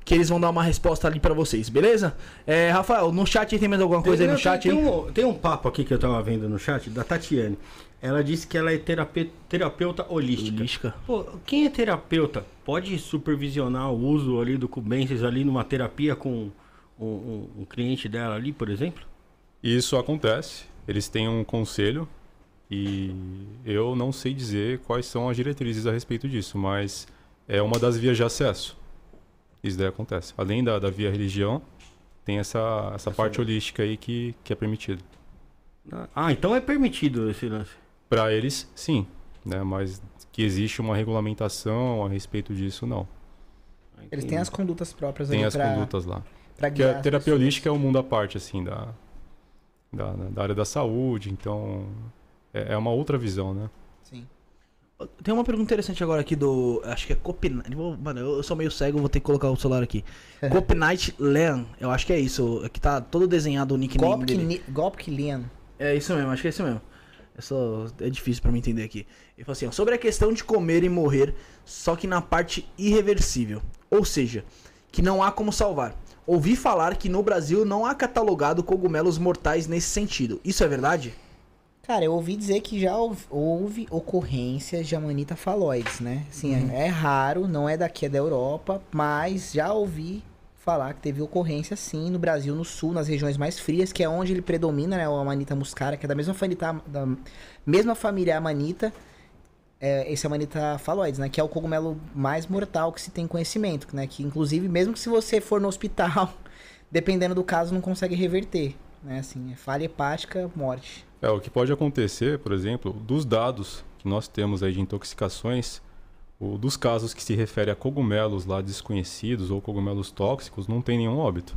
que eles vão dar uma resposta ali pra vocês, beleza? É, Rafael, no chat aí tem mais alguma coisa aí no Tem- chat tem, aí? um, tem um papo aqui que eu tava vendo no chat da Tatiane. Ela disse que ela é terape- terapeuta holística. Holística. Pô, quem é terapeuta pode supervisionar o uso ali do Cubensis ali numa terapia com um, um- um cliente dela ali, por exemplo? Isso acontece. Eles têm um conselho e eu não sei dizer quais são as diretrizes a respeito disso, mas é uma das vias de acesso. Isso daí acontece. Além da, da via religião, tem essa, essa parte holística aí que, que é permitida. Ah, então é permitido esse lance. Para eles, sim, né? Mas que existe uma regulamentação a respeito disso, não. Eles têm as condutas próprias Tem ali as pra, condutas lá. pra Porque guiar a terapia holística é um mundo à parte, assim, da, da, da área da saúde, então é, é uma outra visão, né? Sim. Tem uma pergunta interessante agora aqui do. Acho que é. Vou- Mano, eu sou meio cego, vou ter que colocar o celular aqui. [LAUGHS] Copenhagen Leon, eu acho que é isso. Aqui tá todo desenhado o nickname dele. Gopk Lian. É isso mesmo, acho que é isso mesmo. É, só, é difícil pra mim entender aqui. Ele falou assim: ó, sobre a questão de comer e morrer, só que na parte irreversível. Ou seja, que não há como salvar. Ouvi falar que no Brasil não há catalogado cogumelos mortais nesse sentido. Isso é verdade? Cara, eu ouvi dizer que já houve, houve ocorrências de amanita faloides, né? Assim, Uhum. é, é raro, não é daqui, é da Europa, mas já ouvi falar que teve ocorrência sim no Brasil, no sul, nas regiões mais frias, que é onde ele predomina, né? O Amanita muscara, que é da mesma família, da mesma família Amanita. É, esse Amanita faloides, né? Que é o cogumelo mais mortal que se tem conhecimento, né? Que inclusive, mesmo que se você for no hospital, [LAUGHS] dependendo do caso, não consegue reverter, né? Assim, é falha hepática, morte. É, o que pode acontecer, por exemplo, dos dados que nós temos aí de intoxicações, o, dos casos que se refere a cogumelos lá desconhecidos ou cogumelos tóxicos, não tem nenhum óbito.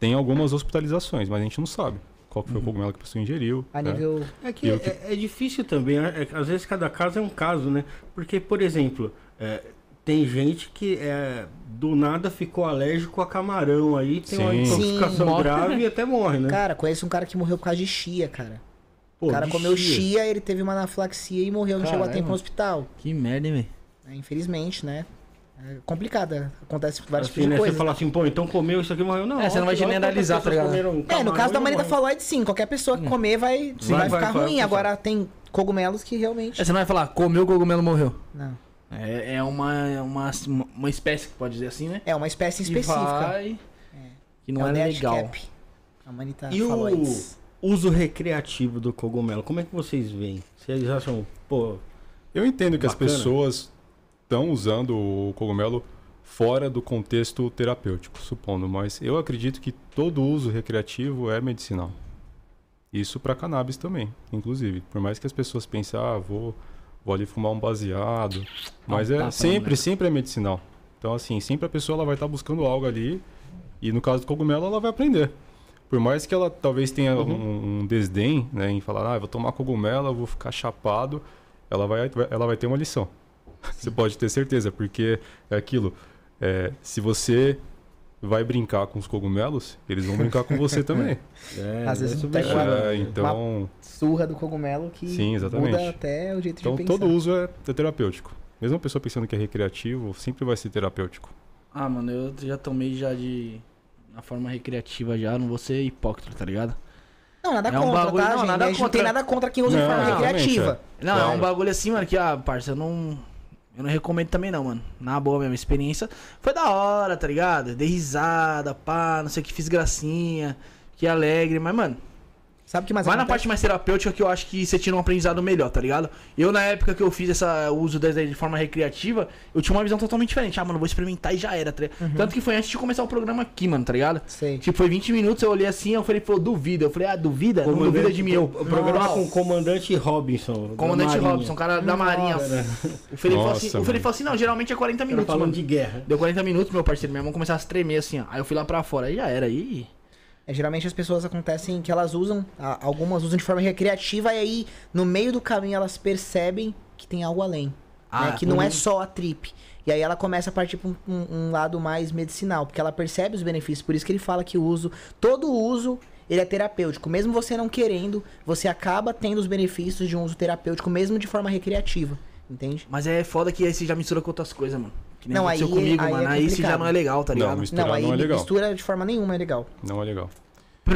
Tem algumas hospitalizações, mas a gente não sabe qual que foi o cogumelo que a pessoa ingeriu. A né? nível. É que o que- é, é difícil também, é- é- às vezes cada caso é um caso, né? Porque, por exemplo, é, tem gente que é, do nada ficou alérgico a camarão aí, tem uma Sim. intoxicação Sim. grave e até morre, né? Cara, conheço um cara que morreu por causa de chia, cara. Pô, o cara comeu chia. chia, ele teve uma anafilaxia e morreu, não chegou a tempo Caramba. no hospital. Que merda, hein, velho? É, infelizmente, né? É complicado, é. acontece várias Assim, tipos de né? coisa. Você fala assim, pô, então comeu isso aqui morreu. Não, É, você não vai generalizar, tá ligado? É, no caso da manita morreu. faloide, sim. Qualquer pessoa que comer vai, Vai, vai, vai, ficar vai, ruim. vai. Agora tem cogumelos que realmente. É, você não vai falar, comeu o cogumelo morreu. Não. É, é uma, uma, uma espécie que pode dizer assim, né? É uma espécie Que específica. vai- Que não é, dead legal. cap. A manita E o faloides. Uso recreativo do cogumelo, como é que vocês veem? Vocês acham, pô, Eu entendo que as Bacana. pessoas estão usando o cogumelo fora do contexto terapêutico, supondo, mas eu acredito que todo uso recreativo é medicinal. Isso para cannabis também, inclusive. Por mais que as pessoas pensem, ah, vou, vou ali fumar um baseado, mas um é tapa, sempre, né? sempre é medicinal. Então assim, sempre a pessoa ela vai estar buscando algo ali e no caso do cogumelo ela vai aprender. Por mais que ela talvez tenha um, um desdém, né, em falar, ah, eu vou tomar cogumelo, eu vou ficar chapado, ela vai, ela vai ter uma lição. [LAUGHS] Você pode ter certeza, porque é aquilo. é, se você vai brincar com os cogumelos, eles vão brincar com você também. [LAUGHS] é, Às vezes bicho- uma- É, então, Surra do cogumelo que Sim, exatamente. muda até o jeito então de pensar. todo uso é, é terapêutico. Mesmo a pessoa pensando que é recreativo, sempre vai ser terapêutico. Ah, mano, eu já tomei já de. Na forma recreativa já, não vou ser hipócrita, tá ligado? Não, nada É um contra, bagulho- tá, não, gente? nada a gente não tem contra. nada contra quem usa Não, forma recreativa. Não, é Claro. um bagulho assim, mano, que, ah, parça, eu não. Eu não recomendo também não, mano. Na boa mesmo, a experiência foi da hora, tá ligado? Dei risada, pá, não sei o que, fiz gracinha, que alegre, mas, mano, Sabe o que mais vai na acontece? parte mais terapêutica que eu acho que você tira um aprendizado melhor, tá ligado? Eu, na época que eu fiz essa uso dessa de forma recreativa, eu tinha uma visão totalmente diferente. Ah, mano, vou experimentar e já era, tá ligado? Tanto que foi antes de começar o programa aqui, mano, tá ligado? Sei. Tipo, foi 20 minutos, eu olhei assim, eu falei, pô, duvida. Eu falei, ah, duvida? Não Comandante- duvida de mim. Eu, O programa Não. com o comandante Robinson. da Comandante. Robson, cara da Marinha. O Felipe, falou assim, Nossa, o Felipe falou assim, não, geralmente é 40 Cara minutos, falando mano. de guerra. Deu 40 minutos, meu parceiro, minha mão começava a tremer assim, ó. Aí eu fui lá pra fora, aí já era, aí... É, geralmente as pessoas acontecem que elas usam, algumas usam de forma recreativa e aí no meio do caminho elas percebem que tem algo além. Ah, né? Que não é uhum. só a trip. E aí ela começa a partir um, um- um lado mais medicinal, porque ela percebe os benefícios. Por isso que ele fala que o uso, todo uso, ele é terapêutico. Mesmo você não querendo, você acaba tendo os benefícios de um uso terapêutico, mesmo de forma recreativa. Entende? Mas é foda que aí você já mistura com outras coisas, mano. Que nem Não, aconteceu aí- comigo, aí é mano. Aí você já não é legal, tá Não, ligado? misturar não, aí não é legal. mistura de forma nenhuma é legal. Não é legal.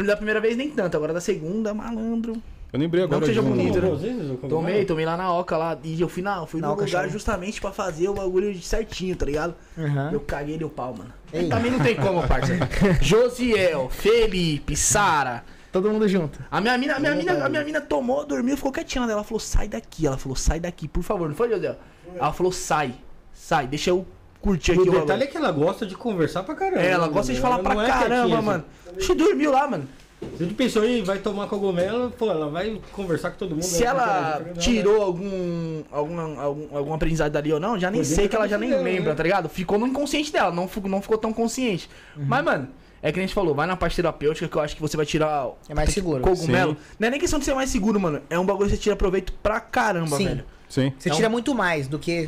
Da primeira vez nem tanto, agora da segunda, malandro. Eu lembrei agora que seja de um- bonito, né? Tomei, tomei lá na Oca lá. E eu fui, na, fui Na no Oca lugar Show. justamente pra fazer o bagulho certinho, tá ligado? Aham. Eu caguei o pau, mano. Ei. Também não tem como, parceiro. [LAUGHS] Josiel, Felipe, Sara. Todo mundo junto. A minha mina, a minha mina, a minha mina tomou, dormiu, ficou quietinha. Ela falou, sai daqui. Ela falou, sai daqui, por favor. Não foi, Josiel? Ela falou, sai, sai, deixa eu curtir aqui O o detalhe é que ela gosta de conversar pra caramba. É, ela gosta de falar Ela pra é caramba, quietinha, mano. Oxi, dormiu lá, mano. Se a gente pensou aí, vai tomar cogumelo, pô, ela vai conversar com todo mundo. Se ela ela tirou algum, algum, algum, algum aprendizado dali ou não, já nem sei que ela já nem fudendo, lembra, né? tá ligado? Ficou no inconsciente dela, não ficou, não ficou tão consciente. Uhum. Mas, mano, é que a gente falou, vai na parte terapêutica que eu acho que você vai tirar. É mais seguro. Cogumelo. Sim. Não é nem questão de ser mais seguro, mano. É um bagulho que você tira proveito pra caramba, Sim. velho. Sim. Você um- tira muito mais do que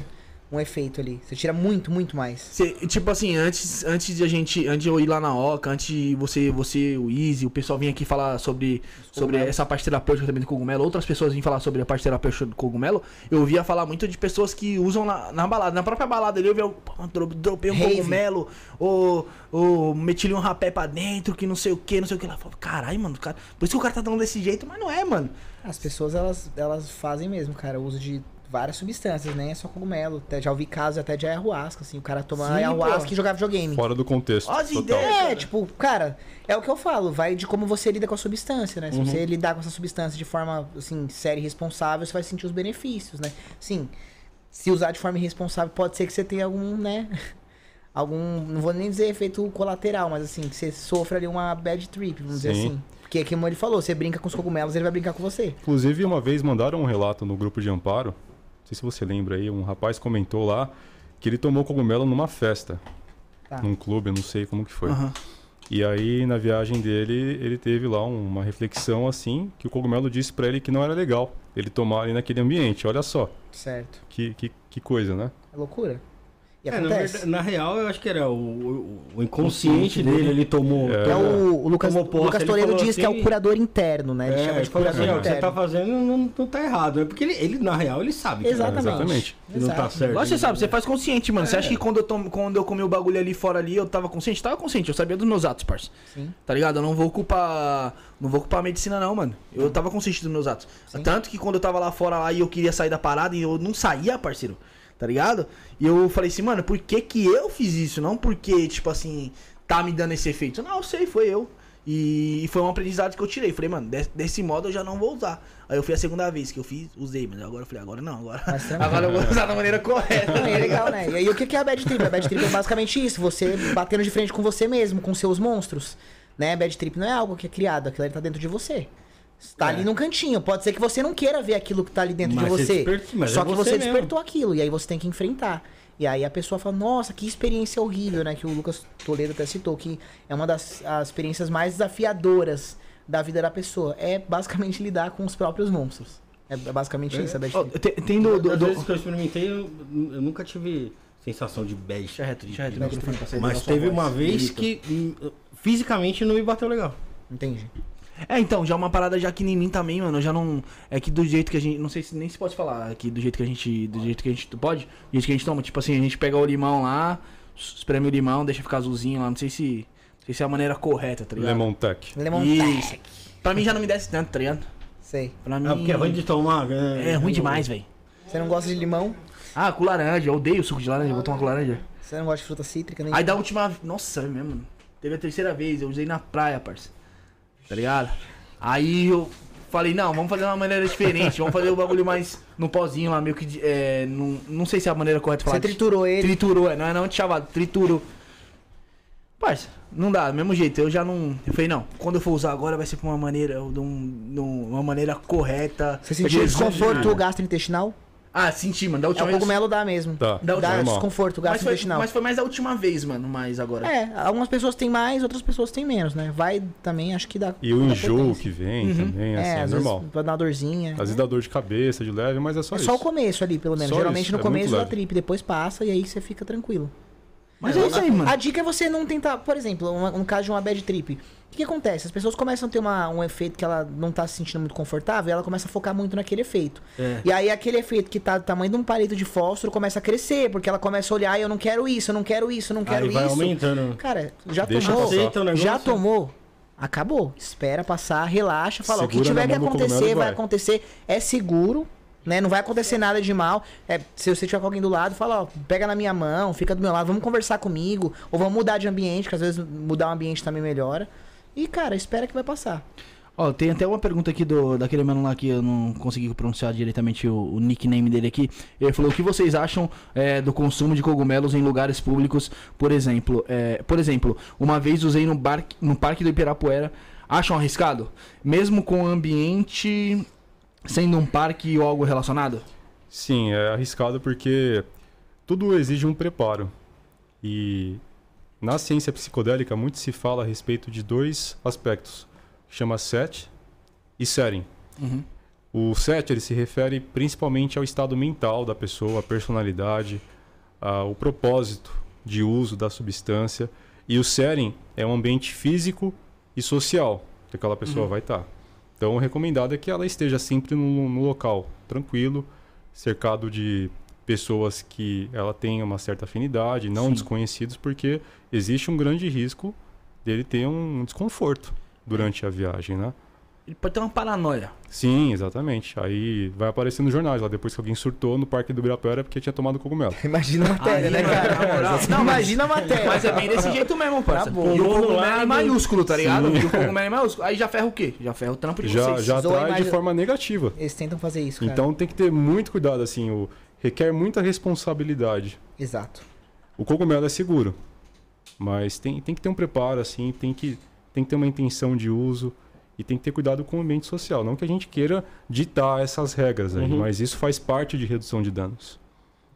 um efeito ali. Você tira muito, muito mais. Cê- tipo assim, antes, antes de a gente. Antes de eu ir lá na Oca, antes de você, você, o Easy, o pessoal vir aqui falar sobre, sobre essa parte terapêutica também do cogumelo, outras pessoas vêm falar sobre a parte terapêutica do cogumelo, eu ouvia falar muito de pessoas que usam na, na balada. Na própria balada ali eu via, dro- dropei um Rave. cogumelo, ou, ou meti um rapé pra dentro, que não sei o que, não sei o que. Ela falou, caralho, mano, cara, por isso que o cara tá dando desse jeito, mas não é, mano. As pessoas, elas, elas fazem mesmo, cara, o uso de várias substâncias, nem é só cogumelo. Até, já ouvi casos até de ayahuasca, assim, o cara toma Sim, ayahuasca pô. e jogava videogame. Fora do contexto. Ó as total. ideias. É, tipo, cara, é o que eu falo, vai de como você lida com a substância, né? Se você lidar com essa substância de forma, assim, séria e responsável, você vai sentir os benefícios, né? Sim, se usar de forma irresponsável, pode ser que você tenha algum, né? [LAUGHS] Algum, não vou nem dizer efeito colateral, mas assim, que você sofra ali uma bad trip, vamos dizer Sim. assim. Porque, como ele falou, você brinca com os cogumelos, ele vai brincar com você. Inclusive, uma vez mandaram um relato no grupo de amparo. Sei se você lembra aí, um rapaz comentou lá que ele tomou cogumelo numa festa. Tá. Num clube, eu não sei como que foi. Aham. E aí, na viagem dele, ele teve lá um- uma reflexão assim, que o cogumelo disse pra ele que não era legal ele tomar ali naquele ambiente. Olha só, Certo. que, que, que coisa, né? É loucura. E É, na, acontece. verdade- na real, eu acho que era o, o- o inconsciente dele, ele tomou. É. É o, o Lucas, posse, Lucas falou diz que é o assim- curador interno, né? Ele É, chama de falou curador assim, ó, o que você interno. tá fazendo não, não tá errado. É porque ele, ele, na real, ele sabe que, Exatamente. Exatamente. que não tá certo. Igual você sabe, você faz consciente, mano. Você É. acha que quando eu, tom, quando eu comi o bagulho ali fora ali, eu tava consciente? Tava consciente, eu sabia dos meus atos, parça. Sim. Tá ligado? Eu não vou culpar. Não vou culpar a medicina, não, mano. Eu tava consciente dos meus atos. Tanto que quando eu tava lá fora lá e eu queria sair da parada e eu não saía, parceiro. Tá ligado? E eu falei assim, mano, por que que eu fiz isso? Não porque, tipo assim, tá me dando esse efeito. Não, eu sei, foi eu. E, foi um aprendizado que eu tirei. Falei, mano, des- desse modo eu já não vou usar. Aí eu fui a segunda vez que eu fiz, usei, mas agora eu falei, agora não, agora, agora eu vou usar da maneira correta. É legal, né? E aí o que que é a bad trip? A bad trip é basicamente isso, você batendo de frente com você mesmo, com seus monstros. Né? Bad trip não é algo que é criado, aquilo ali tá dentro de você. Tá ali num cantinho. Pode ser que você não queira ver aquilo que tá ali dentro Mas de você você. desper- mas Só é que você você mesmo. despertou aquilo. E aí você tem que enfrentar. E aí a pessoa fala, nossa, que experiência horrível, né? Que o Lucas Toledo até citou, que é uma das as experiências mais desafiadoras da vida da pessoa. É basicamente lidar com os próprios monstros. É basicamente isso, a bad trip. tem, tem do, do, do- vezes que eu experimentei, eu, eu nunca tive sensação de bad. Deixa reto, deixa reto, né? Mas teve voz. uma vez que hum, fisicamente não me bateu legal. Entendi. É, então, já uma parada já que em mim também, mano, eu já não. É que do jeito que a gente. Não sei se nem se pode falar aqui, do jeito que a gente. Do jeito que a gente pode? Do jeito que a gente toma. Tipo assim, a gente pega o limão lá, espreme o limão, deixa ficar azulzinho lá. Não sei se. Não sei se é a maneira correta, tá ligado? Lemon Tech. Lemon Isso. Tech. Pra mim já não me desce tanto, tá ligado? Sei. Pra mim. É porque é ruim de tomar. né? É ruim demais, velho. Você não gosta de limão? Ah, com laranja, eu odeio suco de laranja, vou tomar com laranja. Você não gosta de fruta cítrica nem Aí da última. Nossa, é mesmo. mano. Teve a terceira vez, eu usei na praia, parça. Tá ligado? Aí eu falei, não, vamos fazer de uma maneira diferente, vamos fazer o bagulho mais no pozinho lá, meio que. É, não, não sei se é a maneira correta de falar. Você triturou ele. Triturou, é, não é não de chavado, triturou. Parça, não dá, do mesmo jeito, eu já não. Eu falei, não, quando eu for usar agora vai ser por uma maneira, de um- de uma maneira correta. Você sentiu desconforto gastrointestinal? Ah, senti, mano, da É última o vez. cogumelo dá mesmo. Tá, Dá normal. desconforto Mas foi, gastrointestinal. mas foi mais a última vez, mano, mais agora. É, algumas pessoas têm mais, outras pessoas têm menos, né? Vai também, acho que dá. E o dá enjoo que vem também, assim, É, é, às normal. vezes uma dorzinha. Às vezes dá dor de cabeça, de leve, mas é só é isso. só o começo ali, pelo menos. Só Geralmente isso, no é começo da trip, depois passa e aí você fica tranquilo. Mas é isso aí, mano. A dica é você não tentar, por exemplo, uma- no caso de uma bad trip. O que, acontece? As pessoas começam a ter uma, um efeito que ela não tá se sentindo muito confortável e ela começa a focar muito naquele efeito. É. E aí aquele efeito que tá do tamanho de um palito de fósforo começa a crescer, porque ela começa a olhar, eu não quero isso, eu não quero isso, eu não quero Aí vai isso. aumentando. Cara, já Deixa tomou? passar. Aceita o negócio. Já tomou? Acabou. Espera passar, relaxa, fala. o que Segura tiver que acontecer, vai vai. acontecer. É seguro, né? Não vai acontecer nada de mal. É, se você tiver com alguém do lado, fala, ó, pega na minha mão, fica do meu lado, vamos conversar comigo. Ou vamos mudar de ambiente, que às vezes mudar o ambiente também melhora. E, cara, espera que vai passar. Ó, tem até uma pergunta aqui do, daquele mano lá que eu não consegui pronunciar diretamente o, o nickname dele aqui. Ele falou: o que vocês acham é, do consumo de cogumelos em lugares públicos? Por exemplo, é, por exemplo, uma vez usei no, bar, no parque do Ibirapuera. acham arriscado? Mesmo com o ambiente sendo um parque ou algo relacionado? Sim, é arriscado porque tudo exige um preparo. E na ciência psicodélica muito se fala a respeito de dois aspectos, chama set e setting. Uhum. O set ele se refere principalmente ao estado mental da pessoa, a personalidade, a, o propósito de uso da substância. E o setting é um ambiente físico e social que aquela pessoa Uhum. vai estar. Então, o recomendado é que ela esteja sempre no, no local tranquilo, cercado de pessoas que ela tenha uma certa afinidade, não Sim. desconhecidos, porque existe um grande risco dele ter um desconforto durante a viagem, né? Ele pode ter uma paranoia. Sim, exatamente. Aí vai aparecer nos jornais lá depois que alguém surtou no Parque do Ibirapuera porque tinha tomado cogumelo. [LAUGHS] Imagina a matéria, Aí, né, cara? na moral. Não, imagina a matéria. Mas é bem desse jeito mesmo, parça. Tá bom. E o cogumelo é maiúsculo, tá ligado? Sim. E o cogumelo é maiúsculo. Aí já ferra o quê? Já ferra o trampo de Já, vocês. já atrai de forma negativa. Eles tentam fazer isso, cara. Então tem que ter muito cuidado, assim, o, requer muita responsabilidade. Exato. O cogumelo é seguro, mas tem, tem que ter um preparo, assim, tem que, tem que ter uma intenção de uso e tem que ter cuidado com o ambiente social. Não que a gente queira ditar essas regras aí, Uhum. mas isso faz parte de redução de danos.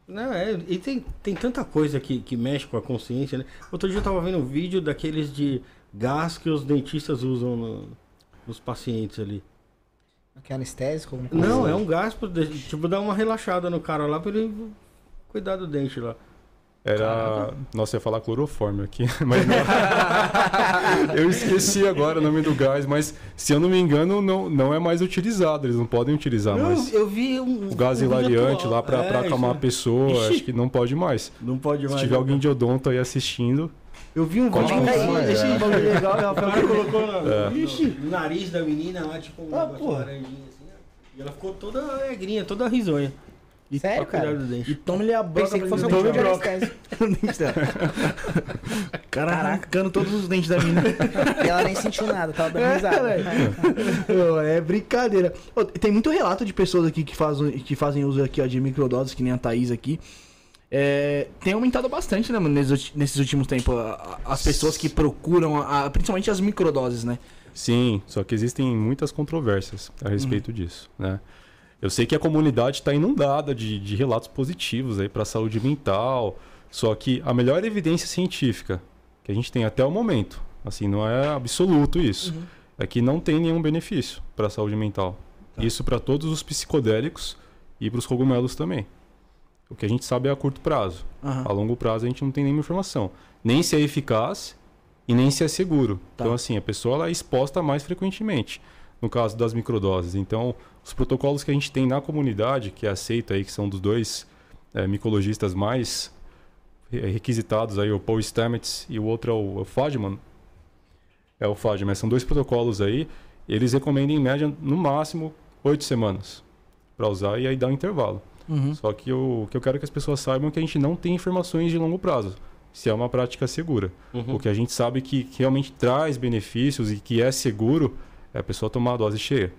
Não, é, e tem, tem tanta coisa que, que mexe com a consciência, né? Outro dia eu tava vendo um vídeo daqueles de gás que os dentistas usam no- nos pacientes ali. Que é anestésico? alguma coisa Não, assim? é um gás tipo, dar uma relaxada no cara lá pra ele cuidar do dente lá. Era. Nossa, eu ia falar clorofórmio aqui, [LAUGHS] mas não. eu esqueci agora o nome do gás, mas se eu não me engano, não, não é mais utilizado. Eles não podem utilizar mais. eu, eu vi um. O gás um hilariante lá pra, É, pra acalmar a isso. pessoa, Ixi. acho que não pode mais. Não pode mais. Se tiver né? alguém de odonto aí assistindo, Eu vi um vídeo aí, é. esse bagulho legal, e o Rafael colocou no, É. no- no nariz da menina lá, tipo, um Ah, laranjinha assim, ó. E ela ficou toda alegrinha, toda risonha. Sério, pra cuidar cara? do dente. E tome-lhe a broca Pensei que fosse algum broca. [LAUGHS] cara arrancando todos os dentes da menina. E ela nem sentiu nada, tava dando É, risada. velho. Ô, É brincadeira. Tem muito relato de pessoas aqui que fazem, que fazem uso aqui, ó, de microdoses, que nem a Thaís aqui. É, tem aumentado bastante, né, mano, nesses, últimos tempos. As pessoas que procuram, a- principalmente as microdoses, né? sim, só que existem muitas controvérsias a respeito disso, né? Eu sei que a comunidade está inundada de, de relatos positivos aí para a saúde mental, só que a melhor evidência científica que a gente tem até o momento, assim, não é absoluto isso, é que não tem nenhum benefício para a saúde mental. Isso para todos os psicodélicos e para os cogumelos também. O que a gente sabe é a curto prazo. Aham. A longo prazo a gente não tem nenhuma informação. Nem se é eficaz e nem se é seguro. Tá. Então, assim, a pessoa ela é exposta mais frequentemente no caso das microdoses. Então, os protocolos que a gente tem na comunidade, que é aceito aí, que são dos dois eh, micologistas mais re- requisitados aí, o Paul Stamets e o outro é o, é o Fadman. É o Fadman, são dois protocolos aí. Eles recomendam em média, no máximo, oito semanas para usar e aí dá um intervalo. Uhum. Só que o que eu quero que as pessoas saibam é que a gente não tem informações de longo prazo, se é uma prática segura. Uhum. O que a gente sabe que, que realmente traz benefícios e que é seguro é a pessoa tomar a dose cheia.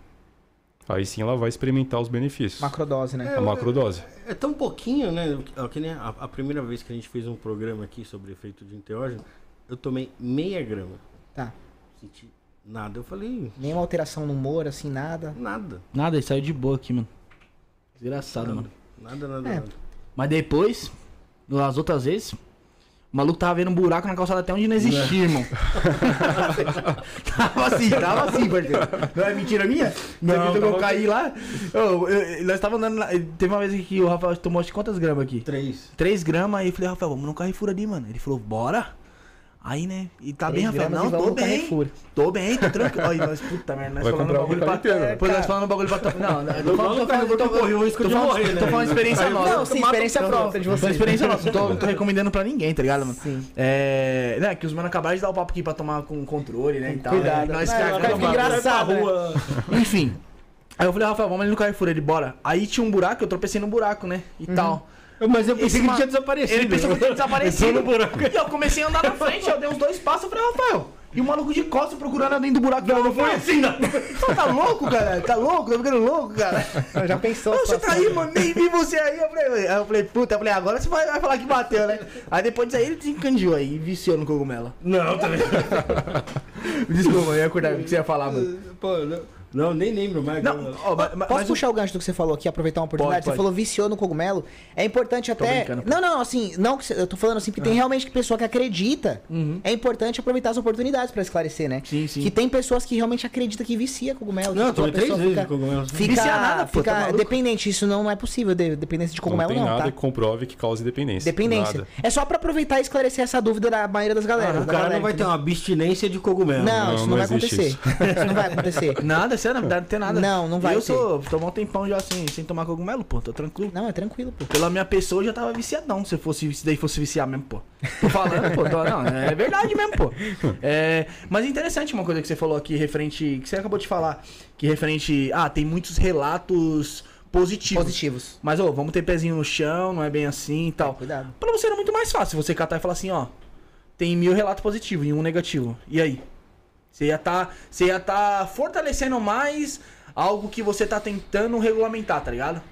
Aí sim ela vai experimentar os benefícios. Macrodose, né? A macrodose. É tão pouquinho, né? Que nem a, a primeira vez que a gente fez um programa aqui sobre efeito de enteógeno, eu tomei meia grama. Tá. Senti nada. Eu falei, Nenhuma alteração no humor, assim, nada. nada. Nada, ele saiu de boa aqui, mano. Desgraçado, mano. Nada, nada, É. nada. Mas depois, nas outras vezes, o maluco tava vendo um buraco na calçada até onde não existia, irmão. [LAUGHS] tava assim, tava assim, parceiro. Não é mentira minha? Não, Você viu que eu caí lá? Eu- eu- nós tava andando lá. Teve uma vez que o Rafael tomou quantas gramas aqui? Três. 3 gramas, aí eu falei, Rafael, vamos no Carrefour ali, mano. Ele falou, bora. Aí, né? E tá bem, Rafael? Não, tô bem. Carrefour. Tô bem, tô tranquilo. Aí, nós, puta merda, nós Vai falando bagulho pra... Depois nós falando bagulho pra... Não, não, eu tô Não falando, tô fala falando, risco tô de falando, morrer, né? tô falando experiência nossa. Não, sim, experiência própria de Foi vocês. experiência nossa, não tô, recomendando pra ninguém, tá ligado, mano? Sim. É. Né, que os mano acabaram de dar o papo aqui pra tomar com controle, né? E tal, Cuidado. né? Nós Não, cagamos, engraçado, né? Enfim. Aí eu falei, Rafael, vamos ali no Carrefour, ele, bora. Aí tinha um buraco, eu tropecei no buraco, né? E tal. Mas eu Esse pensei que ma- tinha desaparecido. Ele pensou que eu tinha desaparecido. Entrou no buraco. E eu comecei a andar na frente, eu dei uns dois passos, eu falei, Rafael. E o maluco de costas procurando dentro do buraco. Não, não foi assim, não. Você tá louco, cara? Tá louco? Tá ficando louco, cara? Já pensou? Você tá aí, mano, nem vi você aí. Eu falei, aí eu falei puta, eu falei, agora você vai, vai falar que bateu, né? Aí depois disso aí ele desencandiu aí e viciou no cogumelo. Não, também. [LAUGHS] Desculpa, eu ia acordar o que você ia falar, mano. Pô, não, não, nem lembro mais. Não, ó, mas- mas- Posso mas puxar o gancho do que você falou aqui, aproveitar uma oportunidade? Pode, pode. Você falou viciou no cogumelo. É importante até. Não, não, assim, não, eu tô falando assim, porque tem realmente pessoa que acredita. É importante aproveitar as oportunidades pra esclarecer, né? Uhum. Sim, sim. Que tem pessoas que realmente acreditam que vicia cogumelo. Não, tipo, tomei pessoa três vezes fica, cogumelo. Fica, Vicia nada, pô, tá fica maluco? dependente. Isso não é possível, de- dependência de cogumelo não tem não, nada tá? que comprove que cause dependência. Dependência. Nada. É só pra aproveitar e esclarecer essa dúvida da maioria das galera. O da cara galera, não vai ter entendeu? uma abstinência de cogumelo. Não, Não, isso não, não vai acontecer. isso. Isso não vai acontecer. [LAUGHS] Nada, sério, não deve ter nada. Não, não vai Eu ter. sou, tomou um tempão já sem, sem tomar cogumelo, pô, tô tranquilo. Não, é tranquilo, pô. Pela minha pessoa eu já tava viciadão, se fosse, se daí fosse viciar mesmo, pô. Tô falando, pô, tô- não, é verdade mesmo, pô. [LAUGHS] É, mas é interessante uma coisa que você falou aqui, referente, que você acabou de falar, que referente, ah, tem muitos relatos positivos. Positivos. Mas, ô, vamos ter pezinho no chão, não é bem assim e tal. Cuidado. Pra você era muito mais fácil você catar e falar assim, ó, tem mil relatos positivos e um negativo. E aí? Você ia tá, você ia tá fortalecendo mais algo que você tá tentando regulamentar, tá ligado?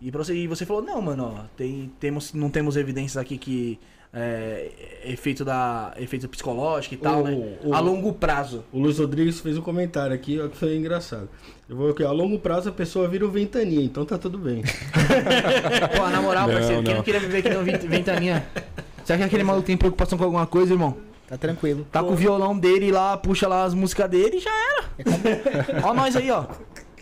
E, você, e você falou, não, mano, ó, tem, temos, não temos evidências aqui que é, efeito da efeito psicológico e tal, O- né? o- A longo prazo. O Luiz Rodrigues fez um comentário aqui, ó, que foi engraçado. Eu vou aqui, a longo prazo a pessoa vira o ventania, então tá tudo bem. [LAUGHS] Pô, na moral, Não, parceiro, quem não. não queria viver que não ventaninha? Será que aquele maluco tem preocupação com alguma coisa, irmão? Tá tranquilo. Tá com o violão dele lá, puxa lá as músicas dele e já era. [LAUGHS] ó nós aí, ó.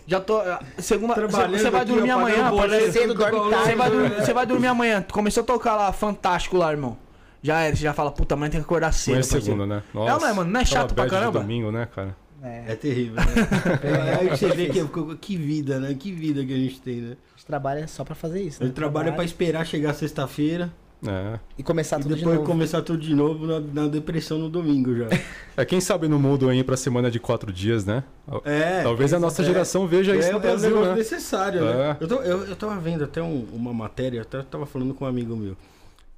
Já tô. Segunda. Trabalhando Você vai dormir amanhã, cedo, dorme tarde. Você vai, dormir amanhã. Começou a tocar lá, fantástico lá, irmão. Já era, você já fala, puta, amanhã tem que acordar cedo. Não é segunda, né? não é, mano, não é chato pra caramba? domingo, né, cara? É terrível, né? [LAUGHS] É, aí você vê que, que vida, né? Que vida que a gente tem, né? A gente trabalha só pra fazer isso. A Né? gente trabalha pra esperar chegar sexta-feira É. E começar e tudo de depois novo. começar tudo de novo na, na depressão no domingo já. [LAUGHS] É, quem sabe não muda aí pra semana de quatro dias, né? É. Talvez a nossa é. geração veja isso é, no é um Brasil, negócio né? necessário, né? É. Eu, tô, eu, eu tava vendo até um- uma matéria, até tava falando com um amigo meu,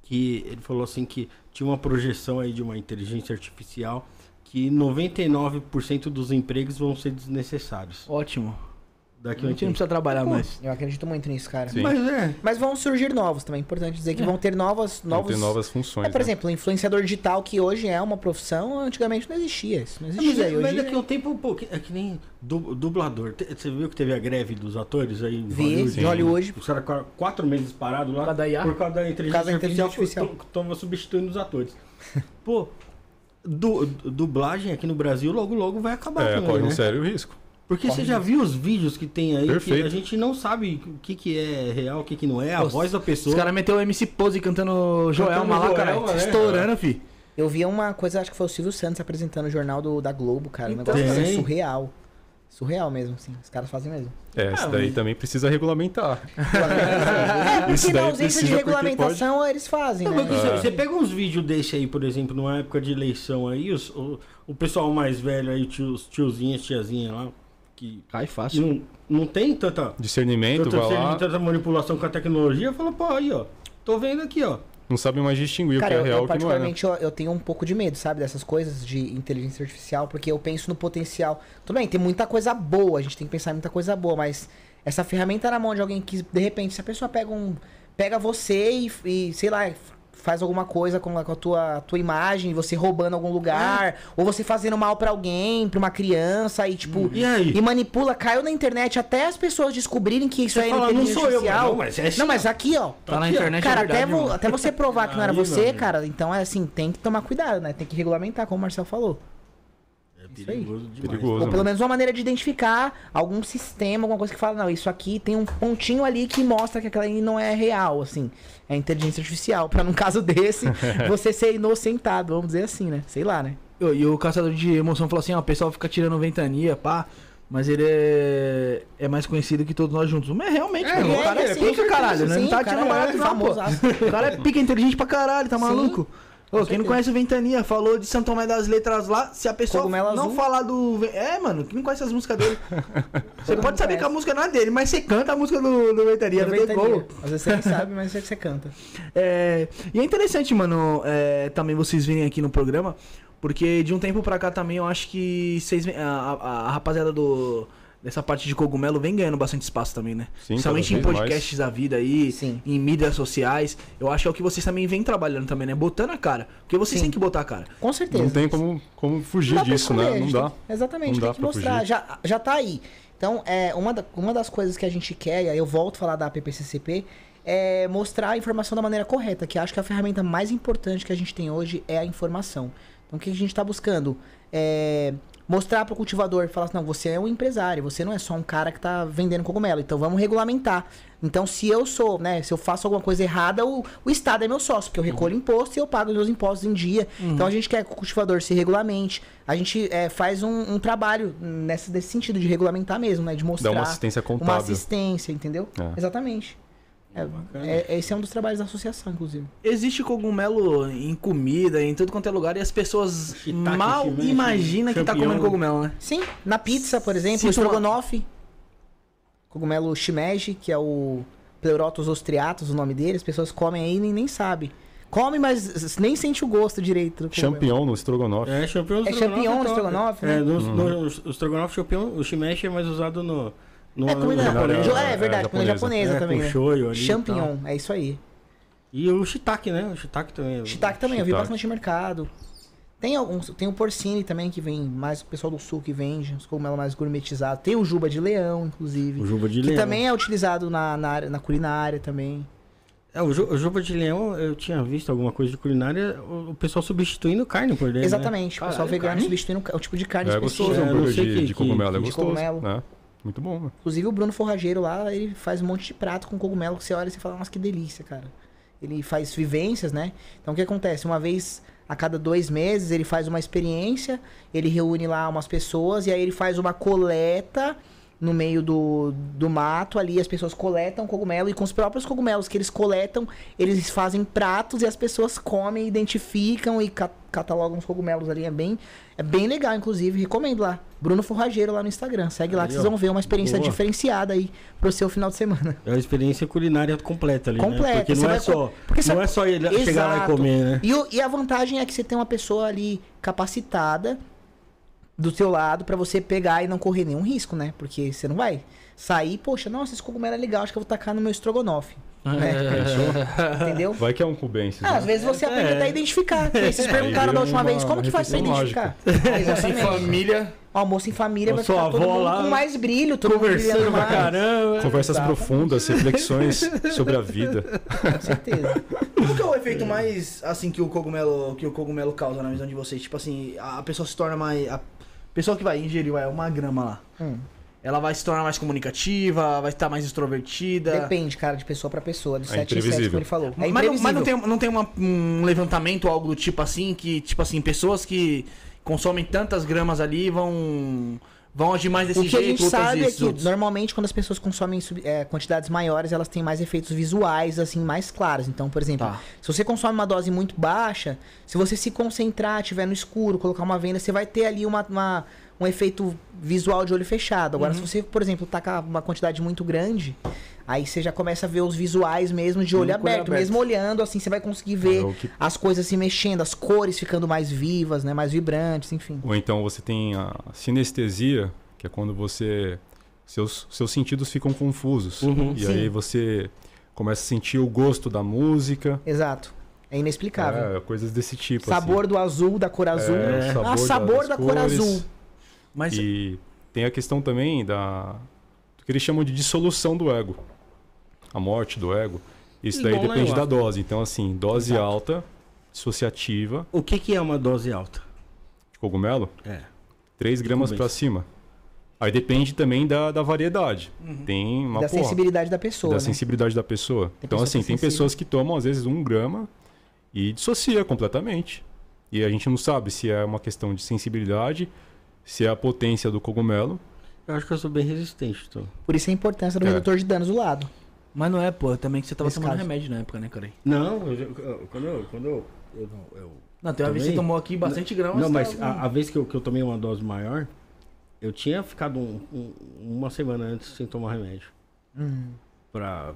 que ele falou assim que tinha uma projeção aí de uma inteligência artificial que 99% dos empregos vão ser desnecessários. Ótimo. Daqui A gente não precisa trabalhar mais. Eu acredito muito nisso, cara. Sim. Mas é. Mas vão surgir novos também. É importante dizer que vão ter novas, Vão novos. ter novas funções. É, por né? exemplo, o influenciador digital, que hoje é uma profissão, antigamente não existia. Isso não Mas, existia. E mas hoje daqui a um tempo, pô, é que nem du- dublador. Você viu que teve a greve dos atores aí? em vi, Hollywood? de Hollywood. Os caras quatro meses parados lá Por causa da IA? por causa da inteligência, causa da inteligência artificial, artificial. que tava substituindo os atores. Pô, du- dublagem aqui no Brasil logo logo vai acabar É, corre um né? sério risco. Porque você já viu os vídeos que tem aí que Perfeito. a gente não sabe o que, que é real, o que, que não é, a voz da pessoa. Os caras meteu o MC Pose cantando cara. Joelma, né? Estourando, fi. Eu vi uma coisa, acho que foi o Silvio Santos apresentando o jornal do, da Globo, cara. Um Então, negócio assim, tem. surreal. Surreal mesmo, assim. Os caras fazem mesmo. É, isso daí também precisa regulamentar. [LAUGHS] É, Isso porque na daí ausência de regulamentação eles fazem, Não, né? porque você- Você pega uns vídeos desse aí, por exemplo, numa época de eleição aí, os- o, o pessoal mais velho aí, tio- os tiozinhos, tiazinha lá, que Cai fácil. não, não tem tanta, Discernimento, tanta, vai lá, tanta manipulação com a tecnologia, fala, pô, aí, ó, tô vendo aqui, ó. não sabe mais distinguir Cara, o eu, que é real eu e o que não é. né? particularmente eu, eu tenho um pouco de medo, sabe, dessas coisas de inteligência artificial, porque eu penso no potencial. Tudo bem, tem muita coisa boa, a gente tem que pensar em muita coisa boa, mas essa ferramenta na mão de alguém que, de repente, se a pessoa pega um. pega você e, e, sei lá, faz alguma coisa com a, com a tua, tua imagem, você roubando algum lugar, ou você fazendo mal pra alguém, pra uma criança, e tipo. E aí? E manipula, caiu na internet até as pessoas descobrirem que isso Você é fala, não inteligência sou eu, artificial. não, mas é assim, não, mas ó. aqui, ó. Tá na Aqui, ó. internet, Cara, é verdade, até, vo- até você provar que não era Aí, você, cara, então é assim, tem que tomar cuidado, né? Tem que regulamentar, como o Marcel falou. É Isso aí. perigoso demais. Perigoso. Ou pelo mano. menos uma maneira de identificar algum sistema, alguma coisa que fala, não, isso aqui tem um pontinho ali que mostra que aquela aí não é real, assim. É inteligência artificial. [LAUGHS] Pra num caso desse, [LAUGHS] você ser inocentado, vamos dizer assim, né? Sei lá, né? E o- E o caçador de emoção falou assim, ó, o pessoal fica tirando ventania, pá. Mas ele é, é mais conhecido que todos nós juntos. Mas realmente, É, mano, ele o cara é, é, sim, pica, caralho, né? sim, Não tá tirando é barato, pô. famosaço. O cara é pica inteligente pra caralho, tá Sim, maluco? Ô, quem não conhece o Ventania, falou de São Tomé das Letras lá, se a pessoa Cogumelo não Azul. falar do... É, mano, quem não conhece as músicas dele? [LAUGHS] Você pode saber conhece. que a música não é dele, mas você canta a música do, do Ventania, não tem como. Às vezes você nem sabe, mas você canta. [LAUGHS] É, e é interessante, mano, é, também vocês virem aqui no programa, porque de um tempo pra cá também eu acho que vocês, a, a- a rapaziada do dessa parte de cogumelo vem ganhando bastante espaço também, né? Sim, Principalmente em podcasts da vida aí, Sim. em mídias sociais. Eu acho que é o que vocês também vêm trabalhando também, né? Botando a cara. Porque vocês Sim. têm que botar a cara. Com certeza. Não tem como, como fugir Não disso, né? Não dá. exatamente, Não dá tem que mostrar. fugir. Já, já tá aí. Então, é, uma, da- uma das coisas que a gente quer, e aí eu volto a falar da PPCCP, é mostrar a informação da maneira correta, que acho que a ferramenta mais importante que a gente tem hoje é a informação. Então, o que a gente está buscando? É mostrar para o cultivador, falar assim, não, você é um empresário, você não é só um cara que está vendendo cogumelo, então vamos regulamentar. Então, se eu sou, né, se eu faço alguma coisa errada, o, o Estado é meu sócio, porque eu recolho imposto e eu pago os meus impostos em dia. Então, a gente quer que o cultivador se regulamente. A gente é, faz um, um trabalho nessa, nesse sentido de regulamentar mesmo, né, de mostrar. Dá uma assistência Uma contábil. assistência, entendeu? É. Exatamente. É, é- esse é um dos trabalhos da associação, inclusive. Existe cogumelo em comida, em tudo quanto é lugar, e as pessoas mal shimeji, imaginam que tá champignon. comendo cogumelo, né? Sim, na pizza, por exemplo, o uma- estrogonofe, cogumelo shimeji, que é o Pleurotus ostriatus, o nome dele, as pessoas comem aí e nem, nem sabem. Come, mas nem sente o gosto direito. Champignon no estrogonofe. É, champignon no É estrogonofe champignon no top. estrogonofe, É, né? no, Uhum. no, o estrogonofe champignon, o shimeji é mais usado no... no É comida japonesa. japonês. É, verdade, é, comida japonesa É, também, com né? shoyu ali Champignon, é isso aí. E o shiitake, né? O shiitake também. Shiitake também, eu vi Shiitake. bastante no mercado. Tem alguns, tem o porcine também que vem mais o pessoal do sul que vende, os cogumelos mais gourmetizados. Tem o juba de leão, inclusive, O juba de que leão. também é utilizado na, na, área- na culinária também. É, o, ju- o juba de leão, eu tinha visto alguma coisa de culinária, o, o pessoal substituindo carne por dentro. Exatamente, o pessoal Caralho, vegano carne? substituindo o tipo de carne É específica. gostoso, É, um de, que- de que- cogumelo. É de gostoso, cogumelo. né? Muito bom, né? Inclusive o Bruno Forrageiro lá, ele faz um monte de prato com cogumelo que você olha e você fala, nossa, que delícia, cara. Ele faz vivências, né? Então o que acontece? Uma vez a cada dois meses ele faz uma experiência, ele reúne lá umas pessoas e aí ele faz uma coleta no meio do, do mato ali, as pessoas coletam cogumelo e com os próprios cogumelos que eles coletam, eles fazem pratos e as pessoas comem, identificam e ca- catalogam os cogumelos ali. É bem, é bem legal, inclusive. Recomendo lá. Bruno Forrageiro lá no Instagram. Segue lá Aí, que vocês vão ver uma experiência Boa. diferenciada aí pro seu final de semana. É uma experiência culinária completa ali, Completa, né? Porque você não é só, porque não é só ele chegar lá e comer, né? E, o- e a vantagem é que você tem uma pessoa ali capacitada do seu lado pra você pegar e não correr nenhum risco, né? Porque você não vai sair, poxa, nossa, esse cogumelo é legal, acho que eu vou tacar no meu estrogonofe. Né? [LAUGHS] Entendeu? Vai que é um cubensis, Ah, né? às vezes você aprende É. até a identificar. que Vocês Aí perguntaram da última uma vez, como que faz pra identificar? Assim, Exatamente. família. Almoço em família vai ficar todo avó mundo lá com mais brilho, todo mundo Conversando brilhando pra mais. caramba. Conversas Exatamente. profundas, reflexões sobre a vida. Com certeza. Qual que é o efeito mais, assim, que o cogumelo, que o cogumelo causa na visão de vocês? Tipo assim, a pessoa se torna mais... A pessoa que vai ingerir vai, uma grama lá. Hum. Ela vai se tornar mais comunicativa, vai estar mais extrovertida. Depende, cara, de pessoa pra pessoa, do É 7 em 7, imprevisível. como ele falou. É mas, não, mas não tem, não tem uma- um levantamento, algo do tipo assim, que, tipo assim, pessoas que consomem tantas gramas ali vão, vão agir mais desse O que a jeito, gente outras sabe é que outros. normalmente quando as pessoas consomem é, quantidades maiores, elas têm mais efeitos visuais, assim, mais claros. Então, por exemplo, Tá. se você consome uma dose muito baixa, se você se concentrar, tiver no escuro, colocar uma venda, você vai ter ali uma, uma- um efeito visual de olho fechado. Agora, se Uhum. você, por exemplo, tacar uma quantidade muito grande, aí você já começa a ver os visuais mesmo de olho aberto. aberto. Mesmo olhando, assim, você vai conseguir ver É, que- as coisas se mexendo, as cores ficando mais vivas, né? Mais vibrantes, enfim. Ou então você tem a sinestesia, que é quando você. Seus, seus sentidos ficam confusos. Uhum. E Sim. aí você começa a sentir o gosto da música. Exato. É inexplicável. É, coisas desse tipo. Sabor do azul, da cor azul. É, ah, sabor sabor das da cor azul. Mas E tem a questão também da. do que eles chamam de dissolução do ego. A morte do ego. Isso daí Igual na depende da dose. Então, assim, dose Exato. alta, dissociativa, O que, que é uma dose alta? de cogumelo, É. 3 gramas pra cima. Aí depende também da, da variedade. Tem uma da porra, sensibilidade da pessoa. da né? sensibilidade da pessoa. Tem então, pessoa assim, é tem pessoas que tomam, às vezes, um grama e dissocia completamente. E a gente não sabe se é uma questão de sensibilidade, se é a potência do cogumelo. Eu acho que eu sou bem resistente, então. Por isso a importância do É. redutor de danos do lado. Mas não é, pô, também que você tava Nesse tomando caso. remédio na época, né, cara? Não, eu, eu- quando eu. Quando eu, eu, eu- Não, tem uma vez que você tomou aqui bastante gramas. não, mas tava- a, a vez que eu, que eu tomei uma dose maior, eu tinha ficado um- um- uma semana antes sem tomar remédio. Hum. Pra.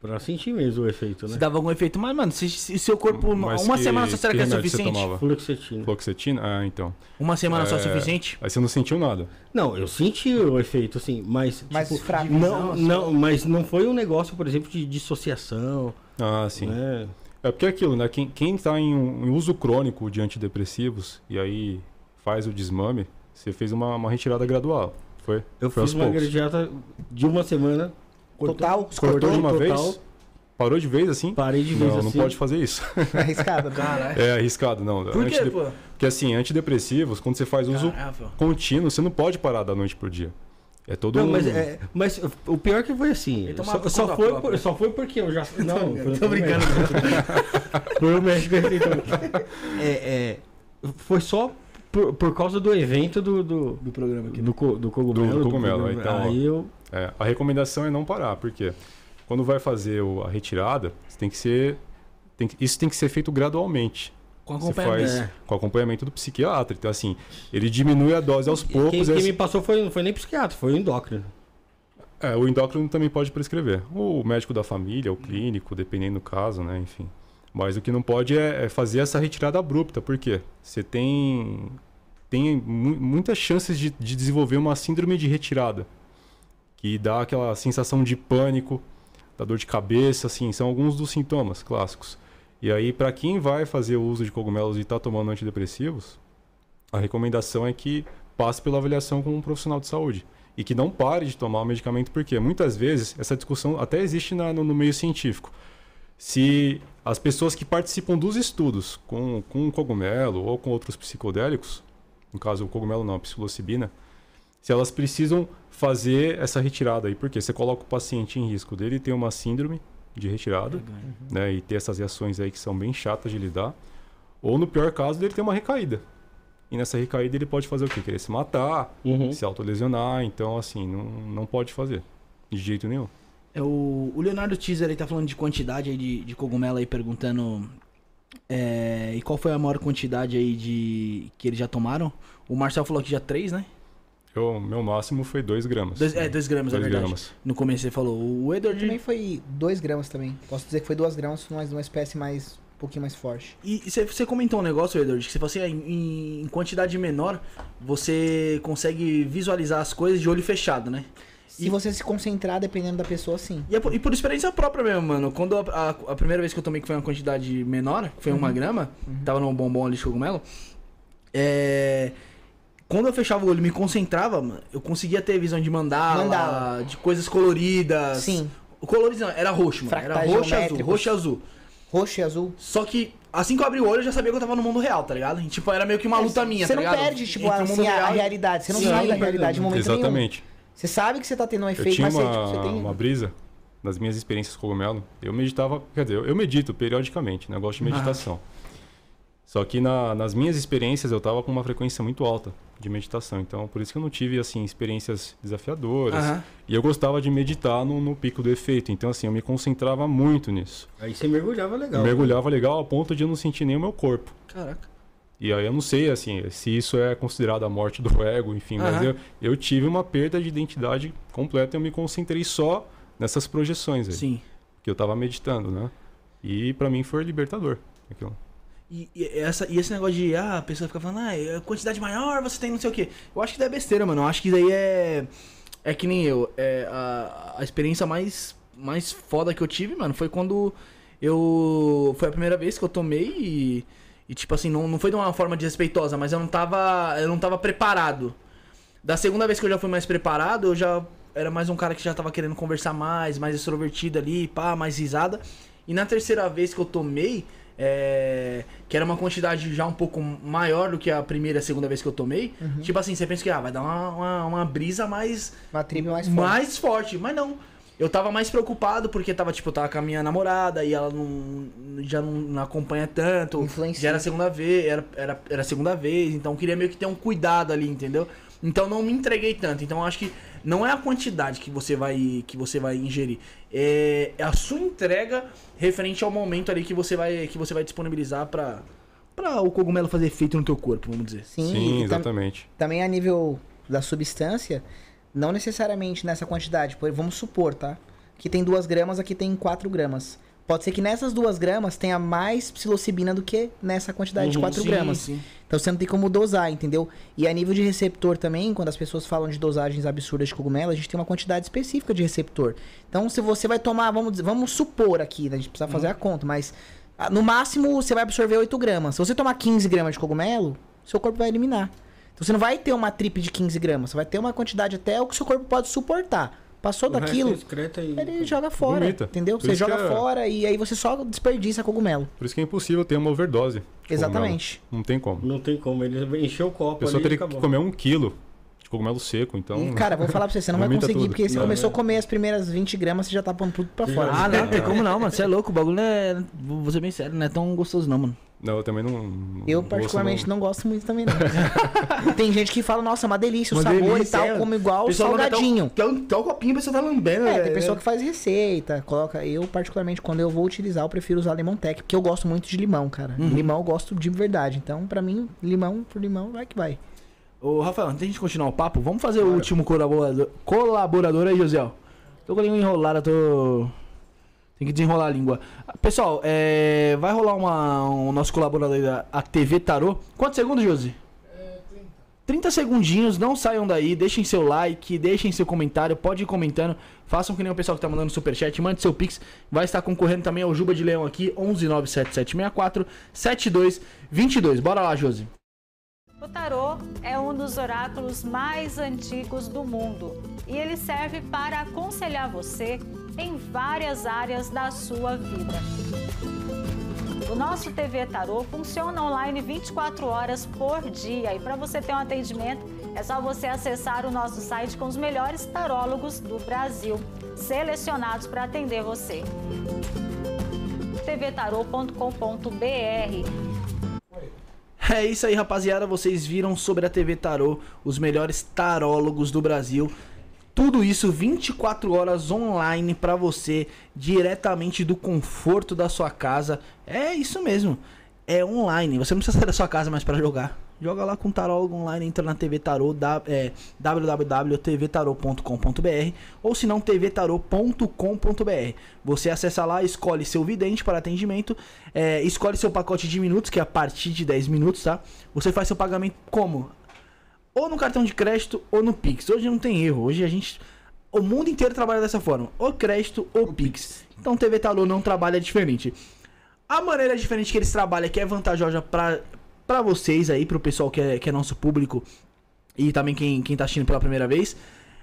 Pra sentir mesmo o efeito, né? Se dava algum efeito, mas, mano, se, se seu corpo. Mas uma que- semana só será que, é remédio você suficiente? tomava? Fluoxetina. Fluoxetina? Ah, então. Uma semana só é É, suficiente? Aí você não sentiu nada. Não, eu senti o efeito, assim, mas. Mais tipo, fraco. Não, não, mas não foi um negócio, por exemplo, de dissociação. Ah, sim. Né? É porque é aquilo, né? Quem, quem tá em, um- em uso crônico de antidepressivos e aí faz o desmame, você fez uma, uma retirada gradual. Foi? Eu Foi fiz uma poucos. dieta de uma semana. Total, Cortou de uma total. vez? Parou de vez assim? Parei de vez Não, não assim. pode fazer isso. [LAUGHS] arriscado. Caralho. É arriscado, não. Por quê, Antide- pô? Porque assim, antidepressivos, quando você faz uso Caralho. contínuo, você não pode parar da noite pro dia. É todo Não, um... mas, é, mas o pior que foi assim. Só, só foi, por- só foi porque eu já. [LAUGHS] Não, foi- Tô brincando. [LAUGHS] Foi o médico que aceitou. É, é, foi só por, por causa do evento do, do, Do programa aqui. do, do cogumelo. Do cogumelo, então. Aí eu. É, a recomendação é não parar, porque quando vai fazer o- a retirada, você tem que ser. tem que- isso tem que ser feito gradualmente. Com acompanhamento. faz É. com acompanhamento do psiquiatra. Então, assim, ele diminui a dose aos poucos. Quem, quem me passou foi, não foi nem psiquiatra, foi o endócrino. É, o endócrino também pode prescrever. O médico da família, o clínico, dependendo do caso, né? Enfim. Mas o que não pode é, é fazer essa retirada abrupta. Por quê? Você tem, tem mu- muitas chances de, de desenvolver uma síndrome de retirada. Que dá aquela sensação de pânico, da dor de cabeça, assim. São alguns dos sintomas clássicos. E aí, para quem vai fazer o uso de cogumelos e está tomando antidepressivos, a recomendação é que passe pela avaliação com um profissional de saúde e que não pare de tomar o medicamento, porque muitas vezes essa discussão até existe na- no, no meio científico. Se as pessoas que participam dos estudos com, com cogumelo ou com outros psicodélicos, no caso o cogumelo não, a psilocibina, se elas precisam fazer essa retirada aí, porque você coloca o paciente em risco dele ter uma síndrome de retirada, né, e ter essas reações aí que são bem chatas de lidar, ou no pior caso dele ter uma recaída. E nessa recaída ele pode fazer o quê? Querer se matar, Uhum. se autolesionar, então assim, não, não pode fazer. De jeito nenhum. É o, o Leonardo Teaser aí tá falando de quantidade aí de, de cogumelo aí, perguntando. é, e qual foi a maior quantidade aí de. que eles já tomaram? O Marcel falou que já três, né? Eu, meu máximo foi 2 gramas. Dois, é, dois gramas, é Dois verdade. gramas. No começo você falou. O Edward. Também foi 2 gramas também. Posso dizer que foi 2 gramas, mas uma espécie mais. um pouquinho mais forte. E você, comentou um negócio, Edward, que você falou assim, ah, em, em quantidade menor, você consegue visualizar as coisas de olho fechado, né? Se E- você se concentrar, dependendo da pessoa, sim. E, é por, e por experiência própria mesmo, mano. Quando a, a- a primeira vez que eu tomei, que foi uma quantidade menor, que foi uma grama, tava num bombom ali de cogumelo, é... Quando eu fechava o olho e me concentrava, mano, eu conseguia ter visão de mandala, Mandala. de coisas coloridas. Sim. O colorido não, era roxo, mano. Era Fractais roxo e azul, roxo e azul. Roxo e azul. Só que, assim que eu abri o olho, eu já sabia que eu tava no mundo real, tá ligado? E, tipo, era meio que uma luta minha, Você tá não perde, tipo, Entre o assim, mundo a, a real realidade. Você não sai da realidade em momento nenhum. Exatamente. Você sabe que você tá tendo um Eu efeito, tinha mas você, uma, tipo, você tem. uma brisa nas minhas experiências com cogumelo. Eu meditava, quer dizer, eu medito periodicamente, né? Eu gosto de meditação. Só que na- nas minhas experiências eu tava com uma frequência muito alta de meditação. Então, por isso que eu não tive, assim, experiências desafiadoras. Aham. E eu gostava de meditar no, no pico do efeito. Então, assim, eu me concentrava muito nisso. Aí você mergulhava legal. Eu mergulhava legal ao ponto de eu não sentir nem o meu corpo. Caraca. E aí eu não sei, assim, se isso é considerado a morte do ego, enfim, mas Aham. eu, eu tive uma perda de identidade completa e eu me concentrei só nessas projeções aí. Sim. Que eu tava meditando, né? E pra mim foi libertador. Aquilo. E, e essa, e esse negócio de, ah, a pessoa fica falando, ah, quantidade maior você tem não sei o quê. Eu acho que daí é besteira, mano. Eu acho que daí é. É que nem eu. É a, a experiência mais, mais foda que eu tive, mano, foi quando eu. Foi a primeira vez que eu tomei e. E tipo assim, não, não foi de uma forma desrespeitosa, mas eu não tava. Eu não tava preparado. Da segunda vez que eu já fui mais preparado, eu já era mais um cara que já tava querendo conversar mais, mais extrovertido ali, pá, mais risada. E na terceira vez que eu tomei, é, que era uma quantidade já um pouco maior do que a primeira e a segunda vez que eu tomei, tipo assim, você pensa que ah, vai dar uma, uma, uma brisa mais, Uma tribo mais forte. mais forte. Mas não. Eu tava mais preocupado porque tava, tipo, eu tava com a minha namorada e ela não, já não, não acompanha tanto. Influencia. Já era a segunda vez, era, era, era a segunda vez, então eu queria meio que ter um cuidado ali, entendeu? Então não me entreguei tanto. Então eu acho que não é a quantidade que você vai que você vai ingerir, é a sua entrega referente ao momento ali que você vai que você vai disponibilizar pra para o cogumelo fazer efeito no teu corpo, vamos dizer. Sim, Sim, e tam- exatamente. também a nível da substância, não necessariamente nessa quantidade. Vamos supor, tá? que tem 2 gramas, aqui tem 4 gramas. Pode ser que nessas 2 gramas tenha mais psilocibina do que nessa quantidade de Uhum, 4 sim, gramas. sim. Então você não tem como dosar, entendeu? E a nível de receptor também, quando as pessoas falam de dosagens absurdas de cogumelo, a gente tem uma quantidade específica de receptor. Então se você vai tomar, vamos, dizer- vamos supor aqui, né? a gente precisa fazer a conta, mas ah, no máximo você vai absorver 8 gramas. Se você tomar 15 gramas de cogumelo, seu corpo vai eliminar. Então você não vai ter uma trip de 15 gramas, você vai ter uma quantidade até o que seu corpo pode suportar. Passou O daquilo, e- ele joga fora, Vomita. entendeu? Por Você joga é- fora e aí você só desperdiça cogumelo. Por isso que é impossível ter uma overdose. Exatamente. cogumelo. Não tem como. Não tem como, ele encheu o A copo pessoa ali e teria que comer um quilo de cogumelo seco, então... E, cara, vou falar pra você, você não vai conseguir, tudo. porque você Não, começou é. a comer as primeiras 20 gramas, você já tá pondo tudo pra fora. Ah, não, não tem como não, mano. Você é louco, o bagulho não é. Vou ser bem sério, não é tão gostoso não, mano. Não, eu também não... Eu, não particularmente, gosto, não gosto muito também, não. [LAUGHS] Tem gente que fala, nossa, é uma delícia, o Uma sabor delícia, e tal, é. como igual o salgadinho. Até o, até o copinho, a pessoa tá lambendo. É, tem pessoa que faz receita, coloca. Eu, particularmente, quando eu vou utilizar, eu prefiro usar limão tech, porque eu gosto muito de limão, cara. Uhum. Limão eu gosto de verdade. Então, pra mim, limão por limão, vai que vai. Ô, Rafael, antes da gente continuar o papo, vamos fazer o último colaborador, colaborador aí, José. Tô com a língua enrolada, tô. Tem que desenrolar a língua. Pessoal, é, vai rolar uma, um nosso colaborador aí da a TV Tarô. Quantos segundos, Josi? 30 segundinhos, não saiam daí, deixem seu like, deixem seu comentário, pode ir comentando, façam que nem o pessoal que tá mandando superchat, mande seu pix, vai estar concorrendo também ao Juba de Leão aqui, 1197764 7222. Bora lá, Josi. O tarô é um dos oráculos mais antigos do mundo e ele serve para aconselhar você em várias áreas da sua vida. O nosso TV Tarô funciona online 24 horas por dia e para você ter um atendimento é só você acessar o nosso site com os melhores tarólogos do Brasil, selecionados para atender você. tvtarô.com.br [LAUGHS] É isso aí, rapaziada. Vocês viram sobre a TV Tarô, os melhores tarólogos do Brasil. Tudo isso 24 horas online pra você, diretamente do conforto da sua casa. É isso mesmo. É online. Você não precisa sair da sua casa mais pra jogar. Joga lá com tarólogo online, entra na TV Tarô, da, é, www.tvtarô.com.br ou se não, tvtarô.com.br. Você acessa lá, escolhe seu vidente para atendimento, é, escolhe seu pacote de minutos, que é a partir de 10 minutos, tá? Você faz seu pagamento como? Ou no cartão de crédito ou no Pix. Hoje não tem erro. Hoje a gente. O mundo inteiro trabalha dessa forma. Ou crédito ou Pix. Então TV Tarô não trabalha diferente. A maneira diferente que eles trabalham, que é vantajosa pra, pra vocês aí, pro pessoal que é, que é nosso público e também quem, quem tá assistindo pela primeira vez,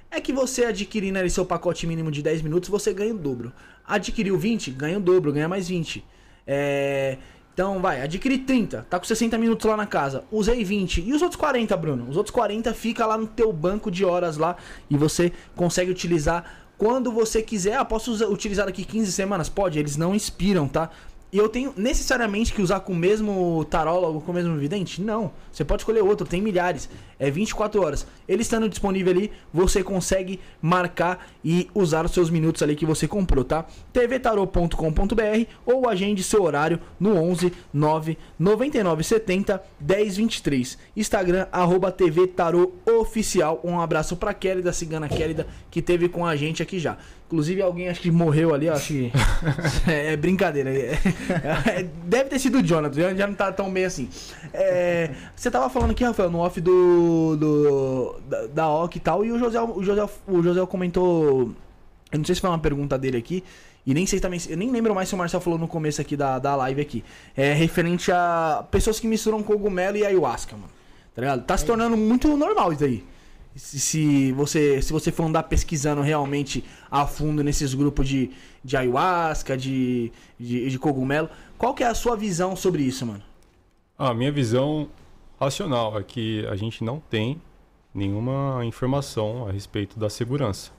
é que você adquirindo ali seu pacote mínimo de 10 minutos, você ganha o dobro. Adquiriu 20, ganha o dobro, ganha mais 20. É. Então, vai, adquiri 30, tá com 60 minutos lá na casa, usei 20. E os outros 40, Bruno? Os outros 40 fica lá no teu banco de horas lá e você consegue utilizar quando você quiser. Ah, posso usar- utilizar daqui 15 semanas? Pode, eles não expiram, tá? E eu tenho necessariamente que usar com o mesmo tarólogo, com o mesmo vidente? Não. Você pode escolher outro, tem milhares. É 24 horas. Ele estando disponível ali, você consegue marcar e usar os seus minutos ali que você comprou, tá? tvtarô.com.br ou agende seu horário no 11 9 99 70 10 23. Instagram, arroba TV Tarô Oficial. Um abraço pra Kélida, Cigana Kélida, que teve com a gente aqui já. Inclusive, alguém acho que morreu ali, acho que. [LAUGHS] é, é brincadeira. É- é- deve ter sido o Jonathan, já- não tá tão bem assim. É, você tava falando aqui, Rafael, no off do. do da, da OC e tal, e o José, o José, o José comentou. Eu não sei se foi uma pergunta dele aqui. E nem sei também. Eu nem lembro mais se o Marcel falou no começo aqui da, da live aqui. É referente a pessoas que misturam cogumelo e ayahuasca, mano. Tá ligado? Tá se tornando muito normal isso aí. Se, se você, se você for andar pesquisando realmente a fundo nesses grupos de, de ayahuasca, de, de, de cogumelo, qual que é a sua visão sobre isso, mano? A minha visão racional é que a gente não tem nenhuma informação a respeito da segurança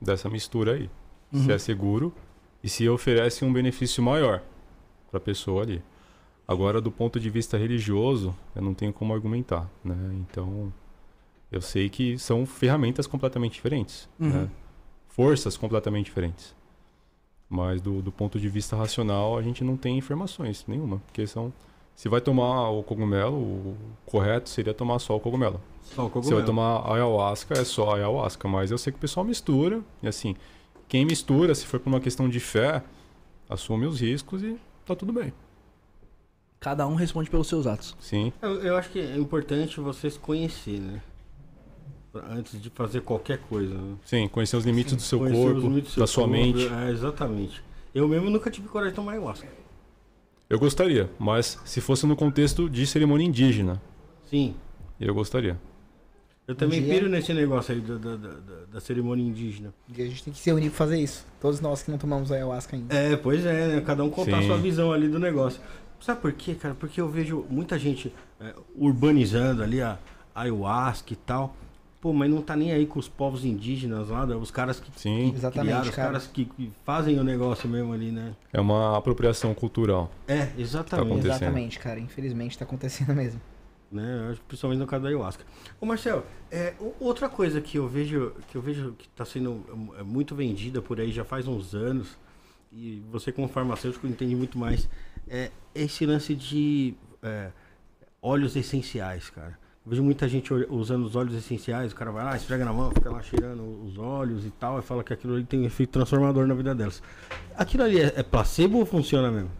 dessa mistura aí. Uhum. Se é seguro e se oferece um benefício maior para a pessoa ali. Agora, do ponto de vista religioso, eu não tenho como argumentar, né? Então, eu sei que são ferramentas completamente diferentes, Uhum. né? Forças completamente diferentes. Mas do, do ponto de vista racional, a gente não tem informações nenhuma, porque são se vai tomar o cogumelo, o correto seria tomar só o cogumelo. Só o Se cogumelo. vai tomar ayahuasca, é só ayahuasca. Mas eu sei que o pessoal mistura. E assim, quem mistura, se for por uma questão de fé, assume os riscos e tá tudo bem. Cada um responde pelos seus atos. Sim. Eu, eu acho que é importante vocês conhecer, né? Antes de fazer qualquer coisa. Né? Sim, conhecer os limites do seu Conhecer corpo, os limites do da seu sua corpo, mente. É, exatamente. Eu mesmo nunca tive coragem de tomar ayahuasca. Eu gostaria, mas se fosse no contexto de cerimônia indígena, Sim. eu gostaria. Eu também Um piro nesse negócio aí da, da, da, da cerimônia indígena. E a gente tem que se reunir pra fazer isso. Todos nós que não tomamos ayahuasca ainda. É, pois é, né? Cada um contar a Sim. sua visão ali do negócio. Sabe por quê, cara? Porque eu vejo muita gente é, urbanizando ali a ayahuasca e tal. Pô, mas não tá nem aí com os povos indígenas lá, né? os caras que, Sim. que Exatamente, criaram, os cara. caras que, que fazem o negócio mesmo ali, né? É uma apropriação cultural. É, exatamente. acontecendo. Exatamente, cara. Infelizmente tá acontecendo mesmo. né? Eu acho que Principalmente no caso da ayahuasca. Ô Marcel, é, outra coisa que eu vejo que eu vejo que está sendo é, muito vendida por aí já faz uns anos, e você como farmacêutico entende muito mais, é esse lance de é, óleos essenciais, cara. Vejo muita gente usando os óleos essenciais, o cara vai lá, esfrega na mão, fica lá cheirando os óleos e tal, e fala que aquilo ali tem um efeito transformador na vida delas. Aquilo ali é, é placebo ou funciona mesmo?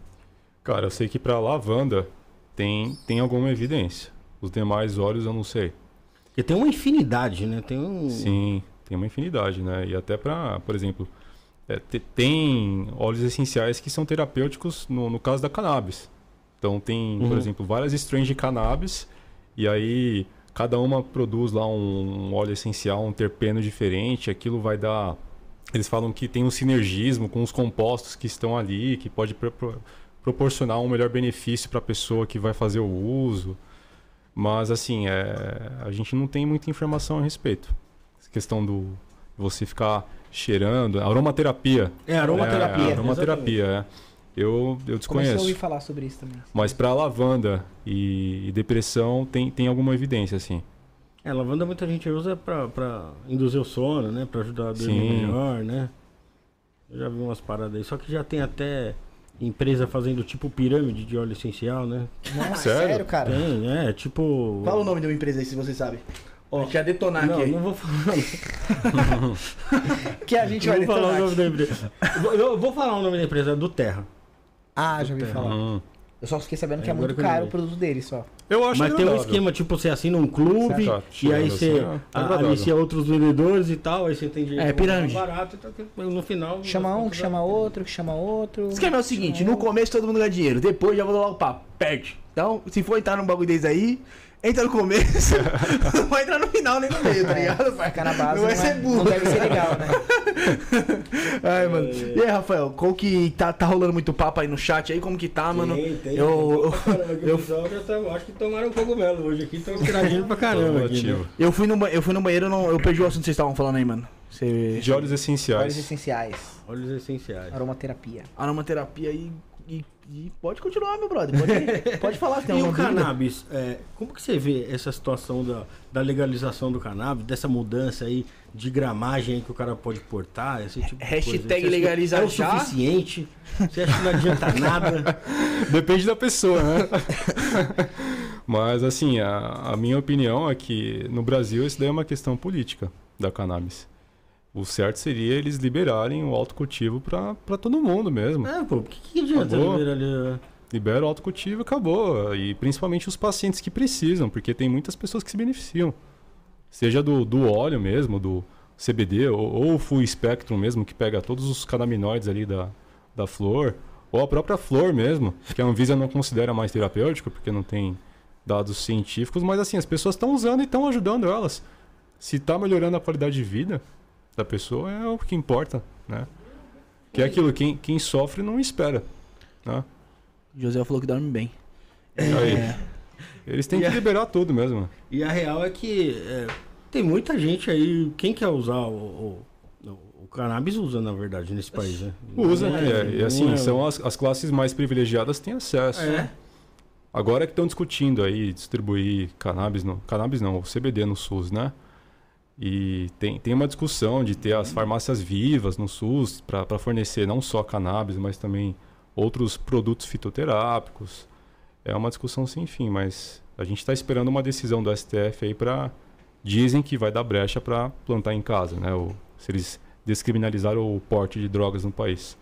Cara, eu sei que pra lavanda tem, tem alguma evidência. Os demais óleos eu não sei. Porque tem uma infinidade, né? Tem um. Sim, tem uma infinidade, né? E até pra, por exemplo, é, te- tem óleos essenciais que são terapêuticos no, no caso da cannabis. Então tem, Uhum. por exemplo, várias strains de cannabis e aí cada uma produz lá um óleo essencial, um terpeno diferente, aquilo vai dar eles falam que tem um sinergismo com os compostos que estão ali, que pode pro- pro- proporcionar um melhor benefício para a pessoa que vai fazer o uso. Mas assim, é, a gente não tem muita informação a respeito. Essa questão do você ficar cheirando, aromaterapia. É, aromaterapia, É, aromaterapia, é. Eu, eu Comecei a desconheço. ouvir falar sobre isso também. Mas para lavanda e, e depressão tem, tem alguma evidência, assim. É, lavanda muita gente usa pra, pra induzir o sono, né? Pra ajudar a dormir Sim. melhor, né? Eu já vi umas paradas aí. Só que já tem até empresa fazendo tipo pirâmide de óleo essencial, né? Nossa, Sério? sério, cara? Tem, é, tipo... Fala o nome de uma empresa aí, se você sabe. Ó, Ó, já detonar não, aqui. não vou falar. [LAUGHS] Que a gente não vai vou falar o detonar nome da empresa. Eu vou falar o nome da empresa, é do Terra. Ah, já ouvi falar. Hum. Eu só fiquei sabendo que é, É, muito caro o produto deles só. Eu acho Mas tem um esquema, tipo, você assina um clube Certo. e aí você é alicia outros vendedores e tal, aí você tem direito É, pirâmide. barato, então, no final... Chama um, que chama outro, que chama outro. O esquema é o seguinte, no começo todo mundo ganha dinheiro, depois já vou dar o papo, perde. Então, se for entrar num bagulho desse aí, entra no começo, [LAUGHS] não vai entrar no final nem no meio, tá ligado? pai? Ficar na base Não vai ser é- burro. não deve ser legal, né? [LAUGHS] Ai, mano. E aí, Rafael, qual que tá, tá rolando muito papo aí no chat aí? Como que tá, mano? Tem, tem. Eu, eu- pessoal já tá- acho que tomaram cogumelo hoje aqui, estão interagindo pra caramba aqui, né? Eu fui no, eu fui no banheiro, não, eu perdi o assunto que vocês estavam falando aí, mano. Você... De óleos Óleos essenciais. essenciais. Óleos essenciais. Aromaterapia. Aromaterapia e, e, e pode continuar, meu brother. Pode, pode falar, se [LAUGHS] tem E o cannabis, é, como que você vê essa situação da, da legalização do cannabis, dessa mudança aí de gramagem aí que o cara pode portar, esse tipo de Hashtag coisa? Você acha que legaliza é o já? suficiente? Você acha que não adianta nada? [LAUGHS] Depende da pessoa, né? [LAUGHS] Mas, assim, a, a minha opinião é que no Brasil isso daí é uma questão política da cannabis. O certo seria eles liberarem o autocultivo pra pra todo mundo mesmo. É, pô, o que, que adianta liberar ali? Libera o autocultivo e acabou. E principalmente os pacientes que precisam, porque tem muitas pessoas que se beneficiam. Seja do, do óleo mesmo, do CBD, ou, ou o full spectrum mesmo, que pega todos os canabinoides ali da, da flor, ou a própria flor mesmo, que a Anvisa não considera mais terapêutico, porque não tem dados científicos, mas assim, as pessoas estão usando e estão ajudando elas. Se está melhorando a qualidade de vida da pessoa, é o que importa, né? Que é aquilo, quem, quem sofre não espera, né? José falou que dorme bem. Aí, eles têm E que a- liberar tudo mesmo. E a real é que é, tem muita gente aí, quem quer usar o, o, o cannabis usa, na verdade, nesse país, né? Usa, Não né? E assim, é- são as, as classes mais privilegiadas têm acesso. É. Agora que estão discutindo aí distribuir cannabis, no, cannabis não, o CBD no SUS, né? E tem, tem uma discussão de ter as farmácias vivas no SUS para fornecer não só cannabis, mas também outros produtos fitoterápicos. É uma discussão sem fim, mas a gente está esperando uma decisão do STF aí para dizem que vai dar brecha para plantar em casa, né? Ou se eles descriminalizar o porte de drogas no país.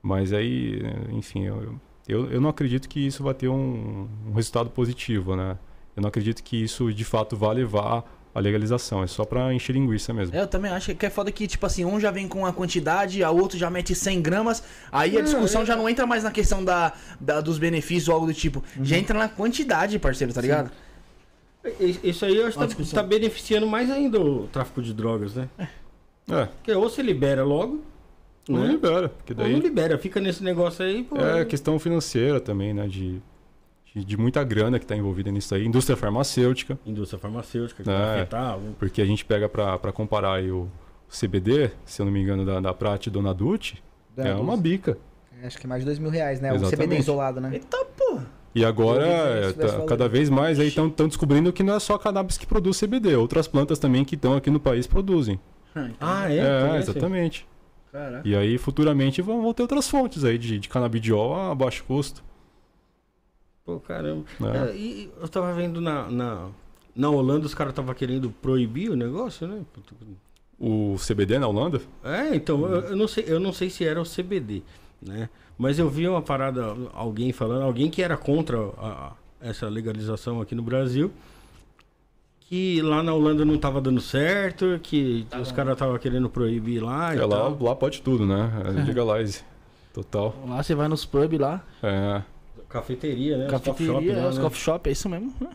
Mas aí, enfim, eu, eu, eu não acredito que isso vai ter um, um resultado positivo, né? Eu não acredito que isso de fato vá levar à legalização. É só pra encher linguiça mesmo. É, Eu também acho que é foda que, tipo assim, um já vem com a quantidade, a outro já mete 100 gramas, aí a discussão é- já não entra mais na questão da, da- dos benefícios ou algo do tipo. Já entra na quantidade, parceiro, tá ligado? I- Isso aí eu acho que tá, tá beneficiando mais ainda o tráfico de drogas, né? É, Porque ou você libera logo, não né? libera. Porque Ou daí não libera, fica nesse negócio aí, pô. é questão financeira também, né? De, de, de muita grana que tá envolvida nisso aí. Indústria farmacêutica. Indústria farmacêutica que É. vai afetar. Porque a gente pega pra, pra comparar aí o CBD, se eu não me engano, da, da Prate e Dona Da é uma bica. Acho que mais de dois mil reais, né? O Exatamente. CBD isolado, né? Eita porra. E agora, é, tá- cada vez mais aí estão descobrindo que não é só a cannabis que produz CBD, outras plantas também que estão aqui no país produzem. [LAUGHS] Ah, é? É, Conhece? exatamente. Caraca. E aí, futuramente, vão, vão ter outras fontes aí de, de canabidiol a baixo custo. Pô, caramba. né? É, e eu tava vendo na, na, na Holanda, os caras estavam querendo proibir o negócio, né? O CBD na Holanda? É, então, eu, eu não sei, eu não sei se era o CBD, né? Mas eu vi uma parada, alguém falando, alguém que era contra a- a- essa legalização aqui no Brasil, que lá na Holanda não tava dando certo, que os caras estavam querendo proibir lá e É, lá, tal. lá pode tudo, né? É [LAUGHS] legalize. Total. Lá você vai nos pubs lá, É. Cafeteria, né? Os coffee cafeteria, shop os né? coffee shop, é isso mesmo. né?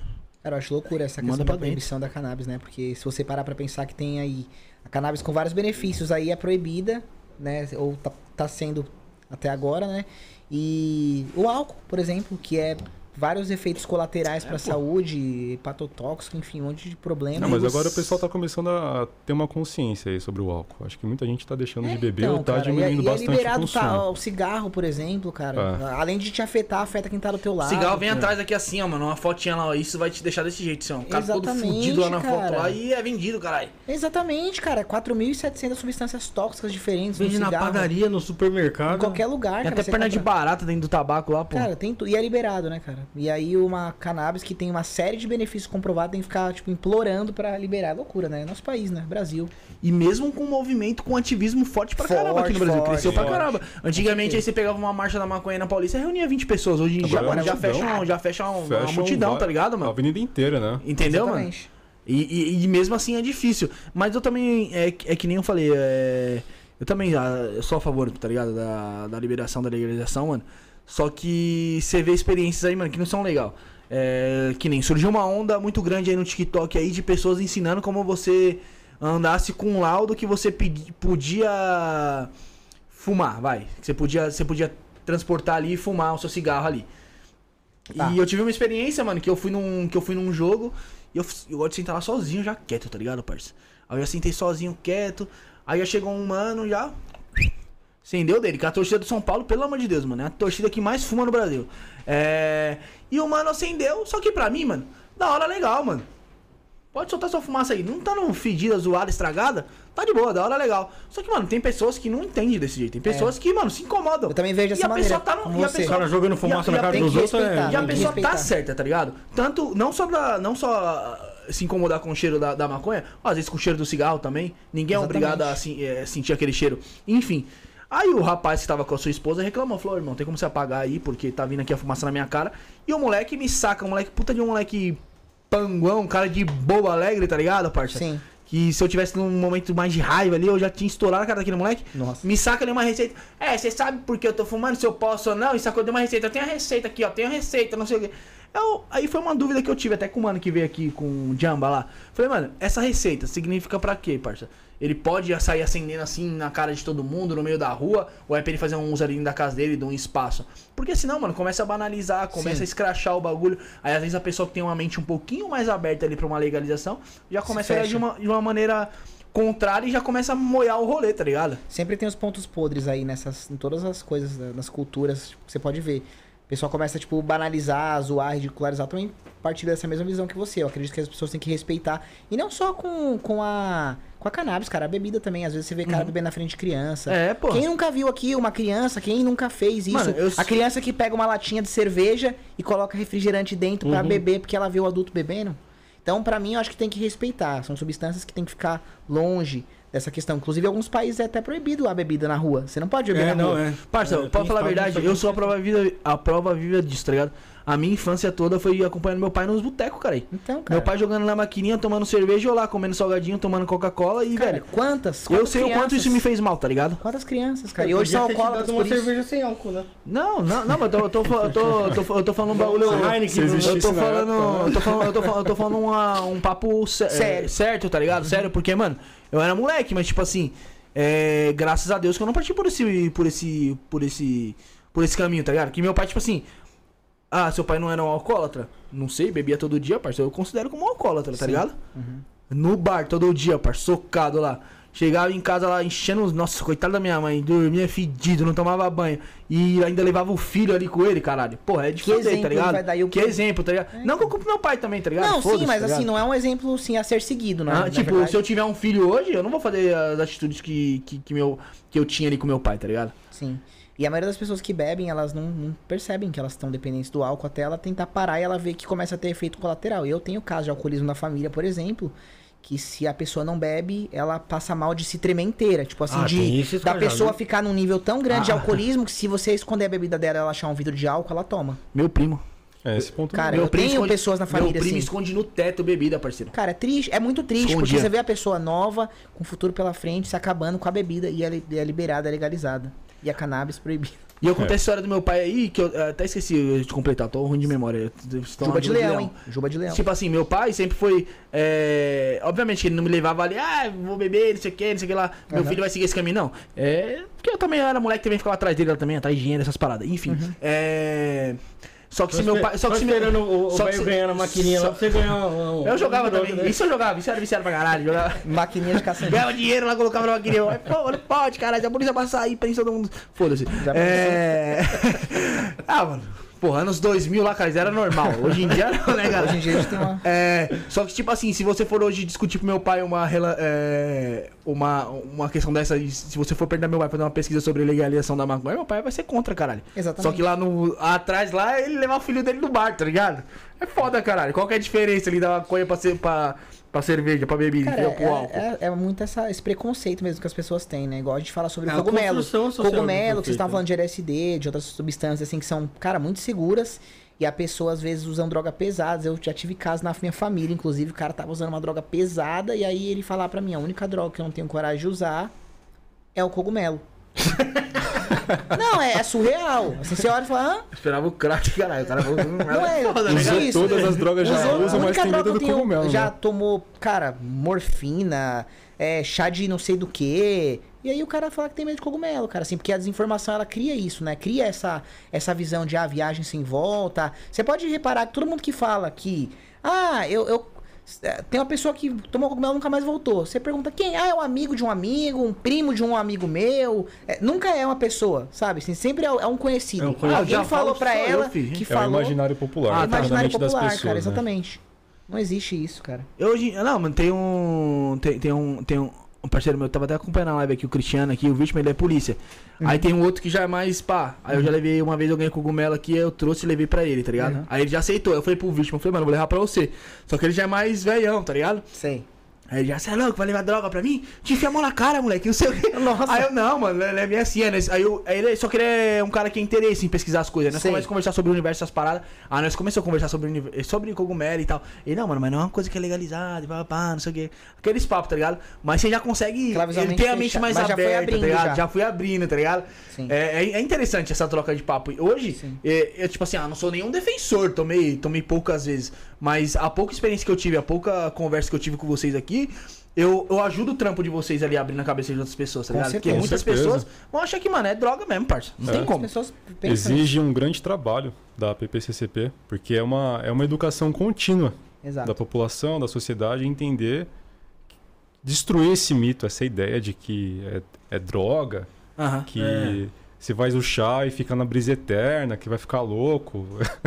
Cara, eu acho loucura essa questão da proibição da cannabis, né? Porque se você parar pra pensar que tem aí a cannabis com vários benefícios, aí é proibida, né? Ou tá, tá sendo até agora, né? E o álcool, por exemplo, que é vários efeitos colaterais pra saúde, hepatotóxico, enfim, um monte de problema. Não, mas E agora o pessoal tá começando a ter uma consciência aí sobre o álcool. Acho que muita gente tá deixando de beber Então, ou tá cara, e é- diminuindo e é bastante o liberado consumo. tá, o cigarro, por exemplo, cara. É. Além de te afetar, afeta quem tá do teu O lado. cigarro vem cara. atrás aqui assim, ó, mano. Uma fotinha lá, ó. Isso vai te deixar desse jeito, assim, ó. Um cara todo Exatamente, fudido lá na foto cara. lá e é vendido, caralho. Exatamente, cara. 4.700 substâncias tóxicas diferentes Vende no na cigarro. padaria, no supermercado. Em qualquer lugar, Tem cara. até perna de barata dentro do tabaco lá, pô. Cara, tem tu... E é liberado, né, cara? E aí uma cannabis que tem uma série de benefícios comprovados tem que ficar, tipo, implorando pra liberar. É loucura, né? Nosso país, né? Brasil. E mesmo com um movimento com ativismo forte pra Forte, caramba aqui no Brasil. forte, Cresceu pra forte. caramba. Antigamente aí você pegava uma marcha da maconha na Paulista e reunia 20 pessoas. Hoje em dia Agora mano, já, é multidão. fecha, um- já fecha, um- uma Fecha um multidão, va- tá ligado, A mano? avenida inteira, né? Entendeu, mano? Exatamente. E, e- e mesmo assim é difícil. Mas eu também, é, é que nem eu falei, é, eu também ah, eu sou a favor, tá ligado? Da, da liberação, da legalização, mano. Só que você vê experiências aí, mano, que não são legal. É, que nem surgiu uma onda muito grande aí no TikTok aí de pessoas ensinando como você andasse com um laudo que você pedi- podia fumar, vai. Que você podia, você podia transportar ali e fumar o seu cigarro ali. Tá. E eu tive uma experiência, mano, que eu fui num, que eu fui num jogo e eu, eu gosto de sentar lá sozinho, já quieto, tá ligado, parça? Aí eu já sentei sozinho, quieto. Aí já chegou um mano, já. Acendeu dele, que a torcida do São Paulo, pelo amor de Deus, mano, é a torcida que mais fuma no Brasil. É. E o mano acendeu, só que pra mim, mano, da hora legal, mano. Pode soltar sua fumaça aí. Não tá no fedida, zoada, estragada. Tá de boa, da hora legal. Só que, mano, tem pessoas que não entendem desse jeito. Tem pessoas que, mano, se incomodam. Eu também vejo E dessa a pessoa maneira, tá no. E a pessoa, O cara jogando fumaça e a- na cara dos outros é- E a pessoa tá certa, tá ligado? Tanto, não só, pra, não só ah, se incomodar com o cheiro da, da maconha, às vezes com o cheiro do cigarro também. Ninguém é Exatamente. obrigado a assim, é, sentir aquele cheiro. Enfim. Aí o rapaz que tava com a sua esposa reclamou, falou, irmão, tem como você apagar aí, porque tá vindo aqui a fumaça na minha cara. E o moleque me saca, um moleque, puta de um moleque panguão, um cara de bobo alegre, tá ligado, parça? Sim. Que se eu tivesse num momento mais de raiva ali, eu já tinha estourado a cara daquele moleque. Nossa. Me saca ali uma receita. É, você sabe por que eu tô fumando, se eu posso ou não? E sacou de uma receita. Eu tenho a receita aqui, ó. Tenho a receita, não sei o quê. Eu, aí foi uma dúvida que eu tive até com o mano que veio aqui com o Jamba lá. Falei, mano, essa receita significa pra quê, parça? Ele pode sair acendendo assim na cara de todo mundo, no meio da rua, ou é pra ele fazer um uso ali da casa dele, de um espaço? Porque senão, mano, começa a banalizar, começa Sim. a escrachar o bagulho. Aí às vezes a pessoa que tem uma mente um pouquinho mais aberta ali pra uma legalização, já começa a olhar de uma, de uma maneira contrária e já começa a moiar o rolê, tá ligado? Sempre tem os pontos podres aí nessas, em todas as coisas, né, nas culturas, tipo, que você pode ver. O pessoal começa, tipo, banalizar, zoar, ridicularizar. Também partilho dessa mesma visão que você. Eu acredito que as pessoas têm que respeitar. E não só com, com a com a cannabis, cara. A bebida também. Às vezes você vê cara bebendo na frente de criança. É, pô. Quem nunca viu aqui uma criança? Quem nunca fez isso? Mano, eu- A criança que pega uma latinha de cerveja e coloca refrigerante dentro pra beber porque ela vê o adulto bebendo. Então, pra mim, eu acho que tem que respeitar. São substâncias que tem que ficar longe dessa questão. Inclusive, em alguns países é até proibido a bebida na rua. Você não pode beber É, na não, rua. é. Parça, É, pode falar a verdade, eu sou a prova viva, a prova viva disso, tá ligado? A minha infância toda foi acompanhando meu pai nos botecos, cara. Então, cara. Meu pai jogando na maquininha, tomando cerveja, eu lá comendo salgadinho, tomando Coca-Cola e, Cara, velho, quantas? eu quantas sei o quanto crianças- isso me fez mal, tá ligado? Quantas crianças, cara? E Eu hoje são alcoólatras uma isso. cerveja sem álcool, né? Não, não, não, mas eu tô, eu tô, eu tô, eu tô, eu tô falando um bagulho. Eu tô falando. Eu tô falando, eu tô falando, eu tô falando uma- um papo sé- Sério. é, certo, tá ligado? Sério, porque, mano, eu era moleque, mas tipo assim, é, graças a Deus que eu não parti por esse. por esse. por esse. por esse caminho, tá ligado? Que meu pai, tipo assim. Ah, seu pai não era um alcoólatra? Não sei, bebia todo dia, parceiro. Eu considero como um alcoólatra, tá Sim. ligado? Uhum. No bar, todo dia, parceiro, socado lá. Chegava em casa lá enchendo os. Nossa, coitado da minha mãe, dormia fedido, não tomava banho. E ainda levava o filho ali com ele, caralho. Porra, é de Que exemplo tá ligado? vai dar? E o Que exemplo, tá ligado? Não que eu culpo meu pai também, tá ligado? Não, sim, mas tá assim, não é um exemplo sim, a ser seguido, né? Ah, tipo, verdade. se eu tiver um filho hoje, eu não vou fazer as atitudes que, que, que, meu, que eu tinha ali com meu pai, tá ligado? Sim. E a maioria das pessoas que bebem, elas não, não percebem que elas estão dependentes do álcool até ela tentar parar e ela vê que começa a ter efeito colateral. Eu tenho caso de alcoolismo na família, por exemplo, que se a pessoa não bebe, ela passa mal de se tremer inteira. Tipo assim, Ah, tem de da pessoa ficar num nível tão grande de Ah. alcoolismo que se você esconder a bebida dela e ela achar um vidro de álcool, ela toma. Meu primo. É, esse ponto Cara, não. eu tenho pessoas na família Meu primo assim. esconde no teto bebida, parceiro. Cara, é triste, é muito triste, porque Escondia. você vê a pessoa nova, com o futuro pela frente, se acabando com a bebida e ela é liberada, é legalizada. E a cannabis proibida. E eu contei a história do meu pai aí, que eu até esqueci de completar, tô ruim de memória. Juba na de leão, hein? Juba de leão. Tipo assim, meu pai sempre foi. é, Obviamente que ele não me levava ali, ah, vou beber, não sei o que, não sei o que lá. Meu Aham. filho vai seguir esse caminho, não. É. Porque eu também era moleque, também ficava atrás dele lá também, atrás de dinheiro, essas paradas. Enfim. Uhum. É. Só que se meu pai. Só que se meu. o, só que se- ganhar na maquininha lá só- você ganhar um, um- Eu jogava um também. né? Isso eu jogava, isso era viciado pra caralho. Jogava. Maquininha de caçamba. Ganhava dinheiro lá, colocava na maquininha. Eu, Pô, não pode, caralho. A polícia vai sair, prende todo mundo. Foda-se. Já É. [LAUGHS] ah, mano. Porra, anos 2000 lá, cara, era normal. Hoje em dia não, né, cara? Hoje em dia a gente tem uma. É, só que, tipo assim, se você for hoje discutir com meu pai uma, é, uma, uma questão dessa, se você for perguntar meu pai fazer uma pesquisa sobre legalização da maconha, meu pai vai ser contra, caralho. Exatamente. Só que lá no. Atrás lá, ele levar o filho dele no bar, tá ligado? É foda, caralho. Qual que é a diferença ali da maconha pra, ser, pra, pra cerveja, pra bebida, Cara, pro álcool? é, é, é muito essa, esse preconceito mesmo que as pessoas têm, né? Igual a gente fala sobre É cogumelo. Cogumelo, que feita, estavam né? falando de LSD, de outras substâncias, assim, que são, cara, muito seguras. E a pessoa, às vezes, usam droga pesadas. Eu já tive casos na minha família, inclusive, o cara tava usando uma droga pesada. E aí ele falava pra mim, a única droga que eu não tenho coragem de usar é o cogumelo. [LAUGHS] não, é, é surreal. Assim, você olha e fala, hã? Esperava o crack, caralho. O cara falou, "Hum, Não é, foda, né, usou cara?" isso. Todas as drogas já Usou- usam, a mas única tem droga medo do tenho- cogumelo, Já né? tomou, cara, morfina, é, chá de não sei do que. E aí o cara fala que tem medo de cogumelo, cara, assim, porque a desinformação ela cria isso, né? Cria essa, essa visão de ah, viagem sem volta. Você pode reparar que todo mundo que fala que, ah, eu, eu tem uma pessoa que tomou cogumelo e nunca mais voltou. Você pergunta quem? Ah, é um amigo de um amigo, um primo de um amigo meu. É, nunca é uma pessoa, sabe? Assim, sempre é, é um conhecido. É um conhecido. Alguém Já falou falo pra só eu, ela filho. que É o falou. imaginário popular, Ah, tá imaginário mente das popular, pessoas, cara, né? exatamente. Não existe isso, cara. Eu hoje. Não, mano, tem um. Tem, tem um. Tem um. Um parceiro meu, tava até acompanhando a live aqui, o Cristiano aqui, o vítima, ele é polícia. Uhum. Aí tem um outro que já é mais pá. Aí eu já levei, uma vez eu ganhei cogumelo aqui, eu trouxe e levei pra ele, tá ligado? Uhum. Aí ele já aceitou. Eu falei pro vítima, eu falei, mano, eu vou levar pra você. Só que ele já é mais velhão, tá ligado? Sei. Aí ele já, você é louco, vai levar droga pra mim? Te enfia a mão na cara, moleque, não sei o que. Nossa. Aí eu, não, mano, ele é minha assim, é, né? Aí, eu, aí ele, só que ele é um cara que tem interesse em pesquisar as coisas. Nós Sei. começamos a conversar sobre o universo, essas paradas. Aí nós começamos a conversar sobre, o univer- sobre cogumelo e tal. Ele, não, mano, mas não é uma coisa que é legalizada, e pá, pá, não sei o que. Aqueles papos, tá ligado? Mas você já consegue. Ele tem a mente mais Mas já foi aberta, abrindo tá ligado? já. Já. fui abrindo, tá ligado? Sim. É, é, é interessante essa troca de papo. E Hoje, Sim. é, eu, tipo assim, ah, não sou nenhum defensor, tomei, tomei poucas vezes. Mas a pouca experiência que eu tive, a pouca conversa que eu tive com vocês aqui, eu, eu ajudo o trampo de vocês ali abrindo a cabeça de outras pessoas, tá ligado? Porque muitas certeza. pessoas vão achar que, mano, é droga mesmo, parça. Não É. tem As como. Exige um grande trabalho da PPCCP, porque é uma, é uma educação contínua Exato. da população, da sociedade, entender, destruir esse mito, essa ideia de que é, é droga, Aham. que É. você vai chá e fica na brisa eterna, que vai ficar louco.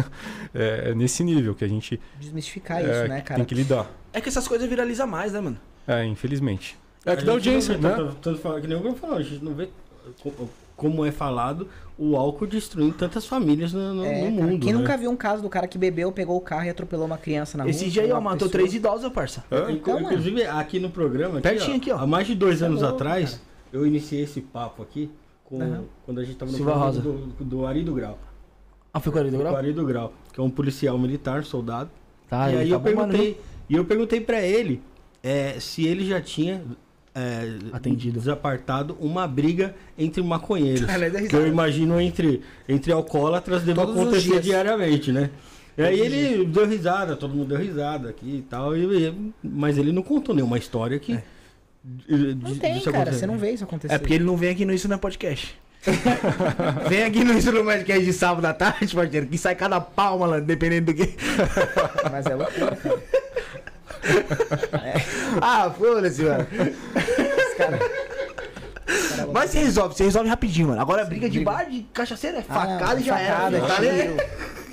[LAUGHS] é, é nesse nível que a gente Desmistificar é, isso, né, cara? tem que lidar. É que essas coisas viralizam mais, né, mano? É, infelizmente. É que A dá gente audiência, vê né? tanto- tanto fala- que nem o Bruno falou, a gente não vê co- como é falado, o álcool destruindo tantas famílias no, no- É, no cara, mundo. Quem né? nunca viu um caso do cara que bebeu, pegou o carro e atropelou uma criança na rua? Esse dia aí, ó, matou pessoa- três idosos, parça. É, Então, mano. inclusive, aqui no programa, aqui, Pertinho aqui, ó. há mais de dois é anos louco, atrás, cara. eu iniciei esse papo aqui com, Aham. quando a gente tava no Silva Rosa. do, do Arido Grau. Ah, foi 40 Do graus? Arido Grau, que é um policial militar, soldado. Tá, e aí tá eu perguntei, e eu perguntei para ele é, se ele já tinha é, Atendido. desapartado uma briga entre maconheiros. [LAUGHS] É que eu imagino entre, entre alcoólatras deve Todos os acontecer diariamente, né? E aí ele deu risada, todo mundo deu risada aqui e tal, e- mas ele não contou nenhuma história que. De- Não tem, cara. acontecer. Você não vê isso acontecer. É porque ele não vem aqui no Isso Não é Podcast. [LAUGHS] vem aqui no Isso Não é Podcast de sábado à tarde, parceiro, que sai cada palma lá, dependendo do que. Mas é loucura, cara. [LAUGHS] ah, foda-se, mano. Os caras. Mas se resolve, se resolve rapidinho, mano. Agora briga de bar de cachaceiro é facada Ah, e já facada, era. Tá?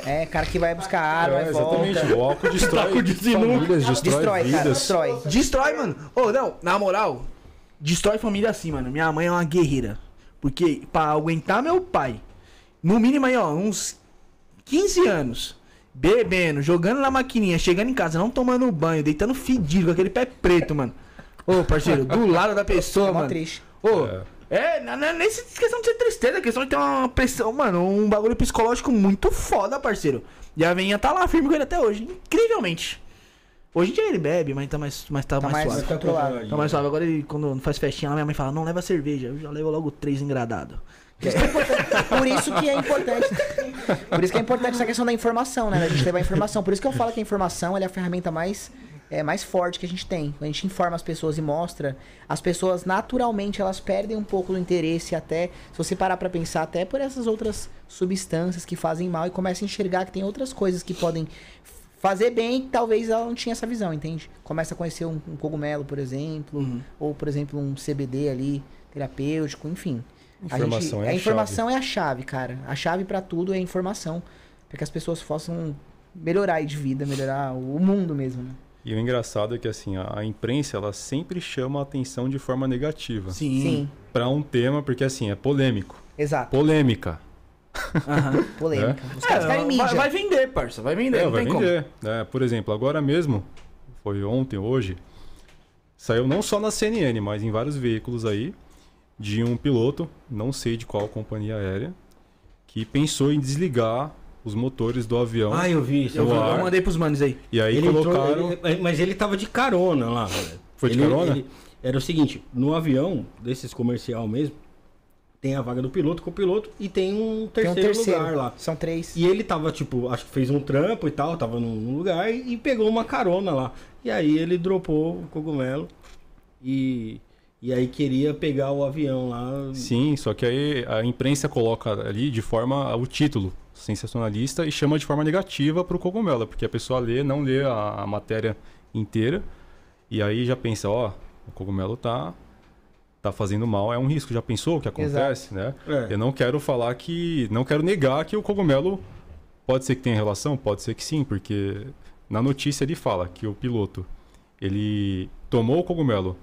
É, cara que vai buscar arma, É, vai exatamente. volta. O álcool [LAUGHS] destrói Taco de sinuca. famílias, destrói, Destrói, vidas. cara, destrói. Destrói, mano. Ô, não, na moral, destrói família assim, mano. Minha mãe é uma guerreira. Porque pra aguentar meu pai, no mínimo aí, ó, uns 15 anos, bebendo, jogando na maquininha, chegando em casa, não tomando banho, deitando fedido com aquele pé preto, mano. Ô, parceiro, do lado da pessoa, É mano. triste. Ô, É. é, não não é nem questão de ser tristeza, é questão de ter uma pressão, mano, um bagulho psicológico muito foda, parceiro. E a veinha tá lá firme com ele até hoje, incrivelmente. Hoje em dia ele bebe, mas tá mais, mas tá Tá mais, mais suave. controlado. Tá mais suave. Agora ele, quando faz festinha lá, minha mãe fala, não leva cerveja. Eu já levo logo três engradados. Por isso que é importante. Por isso que é importante essa questão da informação, né? Da gente levar informação. Por isso que eu falo que a informação é a ferramenta mais, é, mais forte que a gente tem. Quando a gente informa as pessoas e mostra, as pessoas naturalmente elas perdem um pouco do interesse até, se você parar pra pensar, até por essas outras substâncias que fazem mal e começa a enxergar que tem outras coisas que podem fazer bem que talvez ela não tinha essa visão, entende? Começa a conhecer um, um cogumelo, por exemplo, Uhum. ou por exemplo um CBD ali terapêutico, enfim. A, Informação é a a informação é a chave, cara. A chave pra tudo é a informação, para que as pessoas possam melhorar aí de vida, melhorar o mundo mesmo, né? E o engraçado é que assim, a, a imprensa ela sempre chama a atenção de forma negativa Sim. Sim, Pra um tema, porque assim, é polêmico. exato. Polêmica. Aham. [LAUGHS] Polêmica. Os É, caras querem mídia. vai, vai vender, parça. Vai vender, É, não vai tem vender. né? por exemplo, agora mesmo, foi ontem, hoje, saiu não só na CNN, mas em vários veículos aí, de um piloto, não sei de qual companhia aérea, que pensou em desligar os motores do avião. Ah, eu vi isso. Eu, eu mandei pros manos aí. e aí Ele entrou- colocaram. ele- mas ele tava de carona lá. velho. Foi de Ele- carona? ele- era o seguinte, no avião, desses comercial mesmo, tem a vaga do piloto com o piloto e tem um Tem um terceiro, terceiro. lugar lá. São três. E ele tava, tipo, acho que fez um trampo e tal, tava num, num lugar e, e pegou uma carona lá. E aí ele dropou o cogumelo e, e aí queria pegar o avião lá. Sim, só que aí a imprensa coloca ali de forma o título sensacionalista e chama de forma negativa pro cogumelo, porque a pessoa lê, não lê a, a matéria inteira e aí já pensa, ó, o cogumelo tá tá fazendo mal, é um risco. Já pensou o que acontece, né? É. Eu não quero falar que, não quero negar que o cogumelo pode ser que tenha relação, pode ser que sim, porque na notícia ele fala que o piloto ele tomou o cogumelo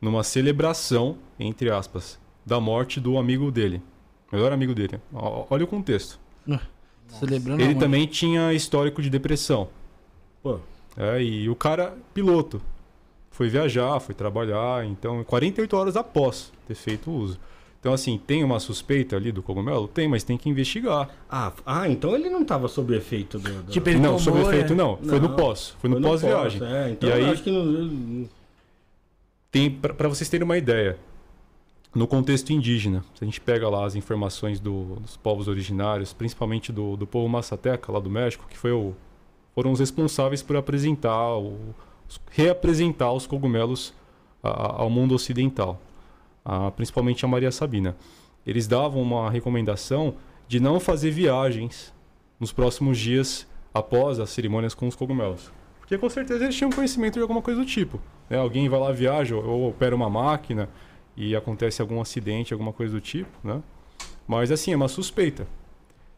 numa celebração, entre aspas, da morte do amigo dele, melhor amigo dele. Olha o contexto. Celebrando Ele também tinha histórico de depressão. Pô, É, e o cara, piloto, foi viajar, foi trabalhar, então 48 horas após ter feito o uso. Então, assim, tem uma suspeita ali do cogumelo? Tem, mas tem que investigar. ah, ah, então ele não tava sob efeito do. do- Tipo, ele não, tomou, né? efeito não. Foi no Não, pós. Foi no Foi no pós-viagem. pós, É, então E eu aí- acho que não. Tem, para vocês terem uma ideia, no contexto indígena, se a gente pega lá as informações do- dos povos originários, principalmente do, do povo Massateca, lá do México, que foi o, foram os responsáveis por apresentar, o- reapresentar os cogumelos a- ao mundo ocidental, a- principalmente a Maria Sabina. Eles davam uma recomendação de não fazer viagens nos próximos dias após as cerimônias com os cogumelos. Porque com certeza eles tinham conhecimento de alguma coisa do tipo. né? Alguém vai lá, viaja ou opera uma máquina e acontece algum acidente, alguma coisa do tipo, né? Mas assim, é uma suspeita.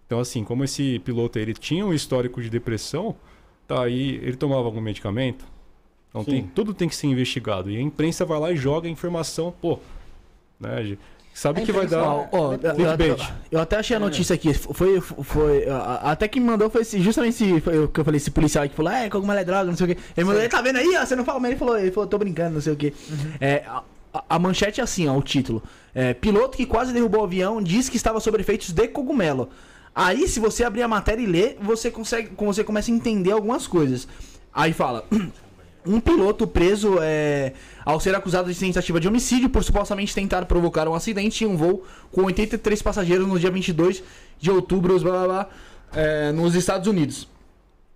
Então assim, como esse piloto ele tinha um histórico de depressão, tá aí, ele tomava algum medicamento? Então Sim. tem, tudo tem que ser investigado. E a imprensa vai lá e joga a informação, pô, né? sabe É que vai dar. Ó, eu, eu- até achei a notícia aqui. Foi, foi, até que me mandou foi esse- justamente esse, foi o que eu falei, esse policial aí que falou, é, cogumelo é droga, não sei o quê. Ele mandou, tá vendo aí, ó, você não fala, mas ele falou, ele falou, tô brincando, não sei o quê. É, a, a- manchete é assim, ó, o título. É, piloto que quase derrubou o avião diz que estava sob efeitos de cogumelo. Aí, se você abrir a matéria e ler, você consegue, você começa a entender algumas coisas. Aí fala, [CLEARS THROAT] um piloto preso é, ao ser acusado de tentativa de homicídio por supostamente tentar provocar um acidente em um voo com 83 passageiros no dia 22 de outubro blá, blá, blá, é, nos Estados Unidos.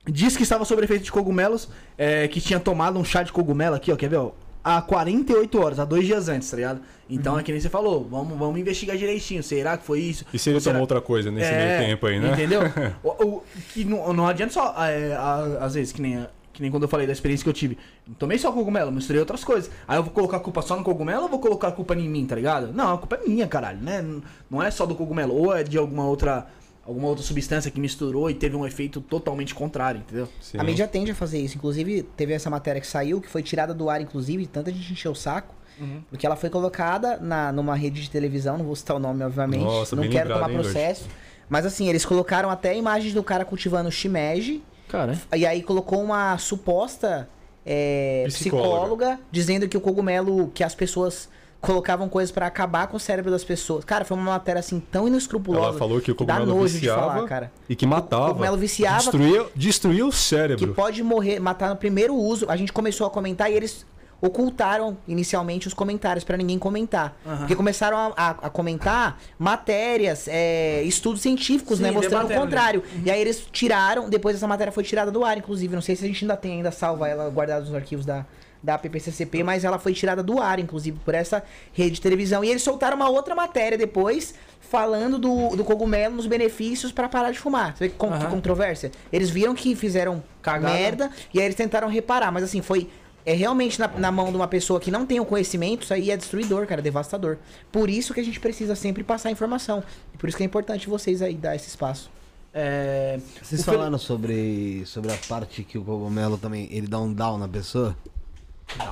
Diz que estava sob efeito de cogumelos, é, que tinha tomado um chá de cogumelo aqui, ó, quer ver, ó? Há 48 horas, há dois dias antes, tá ligado? Então é que nem você falou, vamos, vamos investigar direitinho. Será que foi isso? E se ele Ou será- tomou outra coisa nesse É, meio tempo aí, né? Entendeu? [LAUGHS] o, o- que não, não adianta só, é, a- às vezes, que nem, que nem quando eu falei da experiência que eu tive. Não tomei só cogumelo, misturei outras coisas. Aí eu vou colocar a culpa só no cogumelo ou vou colocar a culpa em mim, tá ligado? Não, a culpa é minha, caralho, né? Não é só do cogumelo, ou é de alguma outra, alguma outra substância que misturou e teve um efeito totalmente contrário, entendeu? Sim. A mídia tende a fazer isso. Inclusive, teve essa matéria que saiu, que foi tirada do ar, inclusive, tanta gente encheu o saco. Uhum. Porque ela foi colocada na, numa rede de televisão, não vou citar o nome, obviamente. Nossa, não quero lembrado, tomar hein, processo. Mas assim, eles colocaram até imagens do cara cultivando shimeji. Cara, E aí colocou uma suposta é, Psicóloga. psicóloga. dizendo que o cogumelo, que as pessoas colocavam coisas pra acabar com o cérebro das pessoas. Cara, foi uma matéria assim tão inescrupulosa. Ela falou que o cogumelo nojo viciava de falar, cara. e que matava. O cogumelo viciava. Destruía, destruía o Que cérebro. pode morrer, matar no primeiro uso. A gente começou a comentar e eles ocultaram inicialmente os comentários pra ninguém comentar. Porque começaram a, a- a comentar matérias, é, estudos científicos, Sim, né? Mostrando o contrário. E aí eles tiraram, depois essa matéria foi tirada do ar, inclusive. Não sei se a gente ainda tem ainda salva ela guardada nos arquivos da, da PPCCP, mas ela foi tirada do ar, inclusive, por essa rede de televisão. E eles soltaram uma outra matéria depois, falando do, do cogumelo nos benefícios pra parar de fumar. Você vê que, con- que controvérsia? Eles viram que fizeram Cagada. merda e aí eles tentaram reparar, mas assim, foi. É realmente na, na mão de uma pessoa que não tem o conhecimento, isso aí é destruidor, cara, é devastador. Por isso que a gente precisa sempre passar informação. E por isso que é importante vocês aí dar esse espaço. é. Vocês falaram sobre, sobre a parte que o cogumelo também, ele dá um down na pessoa?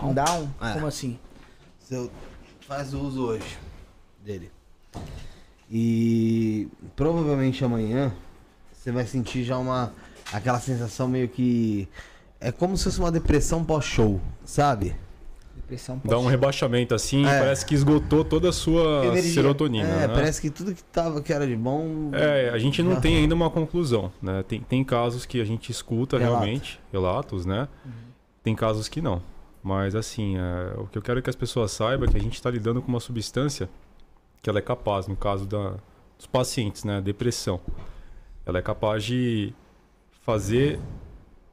Um down. É. Como assim? Você faz o uso hoje dele. E provavelmente amanhã você vai sentir já uma aquela sensação meio que é como se fosse uma depressão pós-show, sabe? Depressão Dá um rebaixamento assim, É. parece que esgotou toda a sua Energia. serotonina. É, né? parece que tudo que tava que era de bom. É, a gente não tem ainda uma conclusão, né? Tem, tem casos que a gente escuta Relato. realmente, relatos, né? Tem casos que não. Mas assim, é, o que eu quero que as pessoas saibam é que a gente está lidando com uma substância que ela é capaz, no caso da, dos pacientes, né? Depressão. Ela é capaz de fazer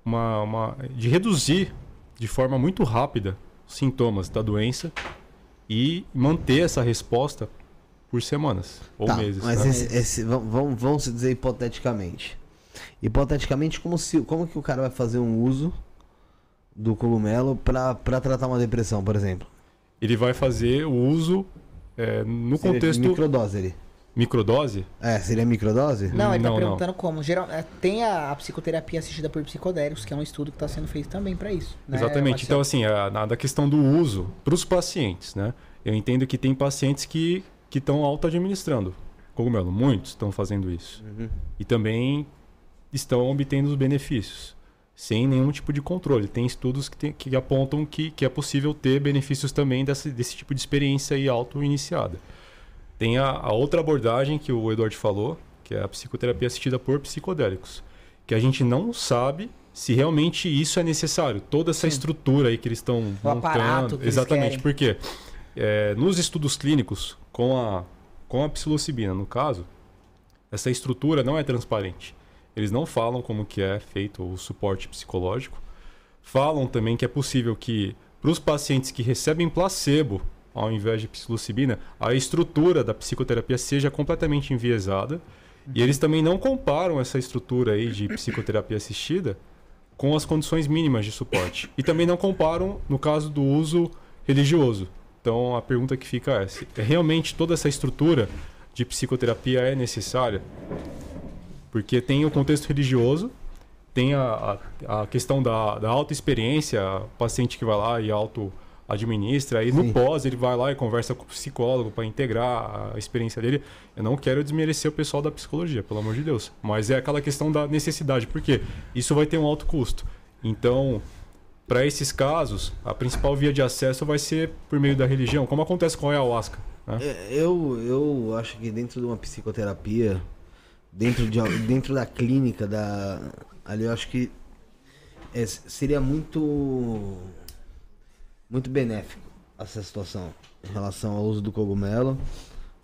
uma, uma. de reduzir de forma muito rápida os sintomas da doença e manter essa resposta por semanas ou Tá, meses. Mas né? esse, esse- vamos, vamos- dizer hipoteticamente. Hipoteticamente, como, se, como que o cara vai fazer um uso do cogumelo pra, pra tratar uma depressão, por exemplo? ele vai fazer o uso é, no Seria contexto Microdose ele. microdose. É, seria microdose? Não, ele tá Não, não. perguntando como. Geral, é, tem a, a psicoterapia assistida por psicodélicos, que é um estudo que está sendo feito também para isso. né, Exatamente. Marcelo? Então, assim, a, na da questão do uso para os pacientes, né? Eu entendo que tem pacientes que que estão auto-administrando cogumelo. Muitos estão fazendo isso. E também estão obtendo os benefícios. Sem nenhum tipo de controle. Tem estudos que, tem- que apontam que, que é possível ter benefícios também desse, desse tipo de experiência aí auto-iniciada. Tem a, a outra abordagem que o Eduardo falou, que é a psicoterapia assistida por psicodélicos. Que a gente não sabe se realmente isso é necessário. Toda essa estrutura aí que eles estão O aparato que eles Exatamente, porque é, nos estudos clínicos, com a, com a psilocibina, no caso, essa estrutura não é transparente. Eles não falam como que é feito o suporte psicológico. Falam também que é possível que, para os pacientes que recebem placebo, ao invés de psilocibina, a estrutura da psicoterapia seja completamente enviesada. E eles também não comparam essa estrutura aí de psicoterapia assistida com as condições mínimas de suporte. E também não comparam no caso do uso religioso. Então a pergunta que fica é: se realmente toda essa estrutura de psicoterapia é necessária? Porque tem o contexto religioso, tem a, a, a questão da, da autoexperiência, paciente que vai lá e auto, administra, aí Sim. no pós ele vai lá e conversa com o psicólogo para integrar a experiência dele. Eu não quero desmerecer o pessoal da psicologia, pelo amor de Deus. Mas é aquela questão da necessidade, porque isso vai ter um alto custo. Então, para esses casos, a principal via de acesso vai ser por meio da religião, como acontece com a ayahuasca. Né? É, Eu, eu acho que dentro de uma psicoterapia, dentro, de, dentro da clínica, da, ali eu acho que é, seria muito, muito benéfico essa situação em relação ao uso do cogumelo.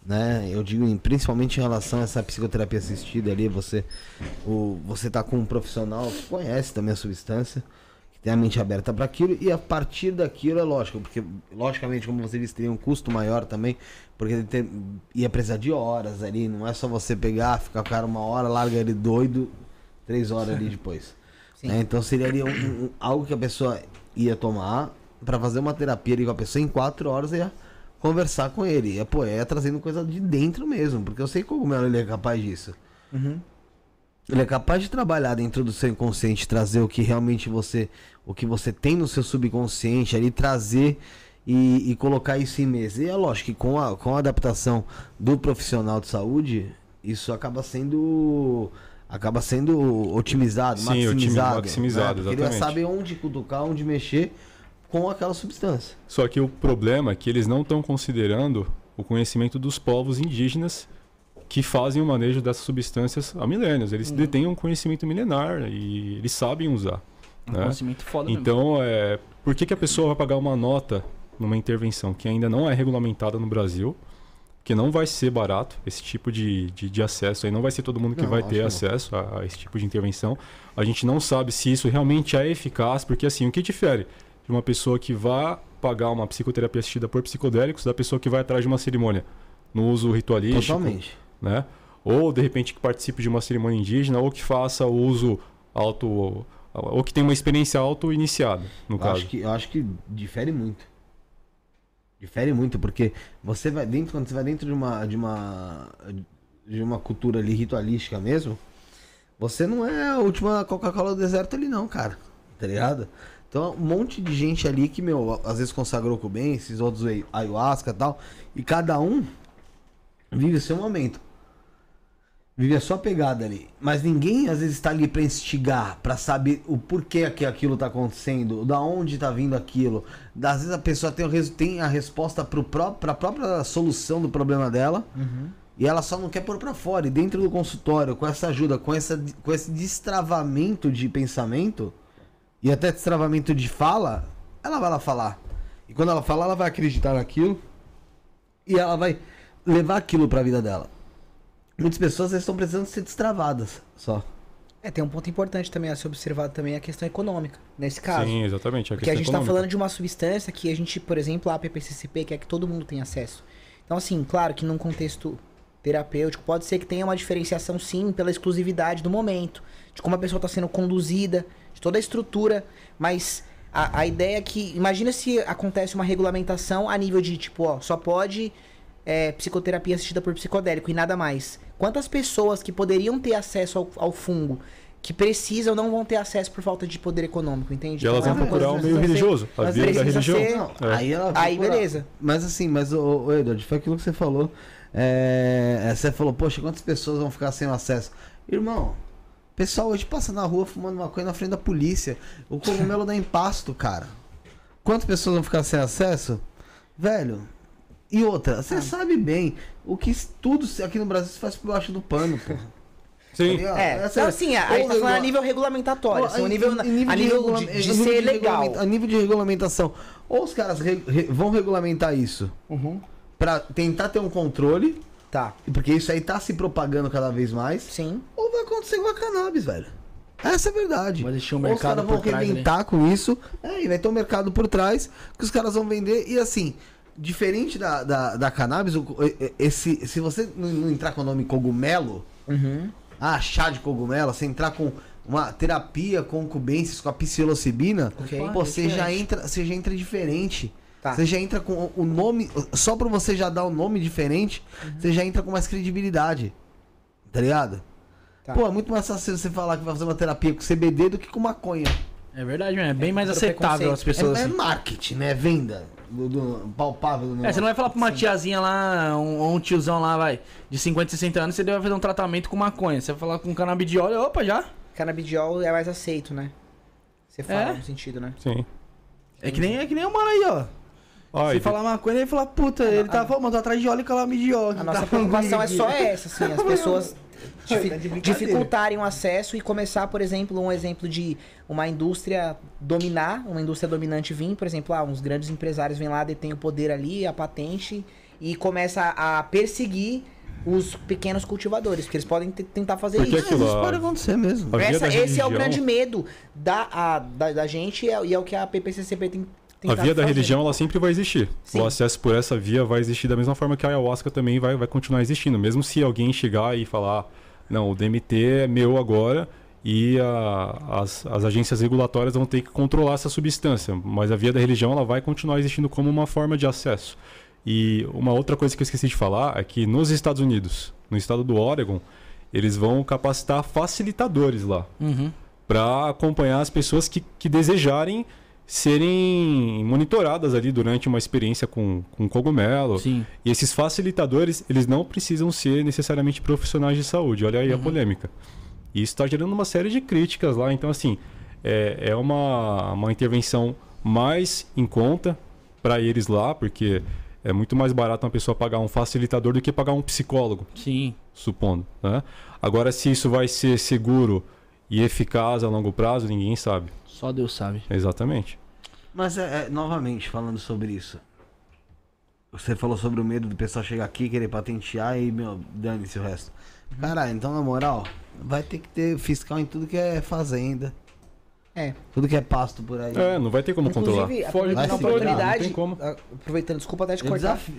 Né? Eu digo em- principalmente em relação a essa psicoterapia assistida ali, você, o, você tá com um profissional que conhece também a substância, tem a mente aberta para aquilo, e a partir daquilo é lógico, porque logicamente, como você disse, teria um custo maior também, porque tem- ia precisar de horas ali, não é só você pegar, ficar com o cara uma hora, larga ele doido, três horas ali [LAUGHS] depois. Né? Então seria ali um- um- algo que a pessoa ia tomar para fazer uma terapia ali com a pessoa em quatro horas ia conversar com ele. Ia, pô, ia trazendo coisa de dentro mesmo, porque eu sei que o cogumelo ele é capaz disso. Uhum. Ele é capaz de trabalhar dentro do seu inconsciente, trazer o que realmente você, o que você tem no seu subconsciente ali, trazer e, e colocar isso em mesa. E é lógico que com a, com a adaptação do profissional de saúde, isso acaba sendo acaba sendo otimizado, Sim, maximizado, maximizado, Porque ele saber onde cutucar, onde mexer com aquela substância. Só que o problema é que eles não estão considerando o conhecimento dos povos indígenas que fazem o manejo dessas substâncias há milênios. Eles Uhum. detêm um conhecimento milenar e eles sabem usar. Um né? conhecimento foda mesmo. Então, é, por que, que a pessoa vai pagar uma nota numa intervenção que ainda não é regulamentada no Brasil? Que não vai ser barato esse tipo de, de, de acesso. Aí não vai ser todo mundo que Não, vai ter acesso a, a esse tipo de intervenção. A gente não sabe se isso realmente é eficaz, porque assim, o que difere de uma pessoa que vai pagar uma psicoterapia assistida por psicodélicos da pessoa que vai atrás de uma cerimônia no uso ritualístico, Totalmente. Né? Ou de repente que participe de uma cerimônia indígena ou que faça uso auto ou que tenha uma experiência auto iniciada, no Eu caso. acho que, eu acho que difere muito. Difere muito, porque você vai dentro, quando você vai dentro de uma, de uma, de uma cultura ali ritualística mesmo, você não é a última Coca-Cola do deserto ali não, cara. Tá ligado? Então, um monte de gente ali que, meu, às vezes consagrou com bem, esses outros ayahuasca e tal, e cada um vive o seu momento. Vive a sua pegada ali. Mas ninguém às vezes está ali pra instigar, pra saber o porquê que aquilo tá acontecendo, da onde tá vindo aquilo. Às vezes a pessoa tem, o tem a resposta pro pró pra própria solução do problema dela. E ela só não quer pôr pra fora. E dentro do consultório, com essa ajuda, com, essa, com esse destravamento de pensamento e até destravamento de fala, ela vai lá falar. E quando ela falar, ela vai acreditar naquilo e ela vai levar aquilo pra vida dela. Muitas pessoas estão precisando ser destravadas só. É, tem um ponto importante também a ser observado também a questão econômica, nesse caso. Sim, exatamente. A Porque a gente está falando de uma substância que a gente, por exemplo, a PPCCP quer que todo mundo tenha acesso. Então, assim, claro que num contexto terapêutico pode ser que tenha uma diferenciação, sim, pela exclusividade do momento, de como a pessoa está sendo conduzida, de toda a estrutura, mas a, a ideia é que, imagina se acontece uma regulamentação a nível de, tipo, ó, só pode é, psicoterapia assistida por psicodélico e nada mais. Quantas pessoas que poderiam ter acesso ao, ao fungo, que precisam, não vão ter acesso por falta de poder econômico, entende? E elas Então, vão é uma coisa procurar o que meio ser- religioso, a mas via da precisa religião. ser- É. Aí beleza. Mas assim, mas o, Edward, foi aquilo que você falou. É, você falou, poxa, quantas pessoas vão ficar sem acesso? Irmão, o pessoal hoje passa na rua fumando maconha na frente da polícia. O cogumelo dá impasto, cara. Quantas pessoas vão ficar sem acesso? Velho. E outra, Ah. você sabe bem o que tudo aqui no Brasil se faz por baixo do pano, porra. [LAUGHS] Sim. É, Essa- não, assim, a, a gente tá falando a nível regulamentatório, assim, a nível, a nível regula- de, em de nível ser de legal. A nível de regulamentação. Ou os caras re- re- vão regulamentar isso Uhum. pra tentar ter um controle, Tá, porque isso aí tá se propagando cada vez mais, sim. ou vai acontecer com a cannabis, velho. Essa é a verdade. Vai deixar um Ou os mercado caras vão por trás ali. arrebentar com isso, é, e vai ter um mercado por trás que os caras vão vender. E assim, diferente da, da, da cannabis, o- esse, se você não entrar com o nome cogumelo, Uhum. ah, chá de cogumelo, você entrar com uma terapia com cubensis, com a psilocibina, Ok. pô, você já entra, você já entra diferente. Tá. Você já entra com o nome, só pra você já dar o nome diferente, Uhum. você já entra com mais credibilidade. Tá ligado? Tá. Pô, é muito mais fácil você falar que vai fazer uma terapia com CBD do que com maconha. É verdade, mesmo. É bem mais Pelo aceitável as pessoas. é, é assim. marketing, né? Venda. Do, do- palpável do É, negócio. você não vai falar pra uma tiazinha lá, um, ou um tiozão lá, vai, de 50, 60 anos, você vai fazer um tratamento com maconha. Você vai falar com canabidiol, opa, já. Canabidiol é mais aceito, né? Você fala É? no sentido, né? Sim. É que nem, é que nem o mano aí, ó. Ah, Se falar maconha, ele fala, puta, ele tá falando, tô atrás de óleo e canabidiol. A nossa preocupação é só essa, assim, as [LAUGHS] pessoas difi- Tá de brincadeira. dificultarem o acesso e começar, por exemplo, um exemplo de uma indústria dominar, uma indústria dominante vir, por exemplo, ah, uns grandes empresários vêm lá, detêm o poder ali, a patente, e começa a perseguir os pequenos cultivadores, porque eles podem te- tentar fazer Porque isso. aquilo, Isso pode acontecer mesmo. Essa- esse é o religião- grande medo da, a- da, da gente e é, e é o que a PPCCP tem A via da fazer. religião, ela sempre vai existir. Sim. O acesso por essa via vai existir da mesma forma que a ayahuasca também vai, vai continuar existindo. Mesmo se alguém chegar e falar, não, o DMT é meu agora e a- as, as agências regulatórias vão ter que controlar essa substância. Mas a via da religião, ela vai continuar existindo como uma forma de acesso. E uma outra coisa que eu esqueci de falar é que nos Estados Unidos, no estado do Oregon, eles vão capacitar facilitadores lá Uhum. para acompanhar as pessoas que, que desejarem serem monitoradas ali durante uma experiência com, com cogumelo. Sim. E esses facilitadores, eles não precisam ser necessariamente profissionais de saúde. Olha aí a polêmica. E isso está gerando uma série de críticas lá. Então, assim, é, é uma, uma intervenção mais em conta para eles lá, porque é muito mais barato uma pessoa pagar um facilitador do que pagar um psicólogo Sim. supondo. Né? Agora, se isso vai ser seguro e eficaz a longo prazo, ninguém sabe. Só Deus sabe. Exatamente. Mas, é, é, novamente, falando sobre isso. Você falou sobre o medo do pessoal chegar aqui, querer patentear e, meu, dane-se o resto. Caralho, então, na moral, vai ter que ter fiscal em tudo que é fazenda. É. Tudo que é pasto por aí. É, não vai ter como controlar. Inclusive, Foge aproveitando a Vai se oportunidade, não tem como. a- aproveitando, desculpa até te É, cortar. desafio-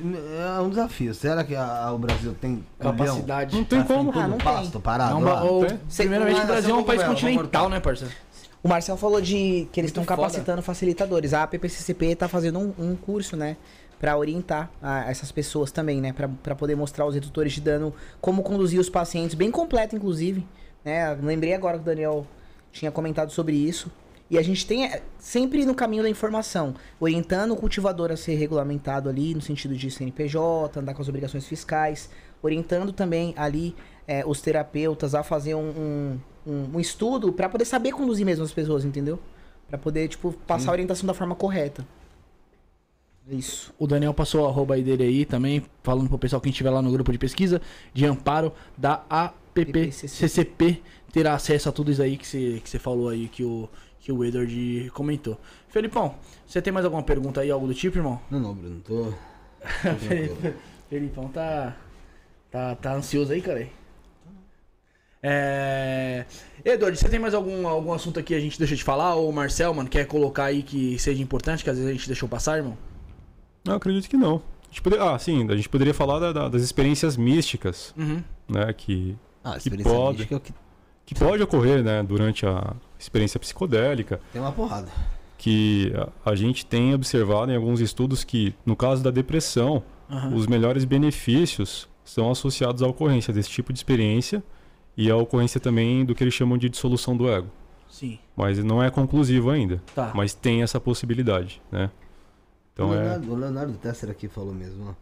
é um desafio. Será que a- o Brasil tem? Capacidade. Não tem como. Ah, não pasto, tem. parado Não, lá? ou, tem. primeiramente, o Brasil é um país continental, né, parceiro? O Marcel falou de que eles estão capacitando facilitadores. A PPCCP está fazendo um, um curso, né? Pra orientar a- essas pessoas também, né? Pra poder mostrar aos redutores de dano como conduzir os pacientes, bem completo, inclusive. Né? Lembrei agora que o Daniel tinha comentado sobre isso. E a gente tem é, sempre no caminho da informação, orientando o cultivador a ser regulamentado ali, no sentido de CNPJ, andar com as obrigações fiscais, orientando também ali é, os terapeutas a fazer um, um, um- estudo para poder saber conduzir mesmo as pessoas, entendeu? Para poder, tipo, passar a orientação da forma correta. É Isso. O Daniel passou o arroba aí dele aí também, falando pro pessoal que estiver lá no grupo de pesquisa de amparo da APPCCP terá acesso a tudo isso aí que você que você falou aí, que o, que o Edward comentou. Felipão, você tem mais alguma pergunta aí, algo do tipo, irmão? Não, não, Bruno, tô. [LAUGHS] Felipão tá, tá, tá ansioso aí, cara. É... Eduardo, você tem mais algum, algum assunto aqui que a gente deixa de falar? Ou o Marcel, mano, quer colocar aí que seja importante, que às vezes a gente deixou passar, irmão? Eu acredito que não. A gente poderia, ah, sim, a gente poderia falar da- da- das experiências místicas, Uhum. né? Que, Ah, que experiência pode, mística é o que que pode ocorrer, né? Durante a experiência psicodélica. tem uma porrada. que a, a gente tem observado em alguns estudos que, no caso da depressão, Aham. os melhores benefícios são associados à ocorrência desse tipo de experiência e à ocorrência também do que eles chamam de dissolução do ego. Sim. Mas não é conclusivo ainda. Tá. Mas tem essa possibilidade, né? Então o, é. Leonardo, o Leonardo Tesser aqui falou mesmo, ó.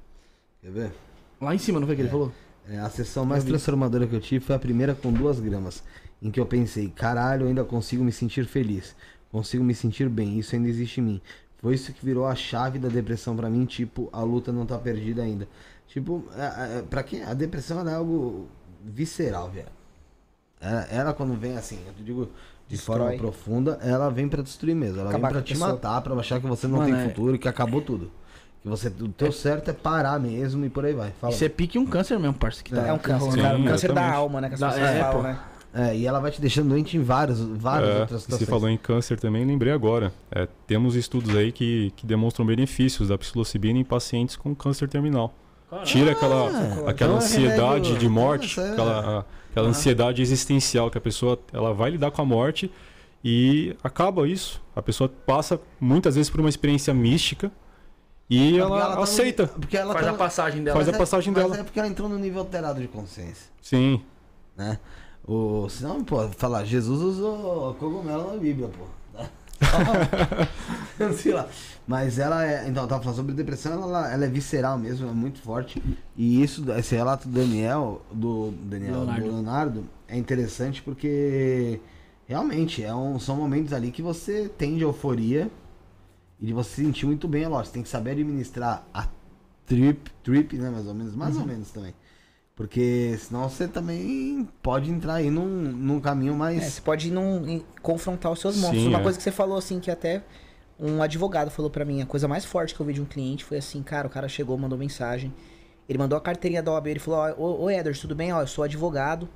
Quer ver? Lá em cima, não foi que ele falou? É, a sessão mais transformadora que eu tive foi a primeira com duas gramas, em que eu pensei, caralho, eu ainda consigo me sentir feliz, consigo me sentir bem, isso ainda existe em mim. Foi isso que virou a chave da depressão pra mim, tipo, a luta não tá perdida ainda. Tipo, é, é, pra quem a depressão é algo visceral, velho. Ela, ela quando vem assim, eu digo de Destrói. forma profunda, ela vem pra destruir mesmo. Ela Acabar vem pra te pessoa. matar, pra achar que você não Mano, tem é- futuro, que acabou tudo. Que você, o teu certo é parar mesmo e por aí vai. Fala. Isso é pique um câncer mesmo, parça. Que tá, É um que câncer, rolando. cara. Sim, Um câncer da alma, né? Que as Da- pessoas é, falam, né? É, e ela vai te deixando doente em várias, várias É, outras você situações. falou em câncer também, lembrei agora. É, temos estudos aí que, que demonstram benefícios da psilocibina em pacientes com câncer terminal. Tira aquela, aquela então é ansiedade remédio- de morte, Nossa, é. aquela, aquela ansiedade existencial que a pessoa ela vai lidar com a morte e acaba isso. A pessoa passa muitas vezes por uma experiência mística e Porque ela, tá no- aceita. porque ela Faz tá a passagem dela. Faz a é- passagem mas dela. é porque ela entrou no nível alterado de consciência, Sim. né? O, senão, pô, falar, Jesus usou cogumelo na Bíblia, pô. [LAUGHS] [LAUGHS] Sei lá. Mas ela é. Então, eu tava falando sobre depressão, ela, ela é visceral mesmo, é muito forte. E isso, esse relato do Daniel, do Daniel, Leonardo. do Leonardo, é interessante porque realmente é um, são momentos ali que você tem de euforia e de você se sentir muito bem, é lógico. Você tem que saber administrar a trip, trip, né? Mais ou menos, mais Uhum. ou menos também. Porque senão você também pode entrar aí num, num caminho mais. É, você pode em- confrontar os seus Sim, monstros. Uma é. coisa que você falou assim, que até um advogado falou pra mim, a coisa mais forte que eu vi de um cliente foi assim, cara, o cara chegou, mandou mensagem. Ele mandou a carteirinha da OAB, ele falou, ô, ô Ederson, tudo bem? Ó, eu sou advogado.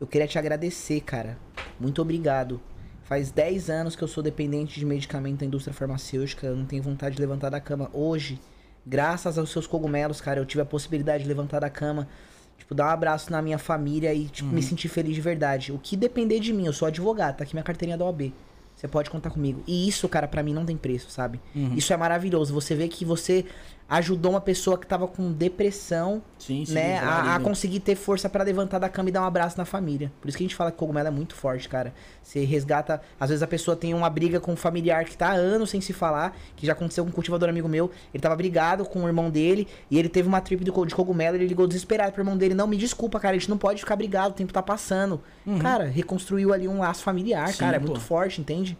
Eu queria te agradecer, cara. Muito obrigado. Faz 10 anos que eu sou dependente de medicamento da indústria farmacêutica. Eu não tenho vontade de levantar da cama. Hoje, graças aos seus cogumelos, cara, eu tive a possibilidade de levantar da cama. Tipo, dar um abraço na minha família e, tipo, me sentir feliz de verdade. O que depender de mim, eu sou advogado, tá aqui minha carteirinha da OAB. Você pode contar comigo. E isso, cara, pra mim não tem preço, sabe? Uhum. Isso é maravilhoso. Você vê que você ajudou uma pessoa que tava com depressão, sim, né, livrar a, a né? conseguir ter força pra levantar da cama e dar um abraço na família. Por isso que a gente fala que cogumelo é muito forte, cara. Você resgata, às vezes a pessoa tem uma briga com um familiar que tá há anos sem se falar, que já aconteceu com um cultivador amigo meu, ele tava brigado com o irmão dele e ele teve uma trip de co- de cogumelo, ele ligou desesperado pro irmão dele, não, me desculpa, cara, a gente não pode ficar brigado, o tempo tá passando. Cara, reconstruiu ali um laço familiar, Uhum. Sim, cara, é pô. muito forte, entende?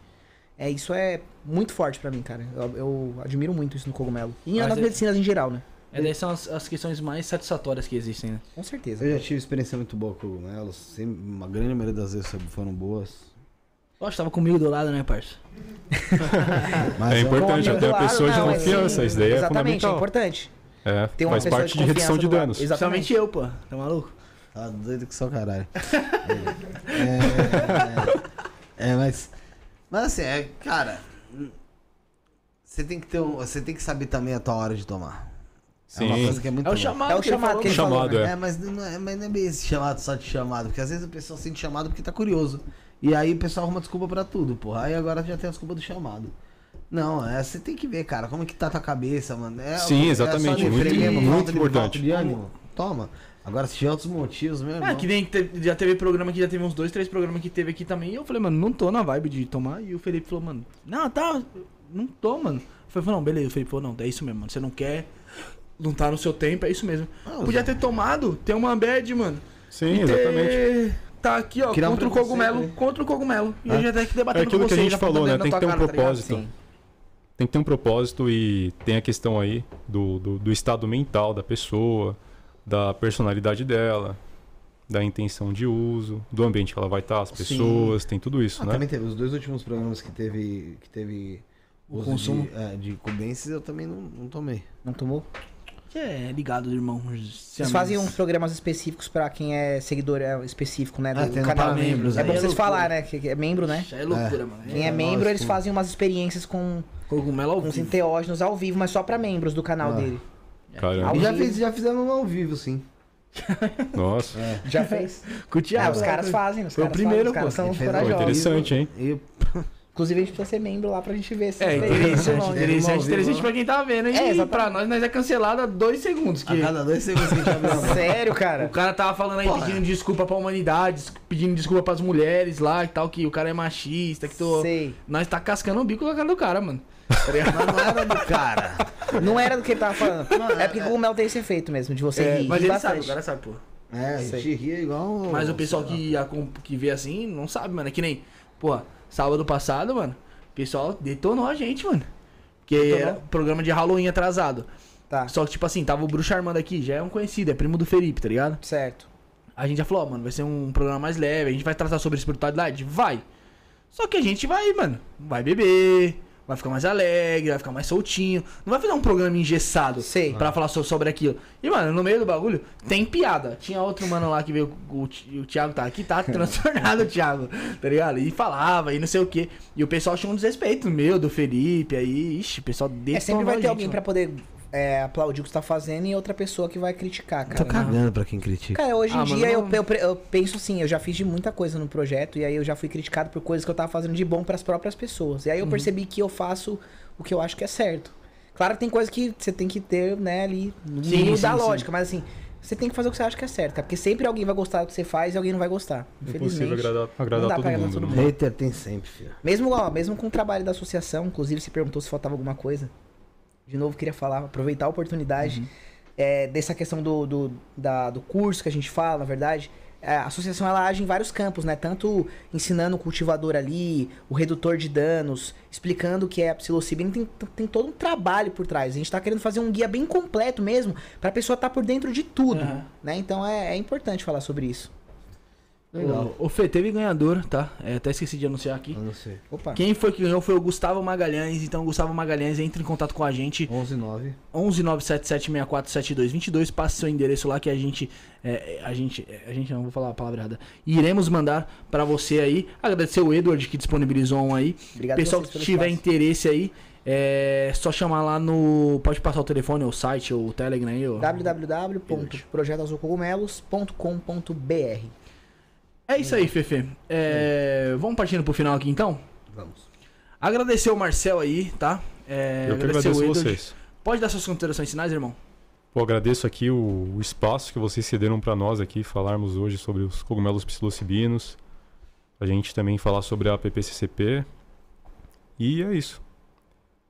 É, isso é muito forte pra mim, cara. Eu, eu admiro muito isso no cogumelo. E Mas nas é- medicinas em geral, né? É, daí são as, as questões mais satisfatórias que existem, né? Com certeza. Eu já tive experiência muito boa com cogumelos, sempre, uma grande maioria das vezes foram boas. Poxa, tava comigo do lado, né, parça? [LAUGHS] Mas é é um importante, amigo até a lado, pessoa de é confiança, isso daí é Exatamente, é importante. É, Ter uma faz parte de de redução de do lado. danos. Exatamente. Eu, pô. Tá maluco? Tá doido que só caralho. [LAUGHS] é, é, é, mas. Mas assim, é, cara. Você tem que ter um, Você tem que saber também a tua hora de tomar. É uma Sim. coisa que é muito É o chamado É o chamado falou, que ele falou, Chamado, né? é. É, mas não é, mas não é bem esse chamado só de chamado, porque às vezes a pessoa sente chamado porque tá curioso. E aí o pessoal arruma desculpa pra tudo, porra. Aí agora já tem a desculpa do chamado. Não, é, você tem que ver, cara, como é que tá tua cabeça, mano. É, Sim, é exatamente, só deprê muito- mesmo, muito falta importante. de ânimo. Toma. Agora, se tiver outros motivos, meu É, que nem te- já teve programa que já teve uns dois, três programas que teve aqui também. E eu falei, mano, não tô na vibe de tomar. E o Felipe falou, mano, não, tá, não tô, mano. Eu falei, não, beleza. O Felipe falou, não, é isso mesmo, mano. Você não quer, não tá no seu tempo, é isso mesmo. Ah, Podia ter tomado, ter uma bad, mano. Sim, E ter- exatamente. Tá aqui, ó, Criar um contra o cogumelo, contra o cogumelo. E É. eu já tenho que É debater aquilo com que a você, gente já falou, apontando né? Tem que ter um tá propósito. Sim. Tem que ter um propósito e tem a questão aí do, do, do estado mental da pessoa, da personalidade dela, da intenção de uso, do ambiente que ela vai estar, as pessoas, tem tudo isso, Ah, né? também teve os dois últimos programas que teve. Que teve O uso consumo. De, é, de cubenses, eu também não, não tomei. Não tomou? É, ligado, irmão. Vocês fazem uns programas específicos pra quem é seguidor é, específico, né? Do Ah, tem canal. membros, É aí bom é vocês loucura. falar, né? Que que é membro, né? É loucura, É. mano. Quem é É, membro, nós, eles fazem umas experiências com Cogumelo ao uns vivo. enteógenos ao vivo, mas só pra membros do canal Ah. dele. Caramba. E já, fiz, já fizemos um ao vivo, sim. [LAUGHS] Nossa, [LAUGHS] Já fez? Com o É, Thiago. os caras fazem, os Foi o caras primeiro, fazem, os caras pô. são A Pô, interessante, hein? E Inclusive a gente precisa ser membro lá pra gente ver se É, interessante, não. interessante, interessante pra quem tá vendo. E É, exatamente. pra nós, nós é cancelado a dois segundos. a Que cada dois segundos que a gente abre a mão. Sério, o cara? cara tava falando aí, Porra. pedindo desculpa pra humanidade, pedindo desculpa pras mulheres lá e tal, que o cara é machista, que tô... Sei. Nós tá cascando o bico na cara do cara, mano. Mas não era do cara. [LAUGHS] Não era do que ele tava falando. É porque o Mel tem esse efeito mesmo, de você É, rir. mas rir ele bastante. sabe, o cara sabe, pô. É, a gente ria igual. Mas o pessoal que, acom- que vê assim não sabe, mano. É que nem, pô, sábado passado, mano, o pessoal detonou a gente, mano. Porque Detonou? era programa de Halloween atrasado. Tá, Só que, tipo assim, tava o Bruxo Armando aqui, já é um conhecido, é primo do Felipe, tá ligado? certo. A gente já falou, ó, mano, vai ser um programa mais leve, a gente vai tratar sobre espiritualidade? Vai. Só que a gente vai, mano, vai beber, vai ficar mais alegre, vai ficar mais soltinho. Não vai fazer um programa engessado Sei. pra falar so- sobre aquilo. E, mano, no meio do bagulho tem piada. Tinha outro mano lá que veio, o, o Thiago tá aqui, tá [LAUGHS] transtornado o Thiago, tá ligado? E falava, e não sei o quê. E o pessoal tinha um desrespeito meu, do Felipe, aí, ixi, o pessoal detonou É, sempre vai ter gente, alguém mano. pra poder é, aplaudir o que você tá fazendo e outra pessoa que vai criticar, cara. Tô cagando pra quem critica. Cara, hoje em Ah, dia eu, não- eu, eu penso assim, eu já fiz de muita coisa no projeto e aí eu já fui criticado por coisas que eu tava fazendo de bom pras próprias pessoas. E aí eu Uhum. percebi que eu faço o que eu acho que é certo. Claro que tem coisas que você tem que ter, né, ali no Sim, mínimo sim, da sim. lógica, mas assim, você tem que fazer o que você acha que é certo, cara, porque sempre alguém vai gostar do que você faz e alguém não vai gostar. É possível agradar, não agradar dá todo pra agradar mundo. todo né? mundo. Hater tem sempre, filho. Mesmo, ó, mesmo com o trabalho da associação, inclusive se perguntou se faltava alguma coisa. De novo, queria falar, aproveitar a oportunidade é, dessa questão do, do, da- do curso que a gente fala, na verdade. É, A associação ela age em vários campos, né? Tanto ensinando o cultivador ali, o redutor de danos, explicando o que é a psilocibina, tem, tem todo um trabalho por trás. A gente tá querendo fazer um guia bem completo mesmo, pra pessoa estar por dentro de tudo, Aham. né? Então é, é importante falar sobre isso. Legal. O, o Fê teve ganhador, tá? É, até esqueci de anunciar aqui. Sei. Opa. Quem foi que ganhou foi o Gustavo Magalhães. Então, Gustavo Magalhães, entre em contato com a gente. 11-9. 11977647222. Passe seu endereço lá que a gente. é, é, a gente. é, A gente não vou falar a palavra errada. Iremos mandar pra você aí. Agradecer o Edward que disponibilizou um aí. Obrigado Pessoal que tiver espaço. interesse aí, é só chamar lá no. Pode passar o telefone, o site, ou o Telegram aí. www.projetoazulcogumelos.com.br É isso aí, Fefe. É, Vamos partindo pro final aqui então? Vamos. Agradecer o Marcel aí, tá? É, Eu que agradecer agradeço o Edward. vocês. Pode dar suas considerações finais, irmão? Pô, agradeço aqui o, o espaço que vocês cederam para nós aqui falarmos hoje sobre os cogumelos psilocibinos. A gente também falar sobre a PPCCP. E é isso.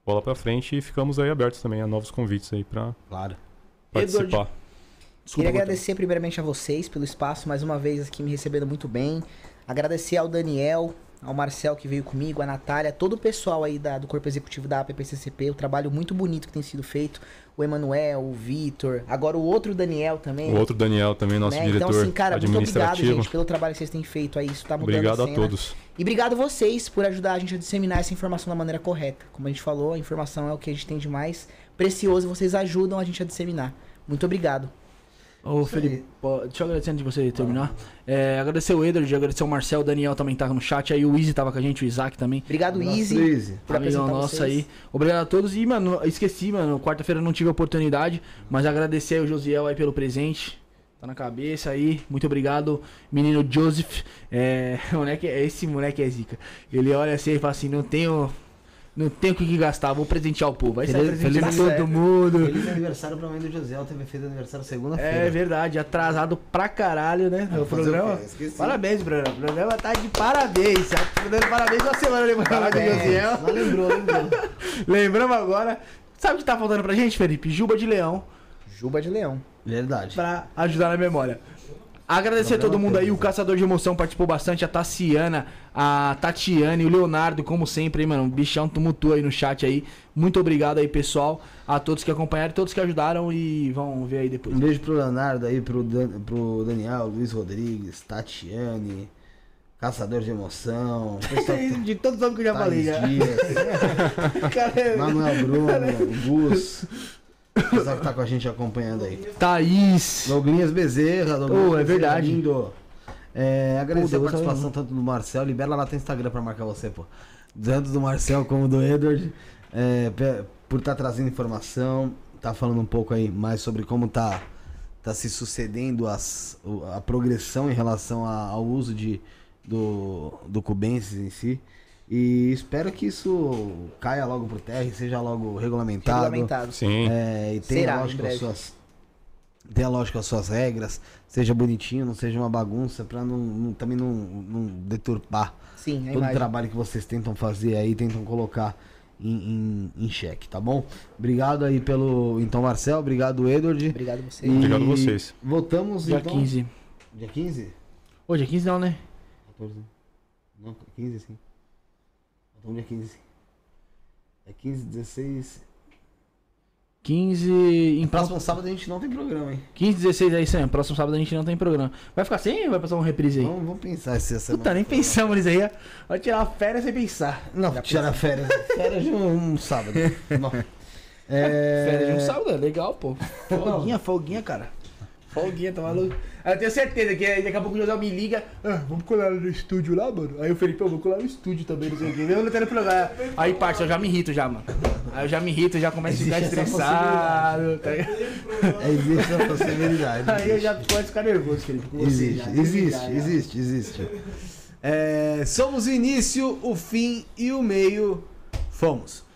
Bola pra frente e ficamos aí abertos também a novos convites aí para Claro. participar. Queria agradecer primeiramente a vocês pelo espaço, mais uma vez aqui me recebendo muito bem. Agradecer ao Daniel, ao Marcel que veio comigo, a Natália, todo o pessoal aí da- do corpo executivo da APPCCP, o trabalho muito bonito que tem sido feito. O Emanuel, o Vitor, agora o outro Daniel também. O outro Daniel também, nosso né? diretor Então, assim, cara, muito obrigado, gente, pelo trabalho que vocês têm feito aí. Isso tá mudando Obrigado a a cena. todos. E obrigado vocês por ajudar a gente a disseminar essa informação da maneira correta. Como a gente falou, a informação é o que a gente tem de mais precioso vocês ajudam a gente a disseminar. Muito obrigado. Ô, Felipe, pô, deixa eu agradecer antes de você terminar. É, agradecer o Edward, agradecer o Marcel, o Daniel também tava no chat, aí o Easy tava com a gente, o Isaac também. Obrigado, Nossa, Easy, Easy. por Amigão nosso vocês. aí. Obrigado a todos. E, mano, esqueci, mano. Quarta-feira não tive a oportunidade. Mas agradecer aí o Josiel aí pelo presente. Tá na cabeça aí. Muito obrigado, menino Joseph. É, [LAUGHS] moleque, esse moleque é zica. Ele olha assim e fala assim: não tenho. Não tenho o que gastar, vou presentear o povo. Vai Feliz- presenteando feliz- todo mundo. Feliz aniversário pra mãe do José. Ela teve feito aniversário segunda-feira. É verdade, atrasado pra caralho, né? o fazer programa. o. Parabéns, Bruno. O programa tá de parabéns. Tá dando parabéns uma semana mãe do. Josiel. Não lembrou, lembrou. Lembramos agora. Sabe o que tá faltando pra gente, Felipe? Juba de leão Juba de Leão. Verdade. pra ajudar na memória. Agradecer a todo mundo aí, o Caçador de Emoção participou bastante, a Tassiana, a Tatiane, o Leonardo, como sempre, aí, mano, um bichão tumultuou aí no chat aí. Muito obrigado aí, pessoal, a todos que acompanharam, todos que ajudaram e vão ver aí depois. Um beijo pro Leonardo aí, pro, Dan- pro Daniel, Luiz Rodrigues, Tatiane, Caçador de Emoção, [LAUGHS] tá- De todos os nomes que eu já falei, Thaís já. Dias, [LAUGHS] Cara, Manuel Bruno, o Gus. O pessoal que tá com a gente acompanhando aí. Thaís. Douglinhas Bezerra, Douglinhas Oh, é verdade. lindo. É, agradecer Pô, a participação tanto do Marcel, libera lá no Instagram pra marcar você, pô. Tanto do Marcel como do Edward, é, por estar trazendo informação, tá falando um pouco aí mais sobre como tá, tá se sucedendo as, a progressão em relação a- ao uso de, do, do Cubensis em si. E espero que isso caia logo por terra e seja logo regulamentado. Regulamentado. Sim. É, e tenha Será, lógico as suas tenha lógico as suas regras, seja bonitinho, não seja uma bagunça, pra não, não- também não, não deturpar Sim, a todo o imagem. trabalho que vocês tentam fazer aí, tentam colocar em, em, em xeque, tá bom? Obrigado aí pelo. Então, Marcel, obrigado, Edward. Obrigado a vocês. E Obrigado a vocês. Voltamos Dia então. 15. Dia 15? Hoje é 15 não, né? 14. Não, 15 sim. Então, dia 15. É 15, 16. 15 em Próximo sábado a gente não tem programa, hein? 15, 16 é isso aí. Próximo sábado a gente não tem programa. Vai ficar sem ou vai passar um reprise aí? Vamos, vamos pensar se essa Puta, nem pensamos nisso aí. ó. Vai tirar férias sem pensar. Não, tirar férias. [LAUGHS] Férias de um, um sábado. [LAUGHS] Não. É... Férias de um sábado, é legal, pô. Folguinha, folguinha, cara. Folguinha, tá maluco? Aí eu tenho certeza que daqui a pouco o José me liga. Ah, vamos colar no estúdio lá, mano. Aí o Felipe, eu vou colar no estúdio também, não sei o quê. Não programa. Aí, parça, eu já me irrito já, mano. Aí eu já me irrito, já começo a ficar Existe essa estressado. Tá? Existe essa possibilidade. Aí eu já começo a ficar nervoso, Felipe. com você Existe, já. existe, já. existe, existe. É, somos o início, o fim e o meio. Fomos.